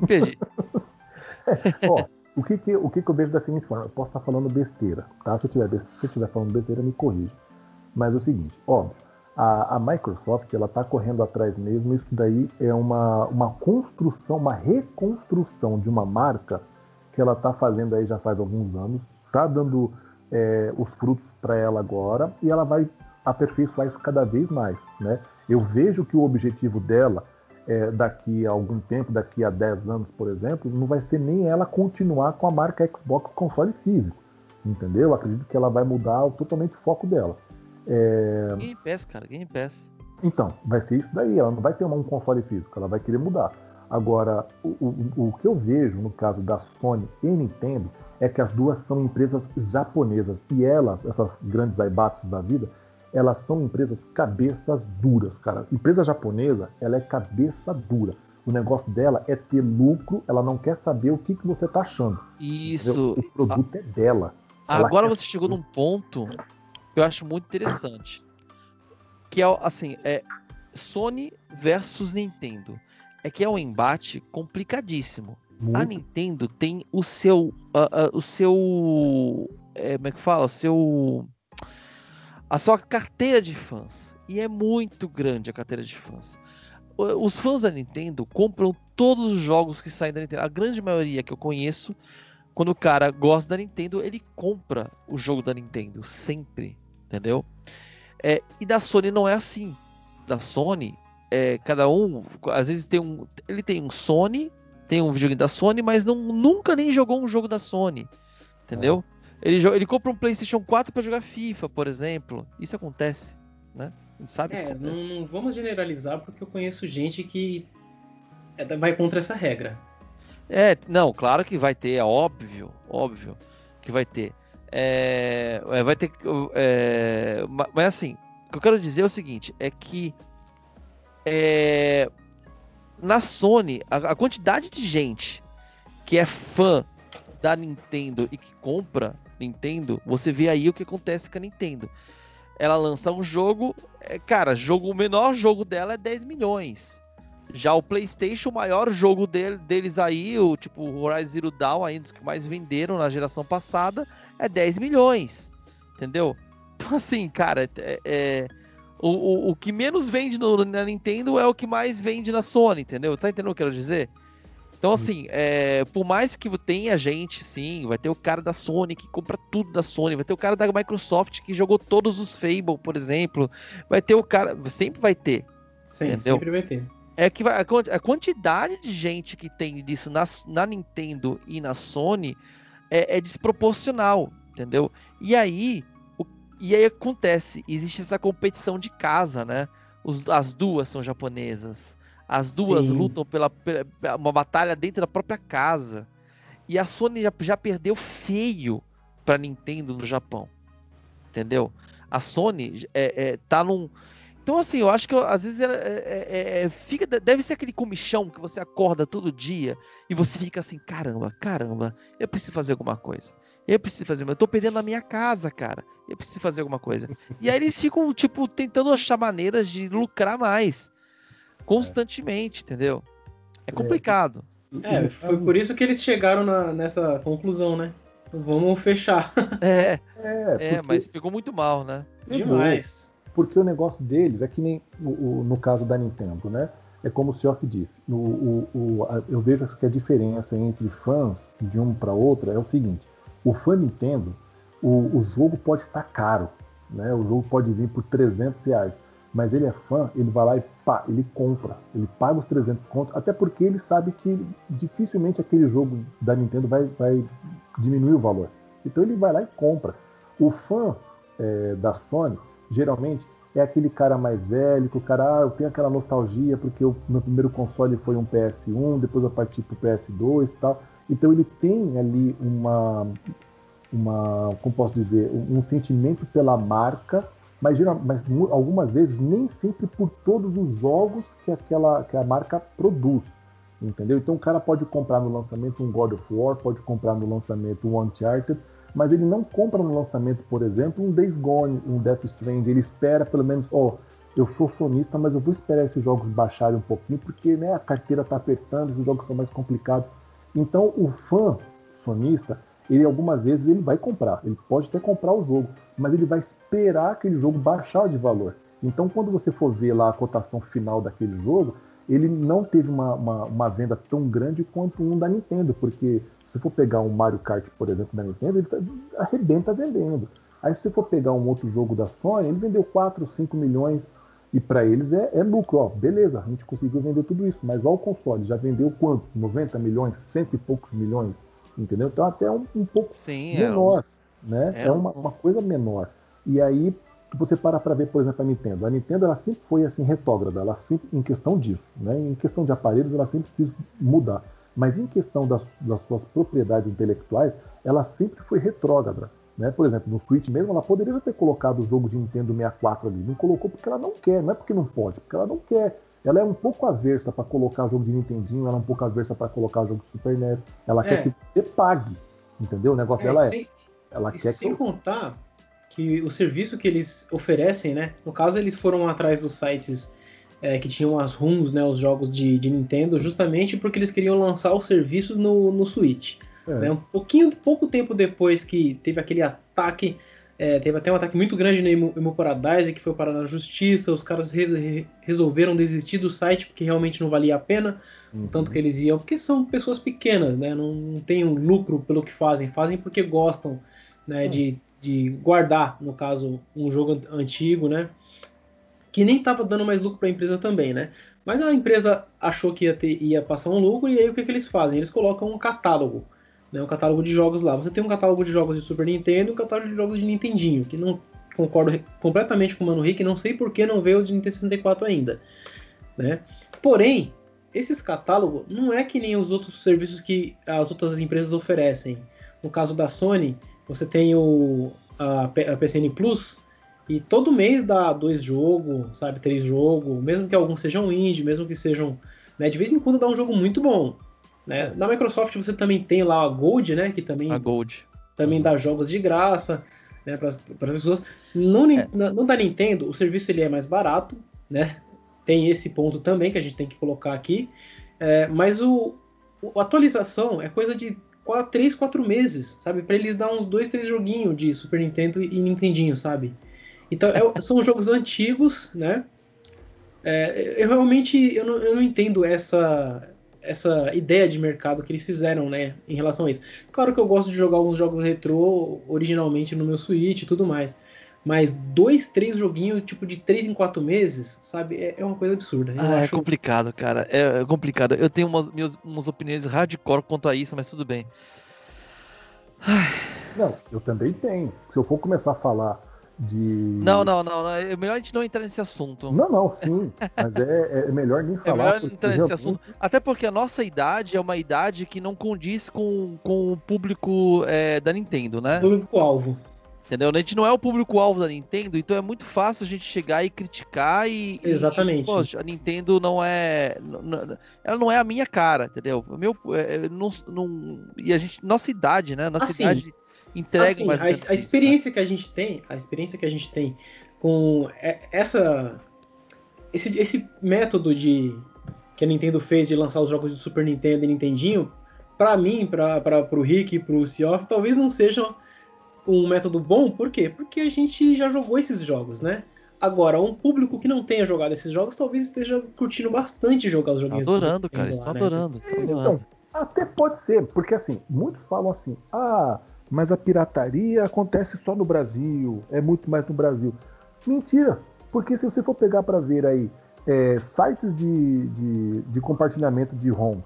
me perdi. Ó, o que que, o que que eu vejo da seguinte forma? Eu posso estar falando besteira, tá? Se eu estiver se eu estiver falando besteira, me corrija. Mas é o seguinte, óbvio, a, a Microsoft ela está correndo atrás mesmo. Isso daí é uma, uma construção, uma reconstrução de uma marca que ela está fazendo aí já faz alguns anos, está dando é, os frutos para ela agora e ela vai aperfeiçoar isso cada vez mais. Né? Eu vejo que o objetivo dela, é, daqui a algum tempo, daqui a 10 anos, por exemplo, não vai ser nem ela continuar com a marca Xbox console físico. Entendeu? Eu acredito que ela vai mudar totalmente o foco dela. É... Game Pass, cara, Game Pass. Então, vai ser isso daí. Ela não vai ter um console físico, ela vai querer mudar. Agora, o, o, o que eu vejo no caso da Sony e Nintendo é que as duas são empresas japonesas e elas, essas grandes aibatsus da vida, elas são empresas cabeças duras, cara. Empresa japonesa, ela é cabeça dura. O negócio dela é ter lucro, ela não quer saber o que, que você tá achando. Isso. O produto é dela. Agora você chegou num ponto que eu acho muito interessante. Que é assim, é Sony versus Nintendo é que é um embate complicadíssimo. Muito. A Nintendo tem o seu. Uh, uh, o seu. É, como é que fala? O seu. A sua carteira de fãs. E é muito grande a carteira de fãs. Os fãs da Nintendo compram todos os jogos que saem da Nintendo. A grande maioria que eu conheço, quando o cara gosta da Nintendo, ele compra o jogo da Nintendo. Sempre. Entendeu? É, e da Sony não é assim. Da Sony, é, cada um, às vezes tem um. Ele tem um Sony, tem um videogame da Sony, mas não, nunca nem jogou um jogo da Sony. Entendeu? É. Ele, ele compra um PlayStation 4 para jogar FIFA, por exemplo. Isso acontece, né? A gente sabe é, não, não, vamos generalizar porque eu conheço gente que é, vai contra essa regra. É, não, claro que vai ter, é óbvio, óbvio que vai ter. É, é vai ter. É, mas assim, o que eu quero dizer é o seguinte: é que é, na Sony, a, a, quantidade de gente que é fã da Nintendo e que compra Nintendo, você vê aí o que acontece com a Nintendo. Ela lança um jogo, é, cara, jogo, o menor jogo dela é 10 milhões. Já o PlayStation, o maior jogo dele, deles aí, o tipo Horizon Zero Dawn, ainda dos que mais venderam na geração passada, é 10 milhões. Entendeu? Então, assim, cara, é, é O, o, o que menos vende no, na Nintendo é o que mais vende na Sony, entendeu? Tá entendendo o que eu quero dizer? Então, assim, é, por mais que tenha gente, sim, vai ter o cara da Sony que compra tudo da Sony, vai ter o cara da Microsoft que jogou todos os Fable, por exemplo, vai ter o cara. Sempre vai ter. Sim, entendeu? sempre vai ter. É que vai, a quantidade de gente que tem disso na, na Nintendo e na Sony é, é desproporcional, entendeu? E aí, e aí acontece, existe essa competição de casa, né? Os, as duas são japonesas. As duas Sim. lutam pela, pela, uma batalha dentro da própria casa. E a Sony já, já perdeu feio para Nintendo no Japão. Entendeu? A Sony é, é, tá num. Então, assim, eu acho que às vezes é, é, é, é, fica, deve ser aquele comichão que você acorda todo dia e você fica assim: caramba, caramba, eu preciso fazer alguma coisa. Eu preciso fazer, eu tô perdendo a minha casa, cara. Eu preciso fazer alguma coisa. E aí eles ficam, tipo, tentando achar maneiras de lucrar mais. Constantemente, entendeu? É, é complicado. É, foi por isso que eles chegaram na, nessa conclusão, né? Vamos fechar. É, é, é mas pegou muito mal, né? Demais. Porque o negócio deles é que nem o, o no caso da Nintendo, né? É como o senhor disse. O, o, o, eu vejo que a diferença entre fãs de um para outro é o seguinte: o fã Nintendo, o, o jogo pode estar caro, né? O jogo pode vir por 300 reais, mas ele é fã, ele vai lá e pá, ele compra, ele paga os 300 contos, até porque ele sabe que dificilmente aquele jogo da Nintendo vai, vai diminuir o valor. Então ele vai lá e compra. O fã é, da Sony, geralmente, é aquele cara mais velho, que o cara, ah, eu tenho aquela nostalgia porque o meu primeiro console foi um PS1, depois eu parti pro PS2 e tal. Então ele tem ali uma, uma como posso dizer, um sentimento pela marca, mas, mas algumas vezes nem sempre por todos os jogos que aquela que a marca produz. Entendeu? Então o cara pode comprar no lançamento um God of War, pode comprar no lançamento um Uncharted, mas ele não compra no lançamento, por exemplo, um Days Gone, um Death Stranding. Ele espera pelo menos, ó, oh, eu sou sonista, mas eu vou esperar esses jogos baixarem um pouquinho, porque né, a carteira está apertando, esses jogos são mais complicados. Então o fã sonista, ele algumas vezes ele vai comprar, ele pode até comprar o jogo, mas ele vai esperar aquele jogo baixar de valor. Então quando você for ver lá a cotação final daquele jogo, ele não teve uma, uma, uma, venda tão grande quanto um da Nintendo, porque se for pegar um Mario Kart, por exemplo, da Nintendo, ele tá, arrebenta vendendo. Aí se for pegar um outro jogo da Sony, ele vendeu 4, 5 milhões e para eles é, é, lucro, ó, beleza, a gente conseguiu vender tudo isso, mas ó, o console já vendeu quanto? 90 milhões, cento e poucos milhões, entendeu? Então até um, um pouco Sim, menor, é um... né? É, é uma, uma coisa menor. E aí você para para ver, por exemplo, a Nintendo. A Nintendo ela sempre foi assim retrógrada, ela sempre em questão disso, né? Em questão de aparelhos, ela sempre quis mudar. Mas em questão das, das suas propriedades intelectuais, ela sempre foi retrógrada. Né? Por exemplo, no Switch mesmo, ela poderia ter colocado o jogo de Nintendo 64 ali. Não colocou porque ela não quer, não é porque não pode, porque ela não quer. Ela é um pouco aversa para colocar jogo de Nintendinho, ela é um pouco aversa para colocar jogo de Super NES. Ela é. quer que você pague, entendeu? O negócio é, dela é. Sem, ela quer sem que... contar que o serviço que eles oferecem, né? No caso, eles foram atrás dos sites é, que tinham as ROMs, né? Os jogos de, de Nintendo, justamente porque eles queriam lançar o serviço no, no Switch. É. Né? Um pouquinho, pouco tempo depois que teve aquele ataque, é, teve até um ataque muito grande no Emo Paradise que foi parar na justiça, os caras re resolveram desistir do site porque realmente não valia a pena, uhum. tanto que eles iam, porque são pessoas pequenas, né? Não, não tem um lucro pelo que fazem, fazem porque gostam né, uhum. de, de guardar, no caso, um jogo antigo, né? Que nem estava dando mais lucro para a empresa também, né? Mas a empresa achou que ia, ter, ia passar um lucro e aí o que, que eles fazem? Eles colocam um catálogo né, um catálogo de jogos lá. Você tem um catálogo de jogos de Super Nintendo e um catálogo de jogos de Nintendinho, que não concordo completamente com o Mano Rick, não sei por que não veio o de Nintendo 64 ainda. Né? Porém, esses catálogos não é que nem os outros serviços que as outras empresas oferecem. No caso da Sony, você tem o a, a Plus e todo mês dá dois jogos, sabe, três jogos, mesmo que alguns sejam indie, mesmo que sejam, né, de vez em quando dá um jogo muito bom. Né? Na Microsoft você também tem lá a Gold, né? Que também, a Gold. também dá jogos de graça né, para as pessoas. No, é. no da Nintendo, o serviço ele é mais barato, né? Tem esse ponto também que a gente tem que colocar aqui. É, mas o, o, a atualização é coisa de 4, 3, 4 meses, sabe? Para eles dar uns 2, 3 joguinhos de Super Nintendo e Nintendinho, sabe? Então, é, são jogos antigos, né? É, eu realmente eu não, eu não entendo essa, essa ideia de mercado que eles fizeram, né, em relação a isso. Claro que eu gosto de jogar alguns jogos retrô originalmente no meu Switch e tudo mais. Mas dois, três joguinhos, tipo, de três em quatro meses, sabe? É, é uma coisa absurda. Ah, é acho... É complicado, cara. É, é, complicado. Eu tenho umas, minhas, umas opiniões hardcore quanto a isso, mas tudo bem. Ai. Não, eu também tenho. Se eu for começar a falar de. Não, não, não, não. É melhor a gente não entrar nesse assunto. Não, não, sim. Mas é, é melhor nem falar. É melhor entrar nesse realmente... assunto. Até porque a nossa idade é uma idade que não condiz com, com o público é, da Nintendo, né? Público-alvo. Entendeu? A gente não é o público-alvo da Nintendo, então é muito fácil a gente chegar e criticar e. Exatamente. E, poxa, a Nintendo não é. Ela não é a minha cara, entendeu? O meu. É, não, não, e a gente. Nossa idade, né? Nossa assim, idade entrega assim, mais. A, a experiência né? que a gente tem, a experiência que a gente tem com essa. Esse, esse método de que a Nintendo fez de lançar os jogos do Super Nintendo e Nintendinho, para mim, para o Rick e pro Sioff, talvez não sejam um método bom, por quê? Porque a gente já jogou esses jogos, né? Agora, um público que não tenha jogado esses jogos talvez esteja curtindo bastante jogar os joguinhos. Adorando, cara, estão né? adorando. Então, até pode ser, porque assim, muitos falam assim, ah, mas a pirataria acontece só no Brasil, é muito mais no Brasil. Mentira, porque se você for pegar para ver aí é, sites de, de, de compartilhamento de ROM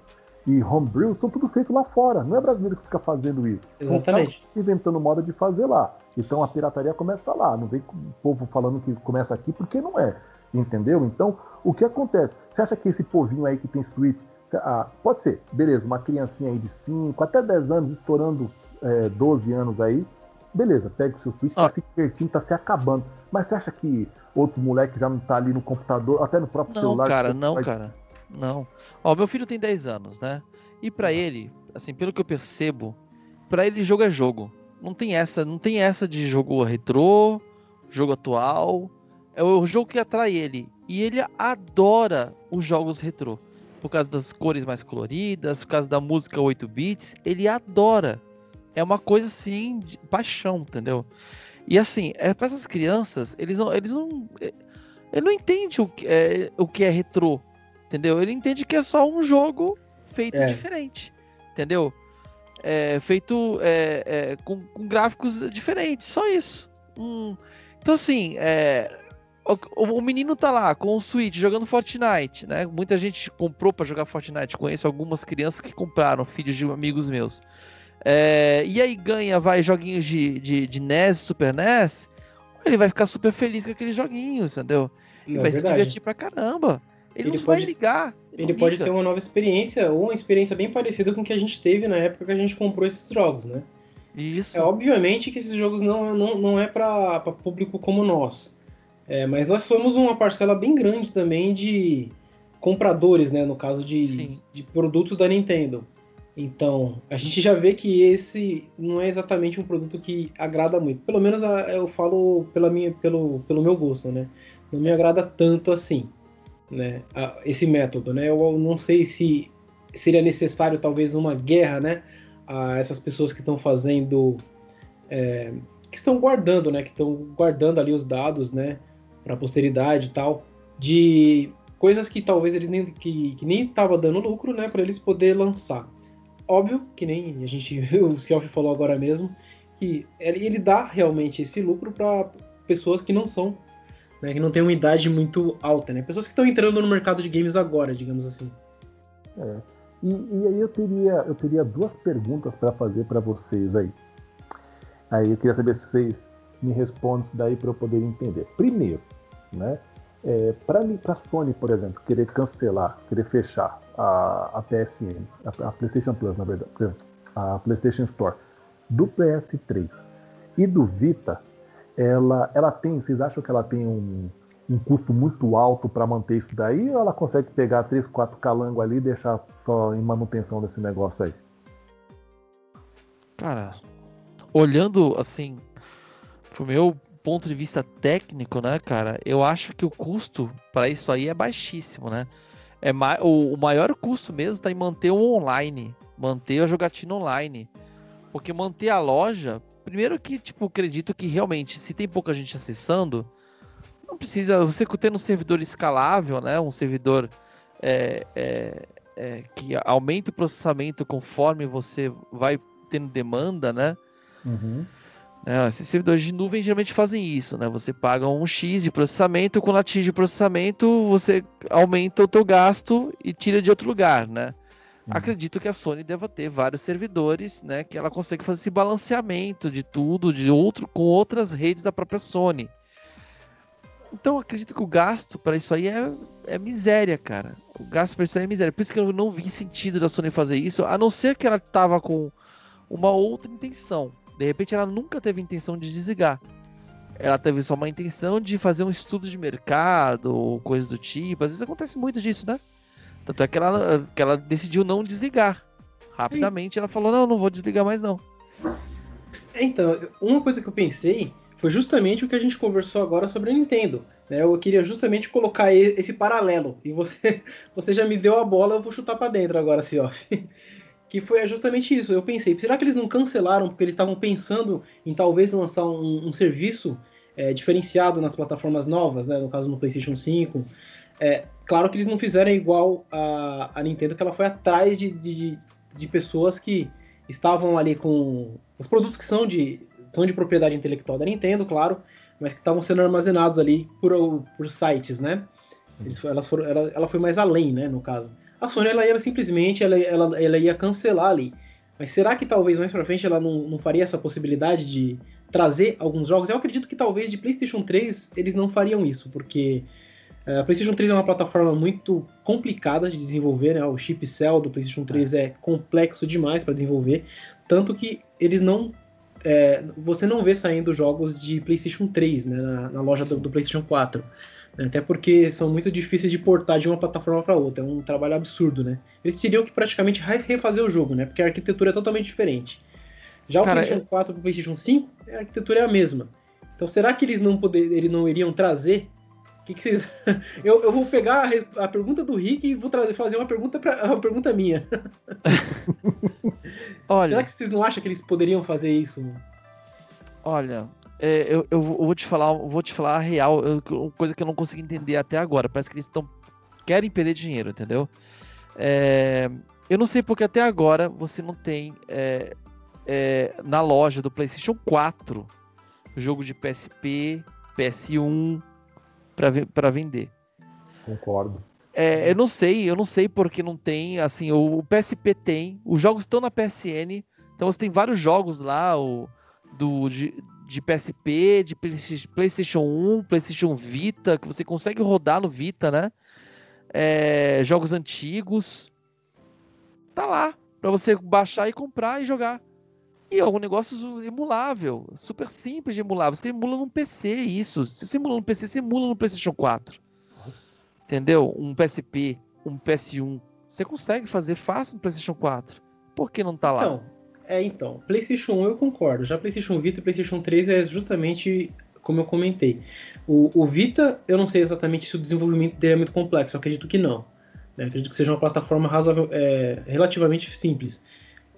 e homebrew são tudo feito lá fora. Não é brasileiro que fica fazendo isso. Exatamente. Inventando moda de fazer lá. Então a pirataria começa lá. Não vem o povo falando que começa aqui porque não é. Entendeu? Então, o que acontece? Você acha que esse povinho aí que tem Switch. Ah, pode ser, beleza, uma criancinha aí de 5 até 10 anos, estourando é, 12 anos aí, beleza, pega o seu Switch, tá ah. se divertindo, tá se acabando. Mas você acha que outros moleques já não tá ali no computador, até no próprio não, celular? Cara, não, vai... cara. Não. Ó, meu filho tem 10 anos, né? E para ele, assim, pelo que eu percebo, para ele jogo é jogo. Não tem essa, não tem essa de jogo retrô, jogo atual. É o jogo que atrai ele. E ele adora os jogos retrô. Por causa das cores mais coloridas, por causa da música 8 bits, ele adora. É uma coisa assim, de paixão, entendeu? E assim, é para essas crianças, eles não, eles não, ele não entende o que é, o que é retrô. Entendeu? Ele entende que é só um jogo feito é. diferente. Entendeu? É, feito é, é, com, com, gráficos diferentes. Só isso. Hum. Então, assim, é, o, o, menino tá lá com o Switch jogando Fortnite, né? Muita gente comprou para jogar Fortnite. Conheço algumas crianças que compraram, filhos de amigos meus. É, e aí ganha, vai, joguinhos de, de, de NES, Super NES. Ele vai ficar super feliz com aqueles joguinhos, entendeu? E é vai verdade. se divertir pra caramba. Ele, ele não pode, vai ligar. Ele, ele pode ter uma nova experiência, ou uma experiência bem parecida com o que a gente teve na época que a gente comprou esses jogos, né? Isso. É obviamente que esses jogos não, não, não é para público como nós. É, mas nós somos uma parcela bem grande também de compradores, né? No caso de, de produtos da Nintendo. Então, a gente já vê que esse não é exatamente um produto que agrada muito. Pelo menos eu falo pela minha, pelo, pelo meu gosto, né? Não me agrada tanto assim né, esse método, né? Eu não sei se seria necessário talvez uma guerra, né, a essas pessoas que estão fazendo, é, que estão guardando, né, que estão guardando ali os dados, né, para a posteridade e tal, de coisas que talvez eles nem que, que nem tava dando lucro, né, para eles poder lançar. Óbvio que nem a gente o Skelf falou agora mesmo que ele dá realmente esse lucro para pessoas que não são né, que não tem uma idade muito alta, né? Pessoas que estão entrando no mercado de games agora, digamos assim. É. E, e aí eu teria, eu teria duas perguntas para fazer para vocês aí. Aí eu queria saber se vocês me respondem isso daí para eu poder entender. Primeiro, né? É, para a Sony, por exemplo, querer cancelar, querer fechar a, a PSN, a, a, PlayStation Plus, na verdade, a PlayStation Store do PS3 e do Vita, ela, ela tem, vocês acham que ela tem um, um custo muito alto para manter isso daí ou ela consegue pegar três, quatro calangos ali e deixar só em manutenção desse negócio aí? Cara, olhando assim pro meu ponto de vista técnico, né, cara, eu acho que o custo para isso aí é baixíssimo, né? É ma o, o maior custo mesmo está em manter o online, manter a jogatina online. Porque manter a loja, Primeiro que, tipo, acredito que realmente, se tem pouca gente acessando, Não precisa, você tendo um servidor escalável, né? Um servidor é, é, é, que aumenta o processamento conforme você vai tendo demanda, né? Uhum. É, esses servidores de nuvem geralmente fazem isso, né? Você paga um X de processamento, quando atinge o processamento, você aumenta o teu gasto e tira de outro lugar, né? Uhum. Acredito que a Sony deva ter vários servidores, né? Que ela consegue fazer esse balanceamento de tudo, de outro, com outras redes da própria Sony. Então acredito que o gasto para isso aí é, é miséria, cara. O gasto para isso aí é miséria. Por isso que eu não vi sentido da Sony fazer isso, a não ser que ela tava com uma outra intenção. De repente ela nunca teve intenção de desligar. Ela teve só uma intenção de fazer um estudo de mercado ou coisa do tipo. Às vezes acontece muito disso, né? Tanto é que ela, que ela decidiu não desligar. Rapidamente ela falou: não, não vou desligar mais não. Então, uma coisa que eu pensei foi justamente o que a gente conversou agora sobre a Nintendo. Né? Eu queria justamente colocar esse paralelo. E você, você já me deu a bola, eu vou chutar para dentro agora, Sioff. que foi justamente isso. Eu pensei, será que eles não cancelaram porque eles estavam pensando em talvez lançar um, um serviço é, diferenciado nas plataformas novas, né? no caso no PlayStation 5? É, claro que eles não fizeram igual a, a Nintendo, que ela foi atrás de, de, de pessoas que estavam ali com os produtos que são de, são de propriedade intelectual da Nintendo, claro, mas que estavam sendo armazenados ali por, por sites, né? Eles, elas foram, ela, ela foi mais além, né, no caso. A Sony, ela ia simplesmente, ela, ela, ela ia cancelar ali. Mas será que talvez mais pra frente ela não, não faria essa possibilidade de trazer alguns jogos? Eu acredito que talvez de PlayStation 3 eles não fariam isso, porque a PlayStation 3 é uma plataforma muito complicada de desenvolver, né? O chip cell do PlayStation 3 é, é complexo demais para desenvolver, tanto que eles não é, você não vê saindo jogos de PlayStation 3 né, na, na loja do, do, PlayStation 4. Até porque são muito difíceis de portar de uma plataforma para outra. É um trabalho absurdo, né? Eles teriam que praticamente refazer o jogo, né? Porque a arquitetura é totalmente diferente. Já Cara, o PlayStation 4 para o PlayStation 5, a arquitetura é a mesma. Então será que eles não, poder, eles não iriam trazer que, que vocês. Eu, eu vou pegar a, a, pergunta do Rick e vou trazer, fazer uma pergunta, pra, uma pergunta minha. Olha, Será que vocês não acham que eles poderiam fazer isso? Olha, é, eu, eu, vou te falar, vou te falar a real, eu, coisa que eu não consigo entender até agora. Parece que eles estão querem perder dinheiro, entendeu? É, eu não sei porque até agora você não tem é, é na loja do PlayStation 4 jogo de PSP, PS1, para vender. Concordo. É, eu não sei, eu não sei porque não tem, assim, o, o, PSP tem, os jogos estão na PSN, então você tem vários jogos lá, o, do, de, de PSP, de PlayStation 1, PlayStation Vita, que você consegue rodar no Vita, né? É, jogos antigos. Tá lá, para você baixar e comprar e jogar. E é um negócio emulável, super simples de emular. Você emula num PC isso. Se você emula no PC, você emula no PlayStation 4. Entendeu? Um PSP, um PS1. Você consegue fazer fácil no PlayStation 4. Por que não tá lá? Então, é, então. PlayStation 1 eu concordo. Já PlayStation Vita e PlayStation 3 é justamente como eu comentei. O, o Vita, eu não sei exatamente se o desenvolvimento dele é muito complexo. Eu acredito que não. Né? Acredito que seja uma plataforma razoável, é, relativamente simples.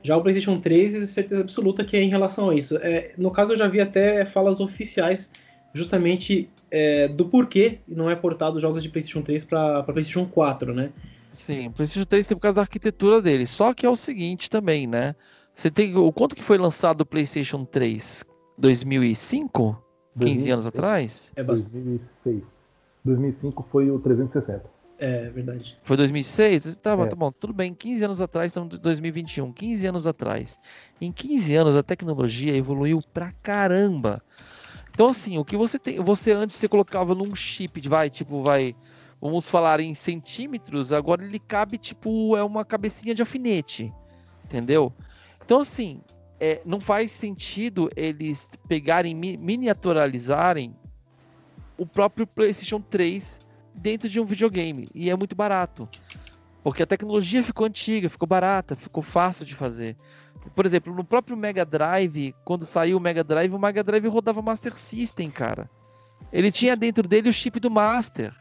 Já o PlayStation 3, é certeza absoluta que é em relação a isso. É, no caso, eu já vi até falas oficiais justamente é, do porquê não é portado jogos de PlayStation 3 para PlayStation 4, né? Sim, o PlayStation 3 tem por causa da arquitetura dele. Só que é o seguinte também, né? Você tem o quanto que foi lançado o PlayStation 3? 2005? 15 anos atrás? É bastante. 2006. 2005 foi o 360. É verdade. Foi 2006? Tá, é. tá bom, tudo bem. 15 anos atrás, estamos em 2021. 15 anos atrás. Em 15 anos, a tecnologia evoluiu pra caramba. Então, assim, o que você tem. Você antes você colocava num chip de vai, tipo, vai. Vamos falar em centímetros, agora ele cabe, tipo, é uma cabecinha de alfinete. Entendeu? Então, assim, é, não faz sentido eles pegarem, miniaturalizarem o próprio PlayStation 3 dentro de um videogame. E é muito barato. Porque a tecnologia ficou antiga, ficou barata, ficou fácil de fazer. Por exemplo, no próprio Mega Drive, quando saiu o Mega Drive, o Mega Drive rodava Master System, cara. Ele tinha dentro dele o chip do Master.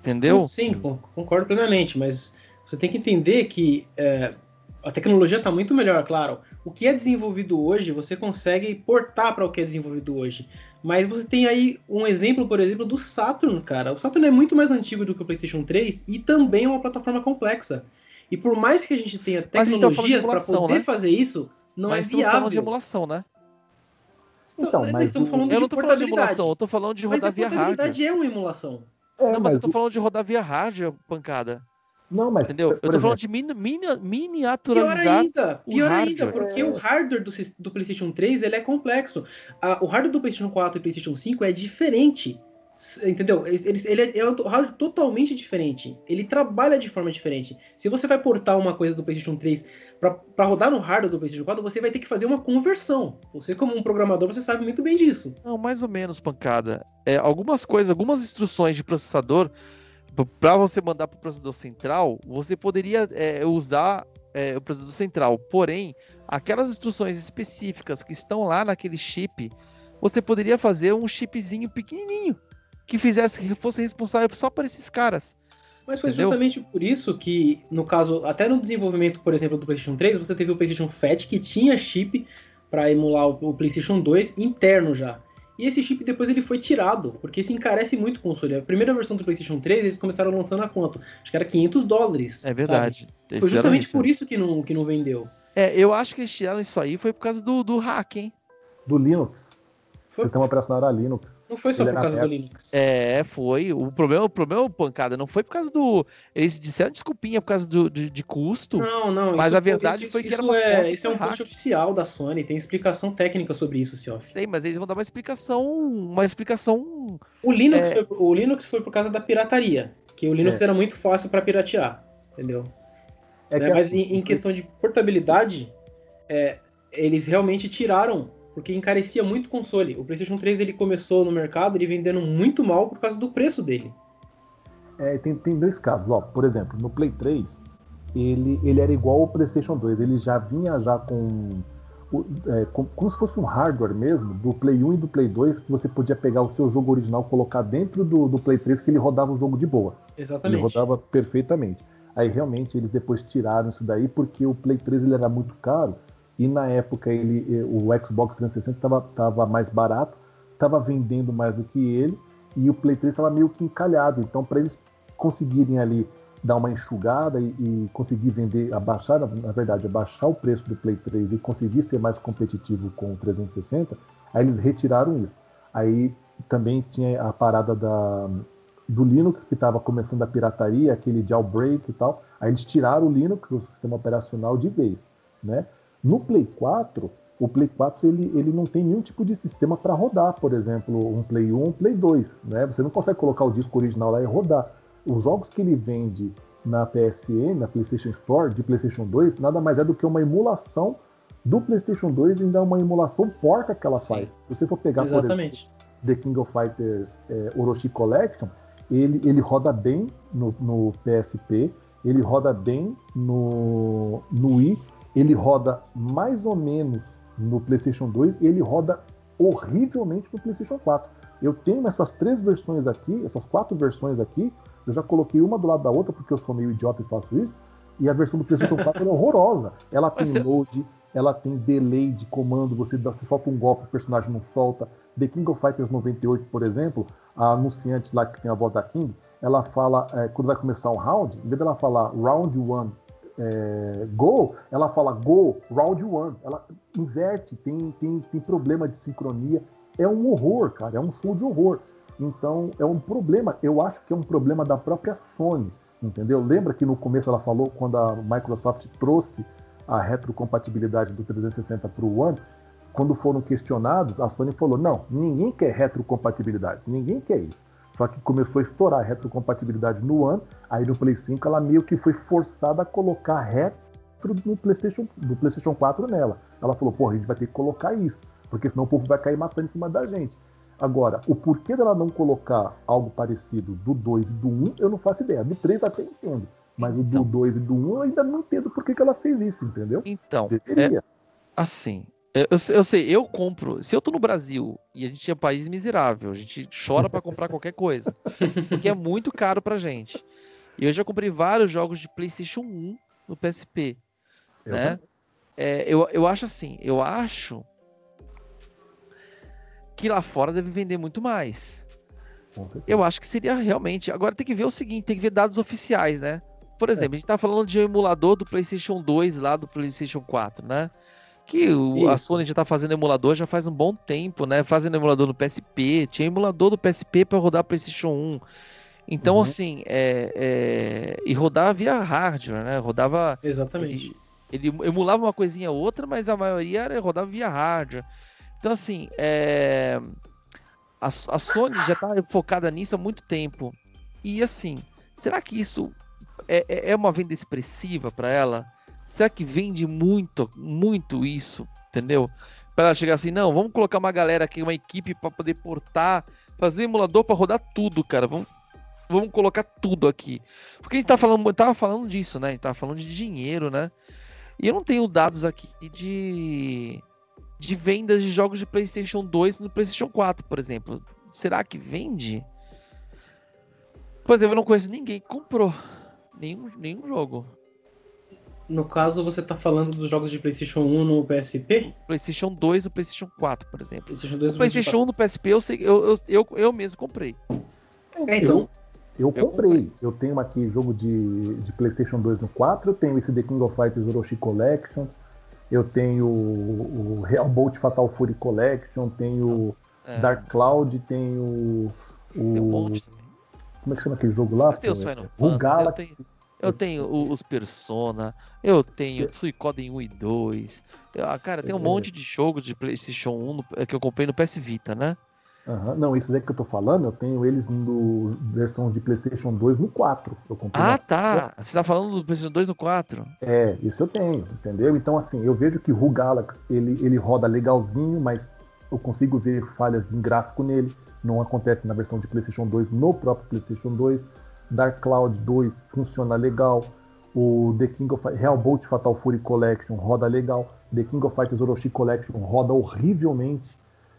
Entendeu? Sim, concordo plenamente, mas você tem que entender que é, a tecnologia está muito melhor, claro. O que é desenvolvido hoje, você consegue portar para o que é desenvolvido hoje. Mas você tem aí um exemplo, por exemplo, do Saturn, cara. O Saturn é muito mais antigo do que o PlayStation 3 e também é uma plataforma complexa. E por mais que a gente tenha tecnologias para poder né? fazer isso, não mas é viável. Falando de emulação, né? Então, mas estamos falando eu não tô falando de emulação, eu tô falando de rodar via hardware. Mas a portabilidade é uma emulação. É, não, mas, mas eu tô falando de rodar via hardware, pancada. Não, mas. Entendeu? Eu tô exemplo, falando de mini, mini, miniaturizar. Pior ainda, pior ainda, porque é. o hardware do, do PlayStation 3 ele é complexo. A, o hardware do PlayStation 4 e PlayStation 5 é diferente. Entendeu? Ele, ele é, é um hardware totalmente diferente. Ele trabalha de forma diferente. Se você vai portar uma coisa do PlayStation 3 para rodar no hardware do PlayStation 4, você vai ter que fazer uma conversão. Você, como um programador, você sabe muito bem disso. Não, mais ou menos, pancada. É, algumas coisas, algumas instruções de processador para você mandar para o processador central, você poderia é, usar é, o processador central. Porém, aquelas instruções específicas que estão lá naquele chip, você poderia fazer um chipzinho pequenininho que fizesse que fosse responsável só por esses caras. Mas foi Entendeu? justamente por isso que, no caso, até no desenvolvimento, por exemplo, do PlayStation 3, você teve o PlayStation Fat que tinha chip para emular o PlayStation 2 interno já. E esse chip depois ele foi tirado, porque isso encarece muito o console. A primeira versão do PlayStation 3 eles começaram lançando a quanto? Acho que era 500 dólares. É verdade. Foi justamente isso. por isso que não, que não vendeu. É, eu acho que eles tiraram isso aí foi por causa do, do hack, hein? Do Linux. Foi... Sistema operacional era Linux. Não foi só por causa do Linux. É, foi. O problema, o problema, pancada, não foi por causa do. Eles disseram desculpinha por causa do, de, de custo. Não, não. Mas isso, a verdade isso, foi que isso era é, Isso é um post oficial da Sony, tem explicação técnica sobre isso, senhor. Sei, mas eles vão dar uma explicação. Uma explicação. O Linux, é... foi, o Linux foi por causa da pirataria. Que o Linux é. era muito fácil para piratear. Entendeu? É né? Mas em, em, questão de portabilidade, é, eles realmente tiraram porque encarecia muito o console. O PlayStation 3 ele começou no mercado ele vendendo muito mal por causa do preço dele. É, tem, tem dois casos, ó. Por exemplo, no Play 3, ele, ele era igual ao PlayStation 2, ele já vinha já com, é, com, como se fosse um hardware mesmo, do Play 1 e do Play 2, que você podia pegar o seu jogo original, colocar dentro do, do Play 3, que ele rodava o jogo de boa. Exatamente. Ele rodava perfeitamente. Aí realmente eles depois tiraram isso daí, porque o Play 3 ele era muito caro, e na época ele, eh, o Xbox 360 estava mais barato, estava vendendo mais do que ele, e o Play 3 estava meio que encalhado. Então, para eles conseguirem ali dar uma enxugada e, e, conseguir vender, abaixar, na verdade, abaixar o preço do Play 3 e conseguir ser mais competitivo com o 360, aí eles retiraram isso. Aí também tinha a parada da, do Linux, que estava começando a pirataria, aquele jailbreak e tal. Aí eles tiraram o Linux, o sistema operacional, de vez, né? No Play 4, o Play 4 ele, ele não tem nenhum tipo de sistema para rodar, por exemplo, um Play 1, um Play 2. Né? Você não consegue colocar o disco original lá e rodar. Os jogos que ele vende na PSN, na PlayStation Store, de PlayStation 2, nada mais é do que uma emulação do PlayStation 2 e ainda é uma emulação porca que ela Sim. faz. Se você for pegar, Exatamente. por exemplo, The King of Fighters é, Orochi Collection, ele, ele roda bem no, no PSP, ele roda bem no, no Wii, ele roda mais ou menos no PlayStation 2 e ele roda horrivelmente no PlayStation 4. Eu tenho essas três versões aqui, essas quatro versões aqui, eu já coloquei uma do lado da outra porque eu sou meio idiota e faço isso, e a versão do PlayStation 4 é horrorosa. Ela tem Mas load, ela tem delay de comando, você, dá, você solta um golpe, o personagem não solta. The King of Fighters 98, por exemplo, a anunciante lá que tem a voz da King, ela fala, é, quando vai começar um round, em vez dela falar round 1 é, Go, ela fala Go, Round One. Ela inverte, tem, tem, tem problema de sincronia. É um horror, cara, é um show de horror. Então, é um problema, eu acho que é um problema da própria Sony, entendeu? Lembra que no começo ela falou, quando a Microsoft trouxe a retrocompatibilidade do 360 para o One, quando foram questionados, a Sony falou: não, ninguém quer retrocompatibilidade, ninguém quer isso. Só que começou a estourar a retrocompatibilidade no ano, aí no Play 5 ela meio que foi forçada a colocar retro no PlayStation, no PlayStation 4 nela. Ela falou, pô, a gente vai ter que colocar isso, porque senão o povo vai cair matando em cima da gente. Agora, o porquê dela não colocar algo parecido do 2 e do 1, eu não faço ideia. Do 3 até entendo. Mas o do 2 então, e do 1 eu ainda não entendo por que, que ela fez isso, entendeu? Então, Deveria. É, assim, eu, eu, sei, eu compro. Se eu tô no Brasil e a gente é um país miserável, a gente chora para comprar qualquer coisa. Porque é muito caro pra gente. E eu já comprei vários jogos de PlayStation 1 no PSP. Eu né? É, eu, eu acho assim, eu acho que lá fora deve vender muito mais. Eu acho que seria realmente. Agora tem que ver o seguinte, tem que ver dados oficiais, né? Por é. exemplo, é. a gente tá falando de um emulador do PlayStation 2 lá do PlayStation 4, né? Que o, a Sony já tá fazendo emulador já faz um bom tempo, né? Fazendo emulador no PSP, tinha emulador do PSP para rodar PlayStation 1. Então, uhum. assim, é, é, e rodava via hardware, né? Rodava. Exatamente. Ele, ele, emulava uma coisinha ou outra, mas a maioria era, rodava via hardware. Então, assim, é, a, a Sony já tá focada nisso há muito tempo. E, assim, será que isso é, é, é uma venda expressiva para ela? Será que vende muito, muito isso, entendeu? Para chegar assim, não, vamos colocar uma galera aqui, uma equipe para poder portar, fazer emulador para rodar tudo, cara. Vamos, vamos colocar tudo aqui. Porque a gente tá falando, tava falando disso, né? A gente tava falando de dinheiro, né? E eu não tenho dados aqui de de vendas de jogos de PlayStation 2 no PlayStation 4, por exemplo. Será que vende? Por exemplo, eu não conheço ninguém que comprou nenhum, nenhum jogo. No caso, você tá falando dos jogos de PlayStation 1 no PSP? PlayStation 2 e PlayStation 4, por exemplo. PlayStation 2 o PlayStation 1 no PSP eu, sei, eu, eu, eu, eu mesmo comprei. É, então. Eu, eu comprei. comprei. Eu tenho aqui jogo de, de PlayStation 2 no 4, eu tenho esse The King of Fighters Orochi Collection, eu tenho o, Real Bolt Fatal Fury Collection, tenho é. Dark Cloud, tenho o. Tem um monte também. Como é que chama aquele jogo lá? O Galaxy. Eu tenho... Eu tenho os Persona, eu tenho Suicoden 1 e 2. Eu, ah, cara, tem um é. monte de jogos de PlayStation 1 no, que eu comprei no PS Vita, né? Uhum. Não, esses aí que eu tô falando, eu tenho eles no versão de PlayStation 2 no 4. Eu comprei ah, tá. Você tá falando do PlayStation 2 no 4? É, isso eu tenho, entendeu? Então, assim, eu vejo que o Galaxy ele, ele roda legalzinho, mas eu consigo ver falhas em gráfico nele. Não acontece na versão de PlayStation 2 no próprio PlayStation 2. Dark Cloud 2 funciona legal. O The King of Real Bolt Fatal Fury Collection roda legal. The King of Fighters Orochi Collection roda horrivelmente.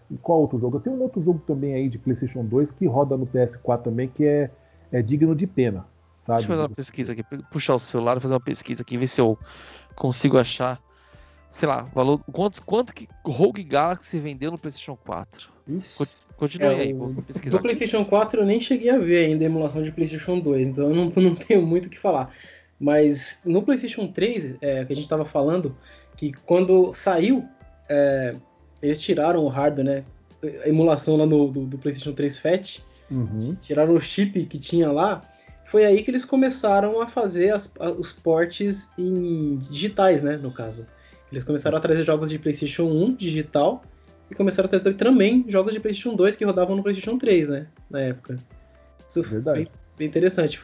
E qual outro jogo? Eu tenho um outro jogo também aí de PlayStation 2 que roda no PS4 também, que é, é digno de pena. Sabe? Deixa eu fazer uma pesquisa aqui, puxar o celular e fazer uma pesquisa aqui, ver se eu consigo achar, sei lá, valor. Quanto, quanto que Rogue Galaxy vendeu no PlayStation 4? Ixi. Continue é, aí, vou pesquisar. Do PlayStation 4 eu nem cheguei a ver ainda a emulação de PlayStation 2, então eu não, não tenho muito o que falar. Mas no PlayStation 3, é, que a gente estava falando, que quando saiu, é, eles tiraram o hardware, né? A emulação lá no, do, do PlayStation 3 Fat, uhum. tiraram o chip que tinha lá. Foi aí que eles começaram a fazer as, os portes em digitais, né? No caso. Eles começaram a trazer jogos de PlayStation 1 digital e começaram a ter também jogos de PlayStation 2 que rodavam no PlayStation 3, né? Na época. Isso foi bem, bem, interessante.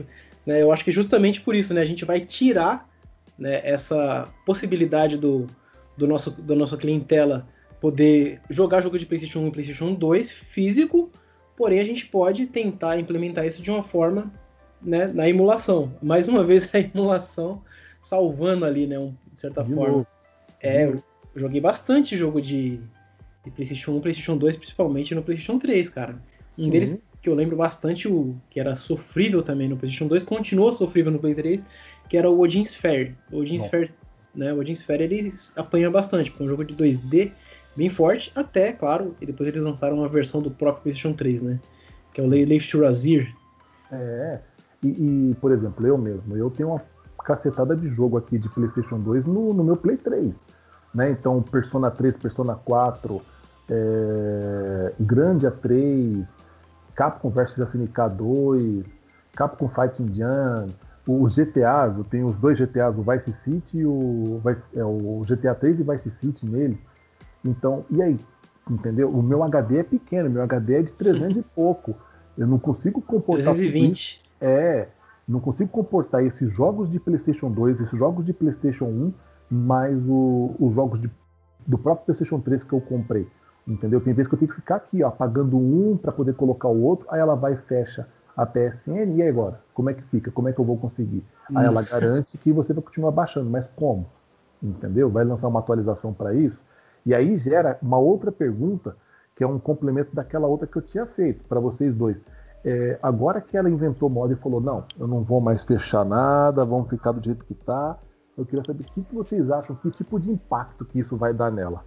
Né? Eu acho que justamente por isso, né? A gente vai tirar né, essa possibilidade do, do nosso, da nossa clientela poder jogar jogo de PlayStation 1 e PlayStation 2 físico, porém a gente pode tentar implementar isso de uma forma né, na emulação. Mais uma vez a emulação salvando ali, né, um, de certa de forma. Novo. É, eu joguei bastante jogo de, de PlayStation 1, PlayStation 2, principalmente no PlayStation 3, cara. Um uhum. deles que eu lembro bastante, o que era sofrível também no PlayStation 2, continuou sofrível no Play 3, que era o Odin Sphere. O Odin Sphere, né, o Odin Sphere ele apanha bastante, porque é um jogo de 2D bem forte, até, claro, e depois eles lançaram uma versão do próprio PlayStation 3, né, que é o Leif to Razir. É, e, e, por exemplo, eu mesmo, eu tenho uma cacetada de jogo aqui de PlayStation 2 no, no meu Play 3, né, então Persona 3, Persona 4 é, Grande A3, Capcom vs SNK 2, Capcom Fighting Jam, os GTAs, eu tenho os dois GTAs, o Vice City e o, é, o GTA 3 e Vice City nele. Então, e aí? Entendeu? O meu HD é pequeno, meu HD é de 300 e pouco. Eu não consigo comportar. 320. É, não consigo comportar esses jogos de PlayStation 2, esses jogos de PlayStation 1, mais o, os jogos de, do próprio PlayStation 3 que eu comprei. Entendeu? Tem vezes que eu tenho que ficar aqui, ó, apagando um para poder colocar o outro, aí ela vai e fecha a PSN, e aí agora? Como é que fica? Como é que eu vou conseguir? Aí ela garante que você vai continuar baixando, mas como? Entendeu? Vai lançar uma atualização para isso? E aí gera uma outra pergunta, que é um complemento daquela outra que eu tinha feito para vocês dois. É, agora que ela inventou moda e falou: não, eu não vou mais fechar nada, vamos ficar do jeito que está, Eu queria saber o que, que vocês acham, que tipo de impacto que isso vai dar nela.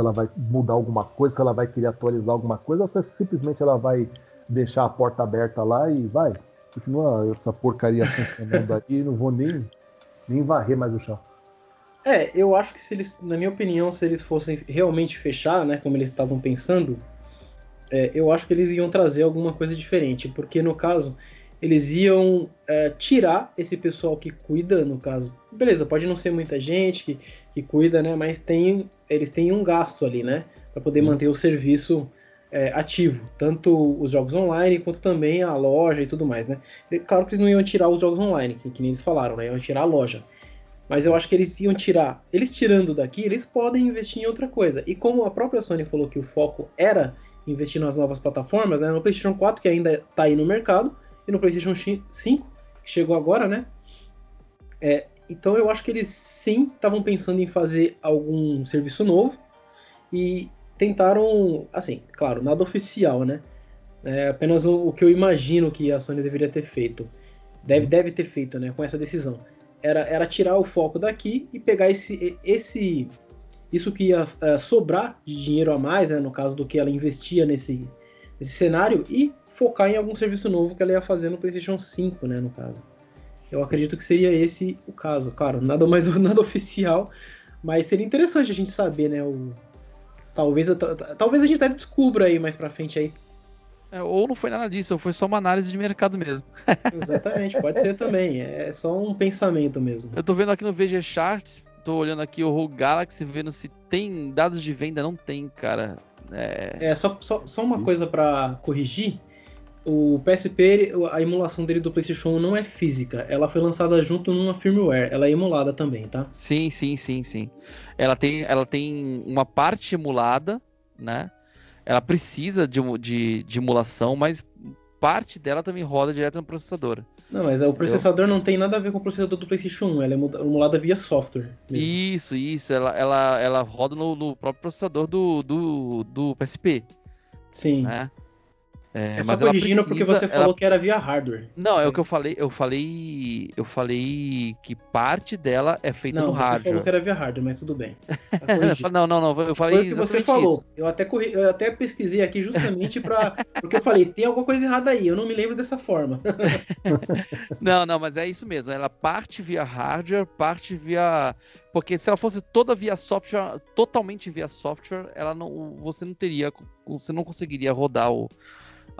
Se ela vai mudar alguma coisa, se ela vai querer atualizar alguma coisa, ou se simplesmente ela vai deixar a porta aberta lá e vai. Continua essa porcaria funcionando aí, não vou nem, nem varrer mais o chão. É, eu acho que se eles, na minha opinião, se eles fossem realmente fechar, né, como eles estavam pensando, é, eu acho que eles iam trazer alguma coisa diferente, porque no caso eles iam é, tirar esse pessoal que cuida, no caso, beleza, pode não ser muita gente que, que cuida, né, mas tem, eles têm um gasto ali, né, para poder manter o serviço é, ativo, tanto os jogos online quanto também a loja e tudo mais, né. Claro que eles não iam tirar os jogos online, que, que nem eles falaram, né, iam tirar a loja. Mas eu acho que eles iam tirar. Eles tirando daqui, eles podem investir em outra coisa. E como a própria Sony falou que o foco era investir nas novas plataformas, né? No PlayStation 4, que ainda está aí no mercado, e no PlayStation 5, que chegou agora, né? É, então eu acho que eles sim estavam pensando em fazer algum serviço novo e tentaram, assim, claro, nada oficial, né? É apenas o, o que eu imagino que a Sony deveria ter feito. Deve, deve ter feito, né? Com essa decisão era, era tirar o foco daqui e pegar esse, esse isso que ia uh, sobrar de dinheiro a mais, né, no caso do que ela investia nesse, nesse cenário, e focar em algum serviço novo que ela ia fazer no PlayStation 5, né, no caso. Eu acredito que seria esse o caso. Claro, nada mais nada oficial, mas seria interessante a gente saber, né, o talvez talvez a gente até descubra aí mais para frente aí é, ou não foi nada disso, ou foi só uma análise de mercado mesmo. Exatamente, pode ser também. É só um pensamento mesmo. Eu tô vendo aqui no VG Charts, tô olhando aqui o Rogue Galaxy, vendo se tem dados de venda. Não tem, cara. É, é só, só, só uma coisa para corrigir. O PSP, a emulação dele do PlayStation 1 não é física. Ela foi lançada junto numa firmware. Ela é emulada também, tá? Sim, sim, sim, sim. Ela tem, ela tem uma parte emulada, né? ela precisa de, de, de emulação, mas parte dela também roda direto no processador. Não, mas o processador não tem nada a ver com o processador do PlayStation 1, ela é emulada via software. Mesmo. Isso, isso, ela, ela, ela roda no, no próprio processador do, do, do PSP. Sim. Né? É, é só corrigindo precisa, porque você falou ela... que era via hardware. Não, é o que eu falei. Eu falei. Eu falei que parte dela é feita não, no hardware. Você falou que era via hardware, mas tudo bem. Tá não, não, não. Eu falei. Foi o que você falou. Isso. Eu até, corri... eu até pesquisei aqui justamente para Porque eu falei, tem alguma coisa errada aí. Eu não me lembro dessa forma. não, não, mas é isso mesmo. Ela parte via hardware, parte via. Porque se ela fosse toda via software, totalmente via software, ela não, você não teria, você não conseguiria rodar o,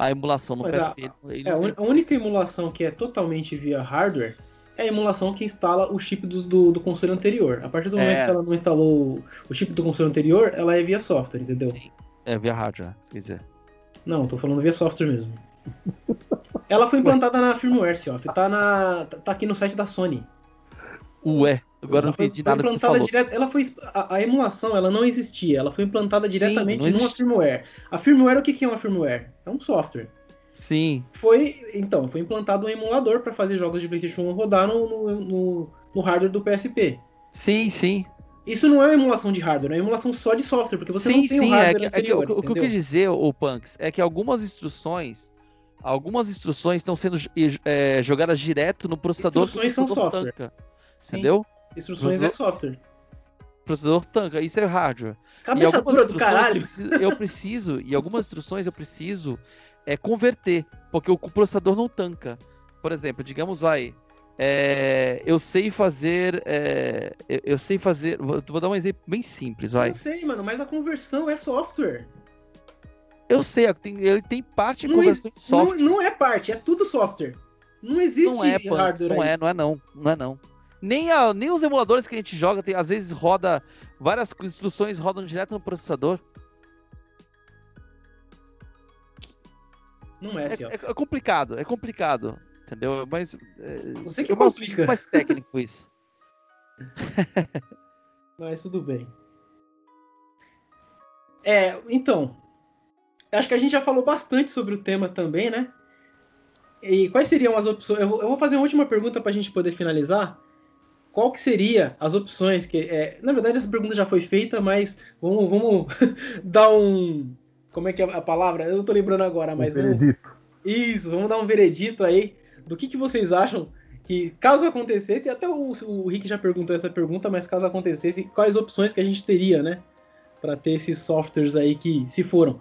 a emulação no PSP. A, é, a única emulação que é totalmente via hardware é a emulação que instala o chip do, do, do console anterior. A partir do é... momento que ela não instalou o chip do console anterior, ela é via software, entendeu? Sim, é via hardware, se quiser. Não, tô falando via software mesmo. ela foi implantada na firmware, Sioff. Tá, na, tá aqui no site da Sony. Ué. Agora não entendi nada que você falou. Direto, ela foi, a, a, emulação ela não existia, ela foi implantada Sim, diretamente numa firmware. A firmware, o que, que é uma firmware? É um software. Sim. Foi, então, foi implantado um emulador para fazer jogos de PlayStation 1 rodar no, no, no, no, hardware do PSP. Sim, sim. Isso não é uma emulação de hardware, é uma emulação só de software, porque você sim, não tem sim, o hardware é que, anterior, é que, o, o que eu quis dizer, o Punks, é que algumas instruções algumas instruções estão sendo é, jogadas direto no processador. Instruções são software. Tanca, entendeu? Instruções processador, é software. Processador tanca, isso é hardware. Cabeça dura do caralho. Eu preciso, eu preciso, e algumas instruções eu preciso é, converter, porque o processador não tanca. Por exemplo, digamos, vai, é, eu sei fazer. É, eu, eu, sei fazer. Vou, vou, dar um exemplo bem simples, vai. Eu sei, mano, mas a conversão é software. Eu sei, ele tem parte de não conversão de software. Não, não, é parte, é tudo software. Não existe não é, hardware. Não aí. é, não é não. Não é não. Nem, a, nem os emuladores que a gente joga, tem, às vezes roda. Várias instruções rodam direto no processador. Não é assim, é, é, complicado, é complicado. Entendeu? Mas. É, Você que complica. mais técnico isso. Mas tudo bem. É, então. Acho que a gente já falou bastante sobre o tema também, né? E quais seriam as opções? Eu vou fazer uma última pergunta para a gente poder finalizar qual que seria as opções que é, na verdade essa pergunta já foi feita mas vamos, vamos dar um como é que é a palavra eu não tô lembrando agora mas um veredito vamos, isso vamos dar um veredito aí do que, que vocês acham que caso acontecesse, até o, o Rick já perguntou essa pergunta, mas caso acontecesse, quais opções que a gente teria, né? Para ter esses softwares aí que se foram.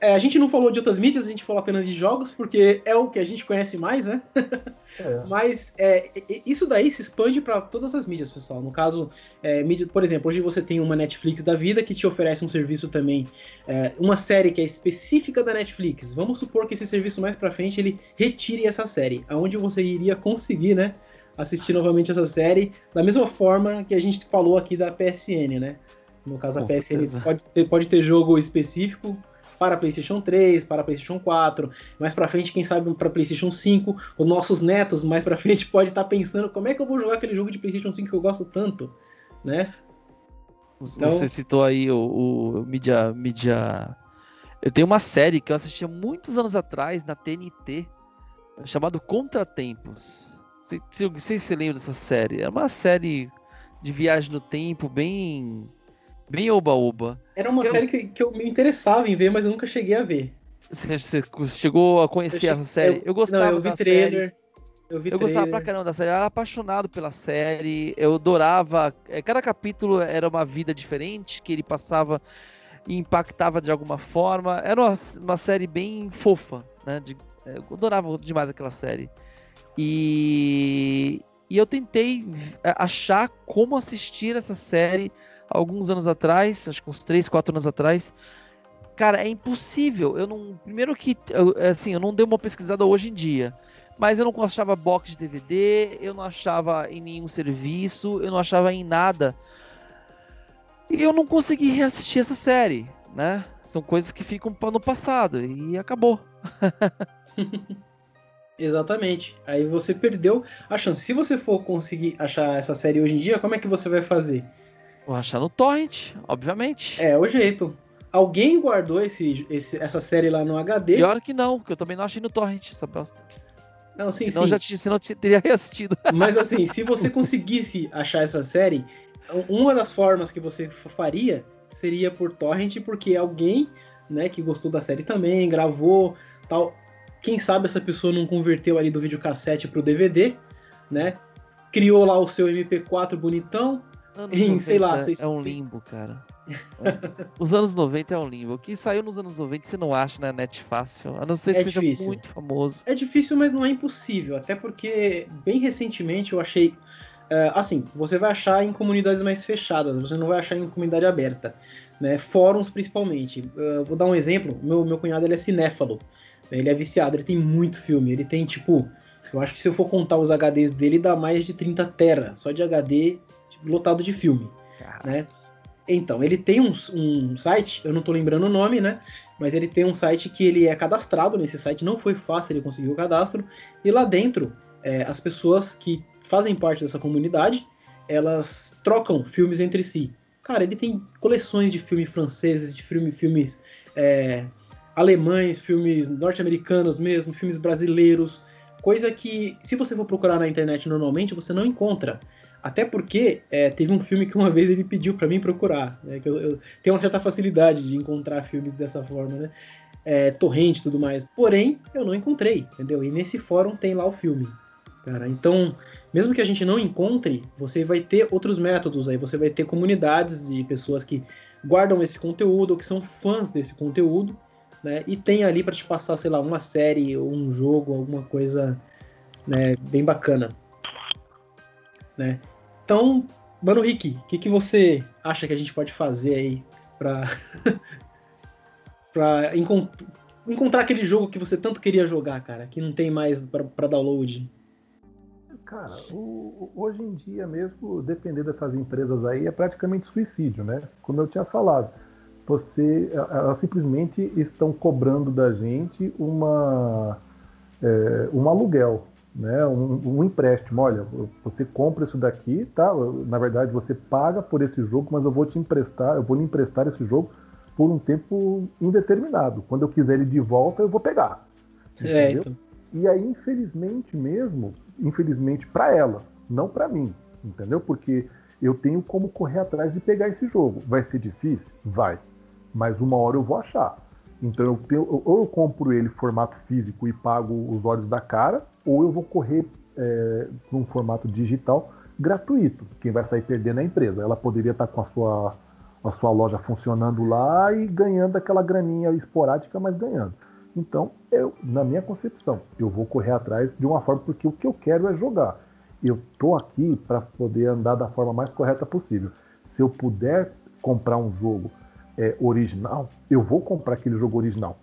É, a gente não falou de outras mídias, a gente falou apenas de jogos, porque é o que a gente conhece mais, né? É. Mas é, isso daí se expande para todas as mídias, pessoal. No caso, é, mídia, por exemplo, hoje você tem uma Netflix da vida que te oferece um serviço também, é, uma série que é específica da Netflix. Vamos supor que esse serviço mais para frente ele retire essa série, aonde você iria conseguir, né? Assistir novamente essa série, da mesma forma que a gente falou aqui da PSN, né? No caso, a PSN pode ter, pode ter jogo específico, para PlayStation 3, para PlayStation 4, mais para frente, quem sabe para PlayStation 5. Os nossos netos mais para frente pode estar tá pensando como é que eu vou jogar aquele jogo de PlayStation 5 que eu gosto tanto, né? Então... Você citou aí o, o mídia, mídia. Eu tenho uma série que eu assistia muitos anos atrás na TNT, chamado Contratempos. Não sei se você lembra dessa série. É uma série de viagem no tempo bem Bem oba-oba. Era uma eu... série que, que eu me interessava em ver, mas eu nunca cheguei a ver. Você, você chegou a conhecer eu essa série? Eu, eu gostava não, eu vi da trailer. série. Eu, vi eu gostava pra caramba da série, eu era apaixonado pela série, eu adorava. É, cada capítulo era uma vida diferente que ele passava e impactava de alguma forma. Era uma, uma série bem fofa, né? De, é, eu adorava demais aquela série. E, e eu tentei achar como assistir essa série alguns anos atrás, acho que uns 3, 4 anos atrás. Cara, é impossível. Eu não. Primeiro que, eu, assim, eu não dei uma pesquisada hoje em dia. Mas eu não achava box de DVD, eu não achava em nenhum serviço, eu não achava em nada. E eu não consegui reassistir essa série, né? São coisas que ficam no passado e acabou. Exatamente. Aí você perdeu a chance. Se você for conseguir achar essa série hoje em dia, como é que você vai fazer? Vou achar no torrent, obviamente. É, o jeito. Alguém guardou esse, esse, essa série lá no HD? Pior que não, que eu também não achei no torrent essa bosta. Não, sim, senão sim. Já, senão teria reassistido. Mas assim, se você conseguisse achar essa série, uma das formas que você faria seria por torrent, porque alguém, né, que gostou da série também, gravou, tal. Quem sabe essa pessoa não converteu ali do videocassete pro DVD, né? Criou lá o seu MP4 bonitão, Anos em, sei lá, É um limbo, cara. Os anos 90 é um limbo. O que saiu nos anos 90 você não acha na net fácil, a não ser que é seja difícil. muito famoso. É difícil, mas não é impossível. Até porque, bem recentemente, eu achei. Uh, assim, você vai achar em comunidades mais fechadas, você não vai achar em comunidade aberta. Né? Fóruns, principalmente. Uh, vou dar um exemplo. Meu, meu cunhado ele é cinéfalo. Ele é viciado, ele tem muito filme. Ele tem, tipo. Eu acho que se eu for contar os HDs dele, dá mais de 30 tera. Só de HD lotado de filme, né? Então, ele tem um, um, site, eu não tô lembrando o nome, né? Mas ele tem um site que ele é cadastrado nesse site, não foi fácil ele conseguir o cadastro. E lá dentro, é, as pessoas que fazem parte dessa comunidade, elas trocam filmes entre si. Cara, ele tem coleções de filmes franceses, de filme, filmes é, alemães, filmes norte-americanos mesmo, filmes brasileiros. Coisa que, se você for procurar na internet normalmente, você não encontra. Até porque é, teve um filme que uma vez ele pediu para mim procurar, né, que eu, eu, tenho uma certa facilidade de encontrar filmes dessa forma, né? É, torrente e tudo mais. Porém, eu não encontrei, entendeu? E nesse fórum tem lá o filme, cara. Então, mesmo que a gente não encontre, você vai ter outros métodos aí, você vai ter comunidades de pessoas que guardam esse conteúdo ou que são fãs desse conteúdo, né? E tem ali para te passar, sei lá, uma série ou um jogo, alguma coisa, né, bem bacana. Né? Então, Mano Rick, o que, que você acha que a gente pode fazer aí pra, pra encont encontrar aquele jogo que você tanto queria jogar, cara, que não tem mais para download? Cara, o, hoje em dia mesmo, depender dessas empresas aí, é praticamente suicídio, né? Como eu tinha falado, você, elas simplesmente estão cobrando da gente uma, é, um aluguel né, um, um, empréstimo. Olha, você compra isso daqui, tá? Na verdade, você paga por esse jogo, mas eu vou te emprestar, eu vou lhe emprestar esse jogo por um tempo indeterminado. Quando eu quiser ele de volta, eu vou pegar. É, então. E aí, infelizmente mesmo, infelizmente para ela, não para mim, entendeu? Porque eu tenho como correr atrás de pegar esse jogo. Vai ser difícil? Vai. Mas uma hora eu vou achar. Então eu tenho, ou eu compro ele formato físico e pago os olhos da cara, ou eu vou correr é, num formato digital gratuito. Quem vai sair perdendo é a empresa. Ela poderia estar com a sua, a sua loja funcionando lá e ganhando aquela graninha esporádica, mas ganhando. Então, eu, na minha concepção, eu vou correr atrás de uma forma porque o que eu quero é jogar. Eu tô aqui para poder andar da forma mais correta possível. Se eu puder comprar um jogo é, original, eu vou comprar aquele jogo original.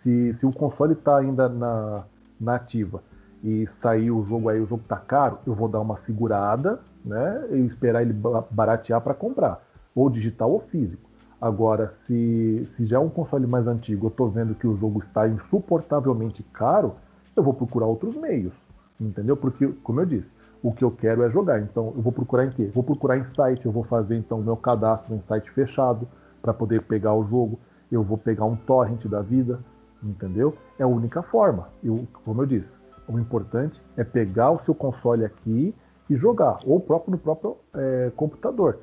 Se, se o console está ainda na, na ativa e sair o jogo aí, o jogo tá caro, eu vou dar uma segurada, né? E esperar ele baratear para comprar, ou digital ou físico. Agora, se, se já é um console mais antigo, eu estou vendo que o jogo está insuportavelmente caro, eu vou procurar outros meios, entendeu? Porque, como eu disse, o que eu quero é jogar. Então, eu vou procurar em quê? Vou procurar em site, eu vou fazer então meu cadastro em site fechado para poder pegar o jogo. Eu vou pegar um torrent da vida, entendeu? É a única forma. Eu, como eu disse, o importante é pegar o seu console aqui e jogar, ou próprio no próprio é, computador,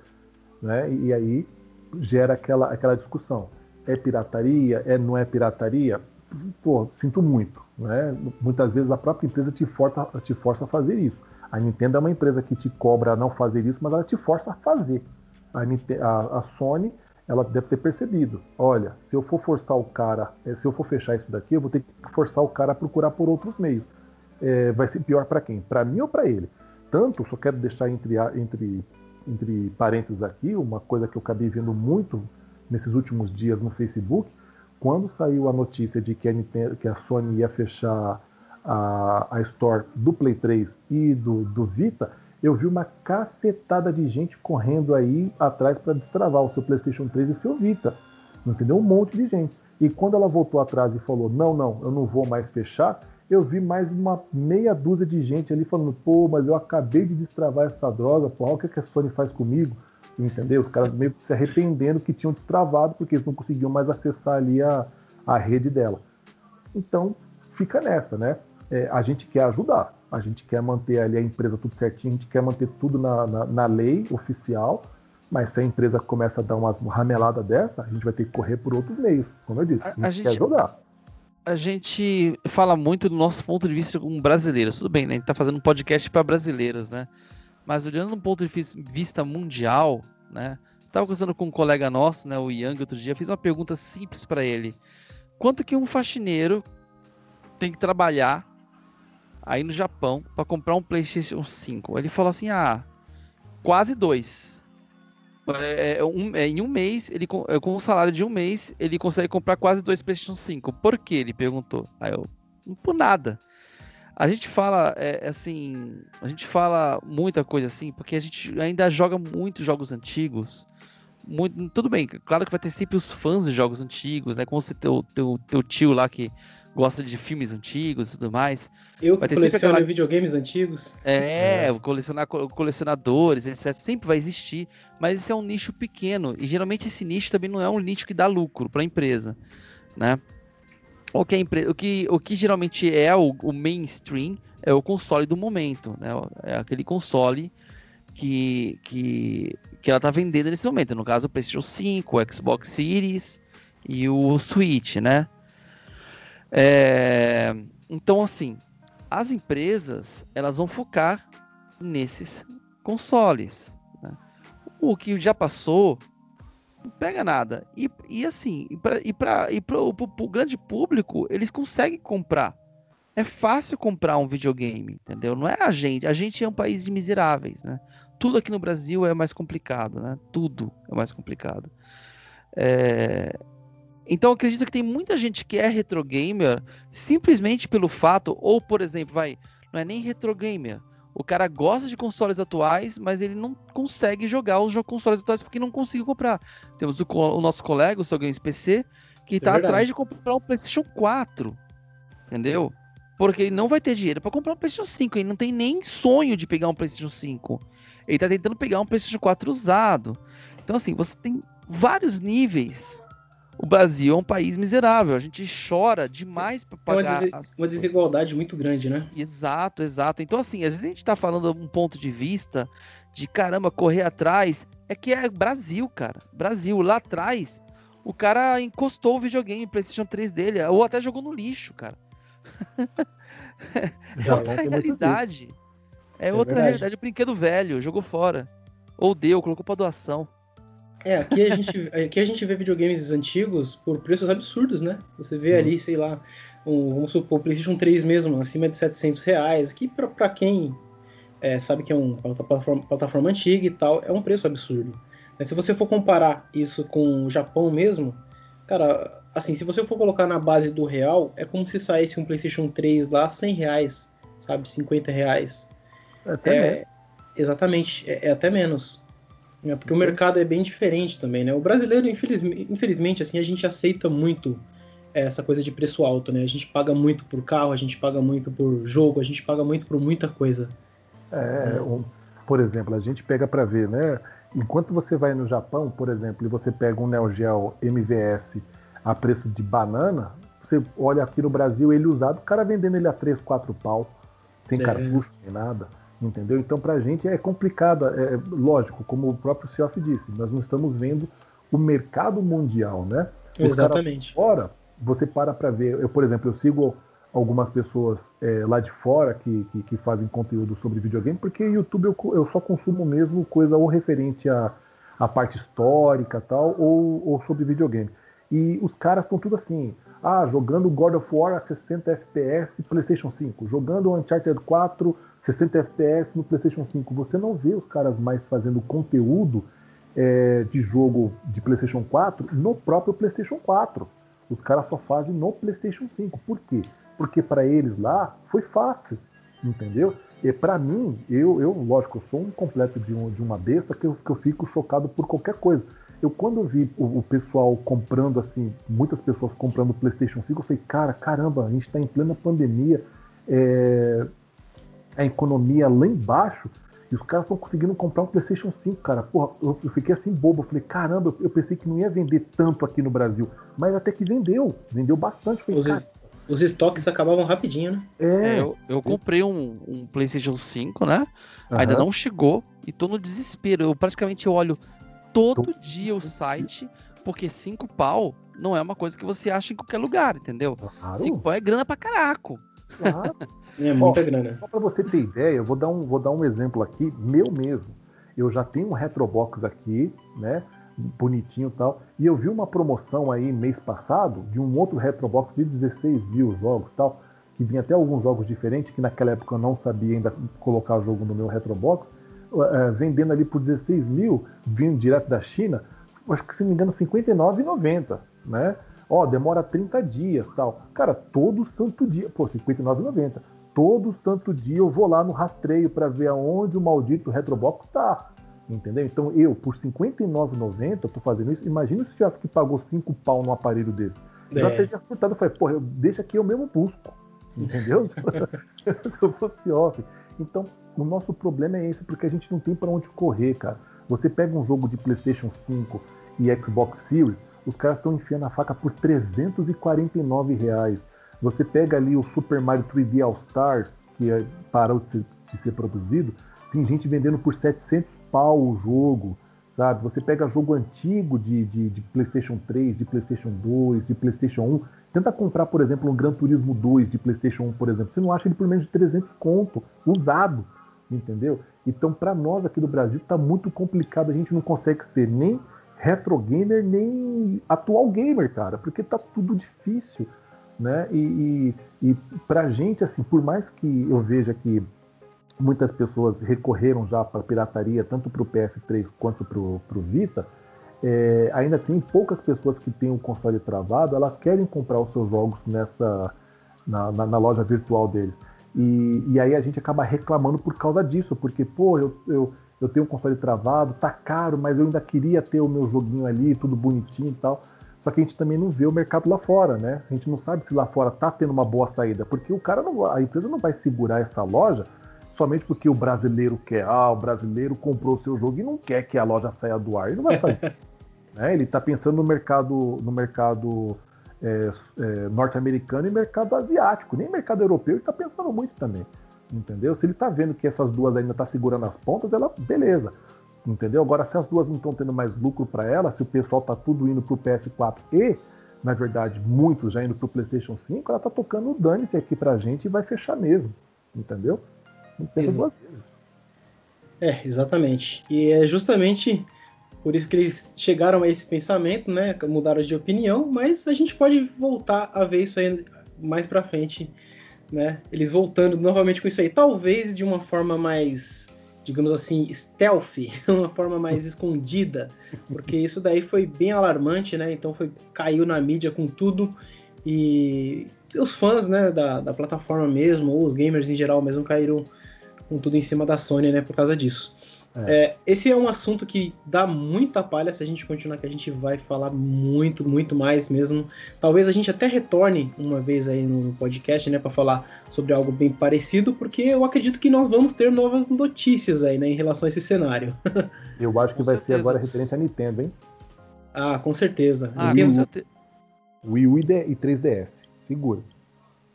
né? E aí gera aquela, aquela discussão. É pirataria? É, não é pirataria? Pô, sinto muito. Né? Muitas vezes a própria empresa te força, te força a fazer isso. A Nintendo é uma empresa que te cobra a não fazer isso, mas ela te força a fazer. A, a, a Sony ela deve ter percebido. Olha, se eu for forçar o cara, eh, se eu for fechar isso daqui, eu vou ter que forçar o cara a procurar por outros meios. É, vai ser pior para quem? Para mim ou para ele? Tanto, só quero deixar entre, entre entre parênteses aqui, uma coisa que eu acabei vendo muito nesses últimos dias no Facebook, quando saiu a notícia de que a, Nintendo, que a Sony ia fechar a, a Store do Play 3 e do, do Vita, eu vi uma cacetada de gente correndo aí atrás para destravar o seu PlayStation 3 e seu Vita. Entendeu? Um monte de gente. E quando ela voltou atrás e falou: Não, não, eu não vou mais fechar, eu vi mais uma meia dúzia de gente ali falando, pô, mas eu acabei de destravar essa droga, pô, olha o que a Sony faz comigo, entendeu? Os caras meio que se arrependendo que tinham destravado porque eles não conseguiam mais acessar ali a, a rede dela. Então, fica nessa, né? É, a gente quer ajudar, a gente quer manter ali a empresa tudo certinho, a gente quer manter tudo na, na, na lei oficial, mas se a empresa começa a dar umas rameladas dessa, a gente vai ter que correr por outros meios, como eu disse, a, a gente, a gente quer jogar a gente fala muito do nosso ponto de vista como brasileiros. Tudo bem, né? A gente tá fazendo um podcast para brasileiros, né? Mas olhando do ponto de vista mundial, né? Tava conversando com um colega nosso, né, o Yang, outro dia, fiz uma pergunta simples para ele. Quanto que um faxineiro tem que trabalhar aí no Japão para comprar um PlayStation 5? Ele falou assim: "Ah, quase dois. É, é, um, é, em um mês, ele com, é, o salário de um mês, ele consegue comprar quase dois PlayStation 5. Por que? Ele perguntou. Aí eu, por nada. A gente fala, é, assim, a gente fala muita coisa assim, porque a gente ainda joga muitos jogos antigos. Muito, tudo bem, claro que vai ter sempre os fãs de jogos antigos, né? Como você teu, teu, teu tio lá que gosta de filmes antigos e tudo mais. Eu que coleciono aquela... videogames antigos. É, é. colecionar colecionadores, etc. Sempre vai existir, mas esse é um nicho pequeno e geralmente esse nicho também não é um nicho que dá lucro para a empresa, né? O que, empre... o, que, o que geralmente é o, o mainstream é o console do momento, né? É aquele console que, que, que ela está vendendo nesse momento. No caso, o PlayStation 5, o Xbox Series e o Switch, né? É, então, assim, as empresas elas vão focar nesses consoles. Né? O que já passou não pega nada. E, e assim, e para e o grande público, eles conseguem comprar. É fácil comprar um videogame, entendeu? Não é a gente. A gente é um país de miseráveis, né? Tudo aqui no Brasil é mais complicado, né? Tudo é mais complicado. É, então acredito que tem muita gente que é retro gamer simplesmente pelo fato, ou por exemplo, vai, não é nem retro gamer. O cara gosta de consoles atuais, mas ele não consegue jogar os consoles atuais porque não conseguiu comprar. Temos o, o nosso colega, o seu Games PC, que está é atrás de comprar o PlayStation 4. Entendeu? Porque ele não vai ter dinheiro para comprar um PlayStation 5. Ele não tem nem sonho de pegar um PlayStation 5. Ele está tentando pegar um PlayStation 4 usado. Então, assim, você tem vários níveis o Brasil é um país miserável. A gente chora demais para pagar. Uma, des uma desigualdade muito grande, né? Exato, exato. Então, assim, às vezes a gente tá falando um ponto de vista de caramba, correr atrás. É que é Brasil, cara. Brasil, lá atrás, o cara encostou o videogame, PlayStation 3 dele, ou até jogou no lixo, cara. é outra realidade. É, é outra verdade. realidade. O brinquedo velho, jogou fora. Ou deu, colocou pra doação. É, aqui a gente, aqui a gente vê videogames antigos por preços absurdos, né? Você vê ali, sei lá, um, vamos supor, o PlayStation 3 mesmo, acima de 700 reais, que pra, pra quem é, sabe que é uma plataforma, plataforma antiga e tal, é um preço absurdo. Mas se você for comparar isso com o Japão mesmo, cara, assim, se você for colocar na base do real, é como se saísse um PlayStation 3 lá 100 reais, sabe, 50 reais. Até é, exatamente, é, é, até menos. É, porque o mercado é bem diferente também, né? O brasileiro, infelizmente, infelizmente assim, a gente aceita muito essa coisa de preço alto, né? A gente paga muito por carro, a gente paga muito por jogo, a gente paga muito por muita coisa. É, um, por exemplo, a gente pega para ver, né? Enquanto você vai no Japão, por exemplo, e você pega um Neo Geo MVS a preço de banana, você olha aqui no Brasil ele usado, o cara vendendo ele a 3, 4 pau, sem é. cartucho, sem nada, entendeu? Então pra gente é complicado, é, é lógico, como o próprio Cioff disse, nós não estamos vendo o mercado mundial, né? Exatamente. Fora, você para para ver, eu por exemplo, eu sigo algumas pessoas é, lá de fora que, que, que, fazem conteúdo sobre videogame, porque YouTube eu, eu só consumo mesmo coisa ou referente à, à parte histórica tal, ou, ou sobre videogame. E os caras estão tudo assim, ah, jogando God of War a 60 FPS PlayStation 5, jogando Uncharted 4 60 FPS no PlayStation 5. Você não vê os caras mais fazendo conteúdo é, de jogo de PlayStation 4 no próprio PlayStation 4. Os caras só fazem no PlayStation 5. Por quê? porque para eles lá foi fácil, entendeu? E para mim, eu, eu, lógico, eu sou um completo de, um, de uma besta que eu, que eu fico chocado por qualquer coisa. Eu quando vi o, o, pessoal comprando assim, muitas pessoas comprando PlayStation 5, eu falei, cara, caramba, a gente está em plena pandemia, é, a economia lá embaixo, e os caras estão conseguindo comprar um PlayStation 5, cara. Porra, eu, eu fiquei assim bobo. Eu falei, caramba, eu, eu, pensei que não ia vender tanto aqui no Brasil. Mas até que vendeu. Vendeu bastante. falei, cara, os estoques acabavam rapidinho, né? É, é eu, eu, comprei um, um, PlayStation 5, né? Uhum. Ainda não chegou e tô no desespero. Eu praticamente olho todo dia o site, porque 5 pau não é uma coisa que você acha em qualquer lugar, entendeu 5 claro. pau é grana pra caraco. Claro. é muita Ó, grana. Só pra você ter ideia, eu vou dar, um, vou dar um exemplo aqui, meu mesmo. Eu já tenho um Retrobox aqui, né? bonitinho e tal. E eu vi uma promoção aí mês passado de um outro Retrobox de 16 mil jogos tal, que vinha até alguns jogos diferentes, que naquela época eu não sabia ainda colocar o jogo no meu Retrobox, uh, vendendo ali por 16 mil, vindo direto da China, acho que se me engano, 59,90, né? Ó, demora 30 dias tal. Cara, todo santo dia, pô, 59,90. Todo santo dia eu vou lá no rastreio para ver aonde o maldito Retrobox tá. Entendeu? Então eu, por R$ 59,90, eu tô fazendo isso. Imagina se tivesse que pagou 5 pau no aparelho desse. É. Já teria acertado. Eu falei, porra, deixa aqui eu mesmo busco. Entendeu? eu fosse off. Então, o nosso problema é esse, porque a gente não tem para onde correr, cara. Você pega um jogo de PlayStation 5 e Xbox Series, os caras estão enfiando a faca por 349 reais. Você pega ali o Super Mario 3D All Stars, que é, parou de ser, de ser produzido, tem gente vendendo por 700 pau o jogo, sabe? Você pega jogo antigo de, de, de, PlayStation 3, de PlayStation 2, de PlayStation 1. Tenta comprar, por exemplo, um Gran Turismo 2 de PlayStation 1, por exemplo. Você não acha ele por menos de 300 conto, usado, entendeu? Então, para nós aqui do Brasil, tá muito complicado. A gente não consegue ser nem retro gamer, nem atual gamer, cara, porque tá tudo difícil, né? E, e, e pra gente, assim, por mais que eu veja que muitas pessoas recorreram já para pirataria, tanto para o PS3 quanto para o Vita, é, ainda tem poucas pessoas que têm o console travado, elas querem comprar os seus jogos nessa na, na, na loja virtual deles. E, e, aí a gente acaba reclamando por causa disso, porque, pô, eu, eu, eu tenho um console travado, tá caro, mas eu ainda queria ter o meu joguinho ali, tudo bonitinho e tal. Só que a gente também não vê o mercado lá fora, né? A gente não sabe se lá fora tá tendo uma boa saída, porque o cara não, a empresa não vai segurar essa loja somente porque o brasileiro quer. Ah, o brasileiro comprou o seu jogo e não quer que a loja saia do ar. Ele não vai fazer. né? Ele está pensando no mercado, no mercado é, é, norte-americano e mercado asiático. Nem mercado europeu ele está pensando muito também. Entendeu? Se ele está vendo que essas duas ainda estão tá segurando as pontas, ela, beleza. Entendeu? Agora, se as duas não estão tendo mais lucro para ela, se o pessoal está tudo indo para o PS4 e na verdade, muitos já indo pro PlayStation 5, ela tá tocando o dane-se aqui pra gente e vai fechar mesmo. Entendeu? Não pensa duas vezes. É, exatamente. E é justamente por isso que eles chegaram a esse pensamento, né? Mudaram de opinião, mas a gente pode voltar a ver isso aí mais pra frente, né? Eles voltando novamente com isso aí. Talvez de uma forma mais, digamos assim, stealth, uma forma mais escondida, porque isso daí foi bem alarmante, né? Então foi caiu na mídia com tudo e os fãs, né, da, da plataforma mesmo, ou os gamers em geral mesmo caíram com tudo em cima da Sony, né, por causa disso. É. É, esse é um assunto que dá muita palha se a gente continuar, que a gente vai falar muito, muito mais mesmo. Talvez a gente até retorne uma vez aí no podcast, né, para falar sobre algo bem parecido, porque eu acredito que nós vamos ter novas notícias aí, né, em relação a esse cenário. Eu acho que vai certeza. ser agora referente à Nintendo, hein? Ah, com certeza. Ah, Nintendo... Wii, Wii U e 3DS, segura.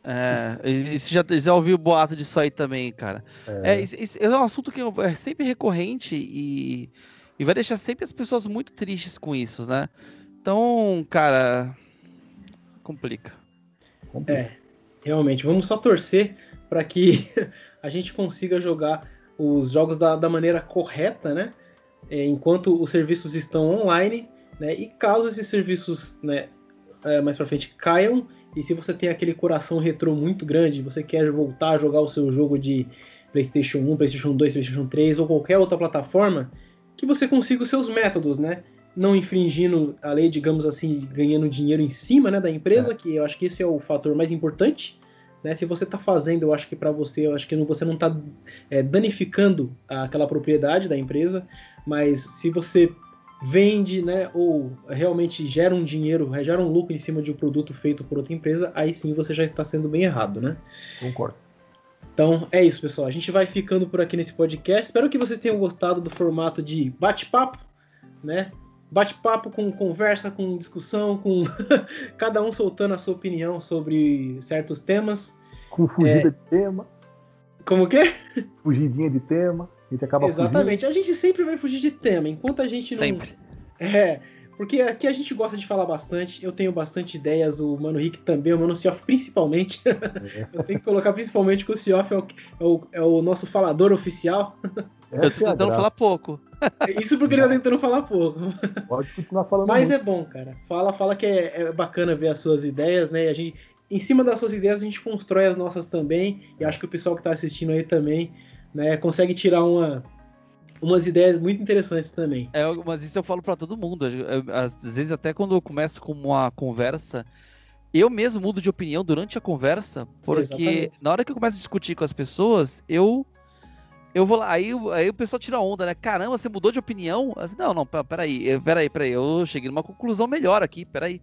É, isso já, já ouviu boato disso aí também, cara. É, é, esse, é um assunto que é sempre recorrente e, e vai deixar sempre as pessoas muito tristes com isso, né? Então, cara, complica. É, realmente. Vamos só torcer para que a gente consiga jogar os jogos da, da maneira correta, né? É, enquanto os serviços estão online, né? E caso esses serviços, né, é, mais para frente caiam, e se você tem aquele coração retrô muito grande, você quer voltar a jogar o seu jogo de PlayStation 1, PlayStation 2, PlayStation 3 ou qualquer outra plataforma, que você consiga os seus métodos, né? Não infringindo a lei, digamos assim, ganhando dinheiro em cima né, da empresa, é. que eu acho que esse é o fator mais importante. Né? Se você está fazendo, eu acho que para você, eu acho que você não está é, danificando aquela propriedade da empresa, mas se você vende, né, ou realmente gera um dinheiro, gera um lucro em cima de um produto feito por outra empresa, aí sim você já está sendo bem errado, né? Concordo. Então é isso, pessoal. A gente vai ficando por aqui nesse podcast. Espero que vocês tenham gostado do formato de bate-papo, né? Bate-papo com conversa, com discussão, com cada um soltando a sua opinião sobre certos temas. Com fugida é... de tema. Como que? Fugidinha de tema. A gente acaba Exatamente. Fugindo. A gente sempre vai fugir de tema, enquanto a gente sempre. não. É. Porque aqui a gente gosta de falar bastante, eu tenho bastante ideias, o Mano Rick também, o Mano Cioff principalmente. É. eu tenho que colocar principalmente que o Cioff é o, é o, é o nosso falador oficial. É eu tô é tentando falar pouco. Isso porque ele tá tentando falar pouco. Pode continuar falando Mas muito. é bom, cara. Fala, fala que é, é, bacana ver as suas ideias, né? E a gente, em cima das suas ideias, a gente constrói as nossas também. E acho que o pessoal que tá assistindo aí também né, consegue tirar uma, umas ideias muito interessantes também. É, mas isso eu falo para todo mundo. Às vezes, até quando eu começo com uma conversa, eu mesmo mudo de opinião durante a conversa, porque Exatamente. na hora que eu começo a discutir com as pessoas, eu. Eu vou lá, aí, aí o pessoal tira onda, né? Caramba, você mudou de opinião? Assim, não, não, peraí, peraí, peraí, eu cheguei numa conclusão melhor aqui, peraí.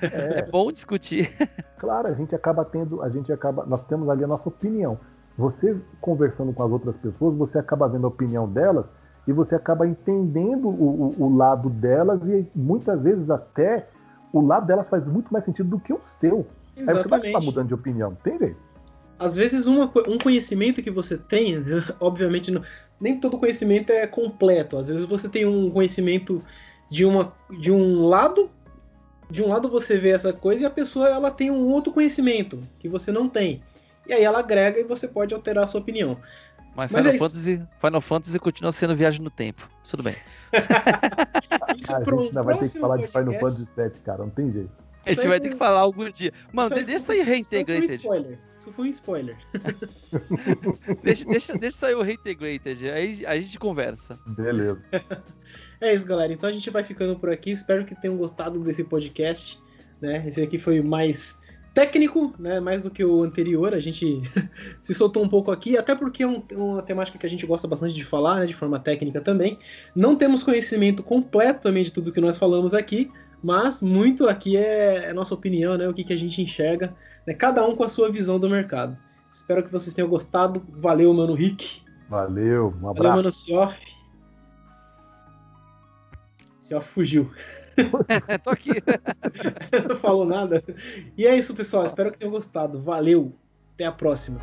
É, é bom discutir. Claro, a gente acaba tendo, a gente acaba, nós temos ali a nossa opinião você conversando com as outras pessoas, você acaba vendo a opinião delas e você acaba entendendo o, o, o lado delas e muitas vezes até o lado delas faz muito mais sentido do que o seu. Exatamente. Aí você vai estar mudando de opinião, tem jeito. Às vezes uma, um conhecimento que você tem, obviamente não, nem todo conhecimento é completo. Às vezes você tem um conhecimento de, uma, de um lado, de um lado você vê essa coisa e a pessoa ela tem um outro conhecimento que você não tem. E aí ela agrega e você pode alterar a sua opinião. Mas, Mas Final, é Fantasy, Final Fantasy continua sendo viagem no tempo. Tudo bem. isso a gente ainda vai ter que falar de Final Fantasy VII, cara. Não tem jeito. A gente vai ter que falar algum dia. Mano, deixa sair Reintegrated. Isso foi um spoiler. Isso foi um spoiler. deixa, deixa, deixa sair o Reintegrated. Aí a gente conversa. Beleza. É isso, galera. Então a gente vai ficando por aqui. Espero que tenham gostado desse podcast. Né? Esse aqui foi mais técnico, né, mais do que o anterior, a gente se soltou um pouco aqui, até porque é um, uma temática que a gente gosta bastante de falar, né, de forma técnica também. Não temos conhecimento completo também de tudo que nós falamos aqui, mas muito aqui é, é nossa opinião, né, o que, que a gente enxerga, né, cada um com a sua visão do mercado. Espero que vocês tenham gostado. Valeu, mano Rick. Valeu, um abraço. Valeu, mano Cioff. Cioff fugiu. Tô aqui. não falou nada. E é isso, pessoal. Espero que tenham gostado. Valeu. Até a próxima.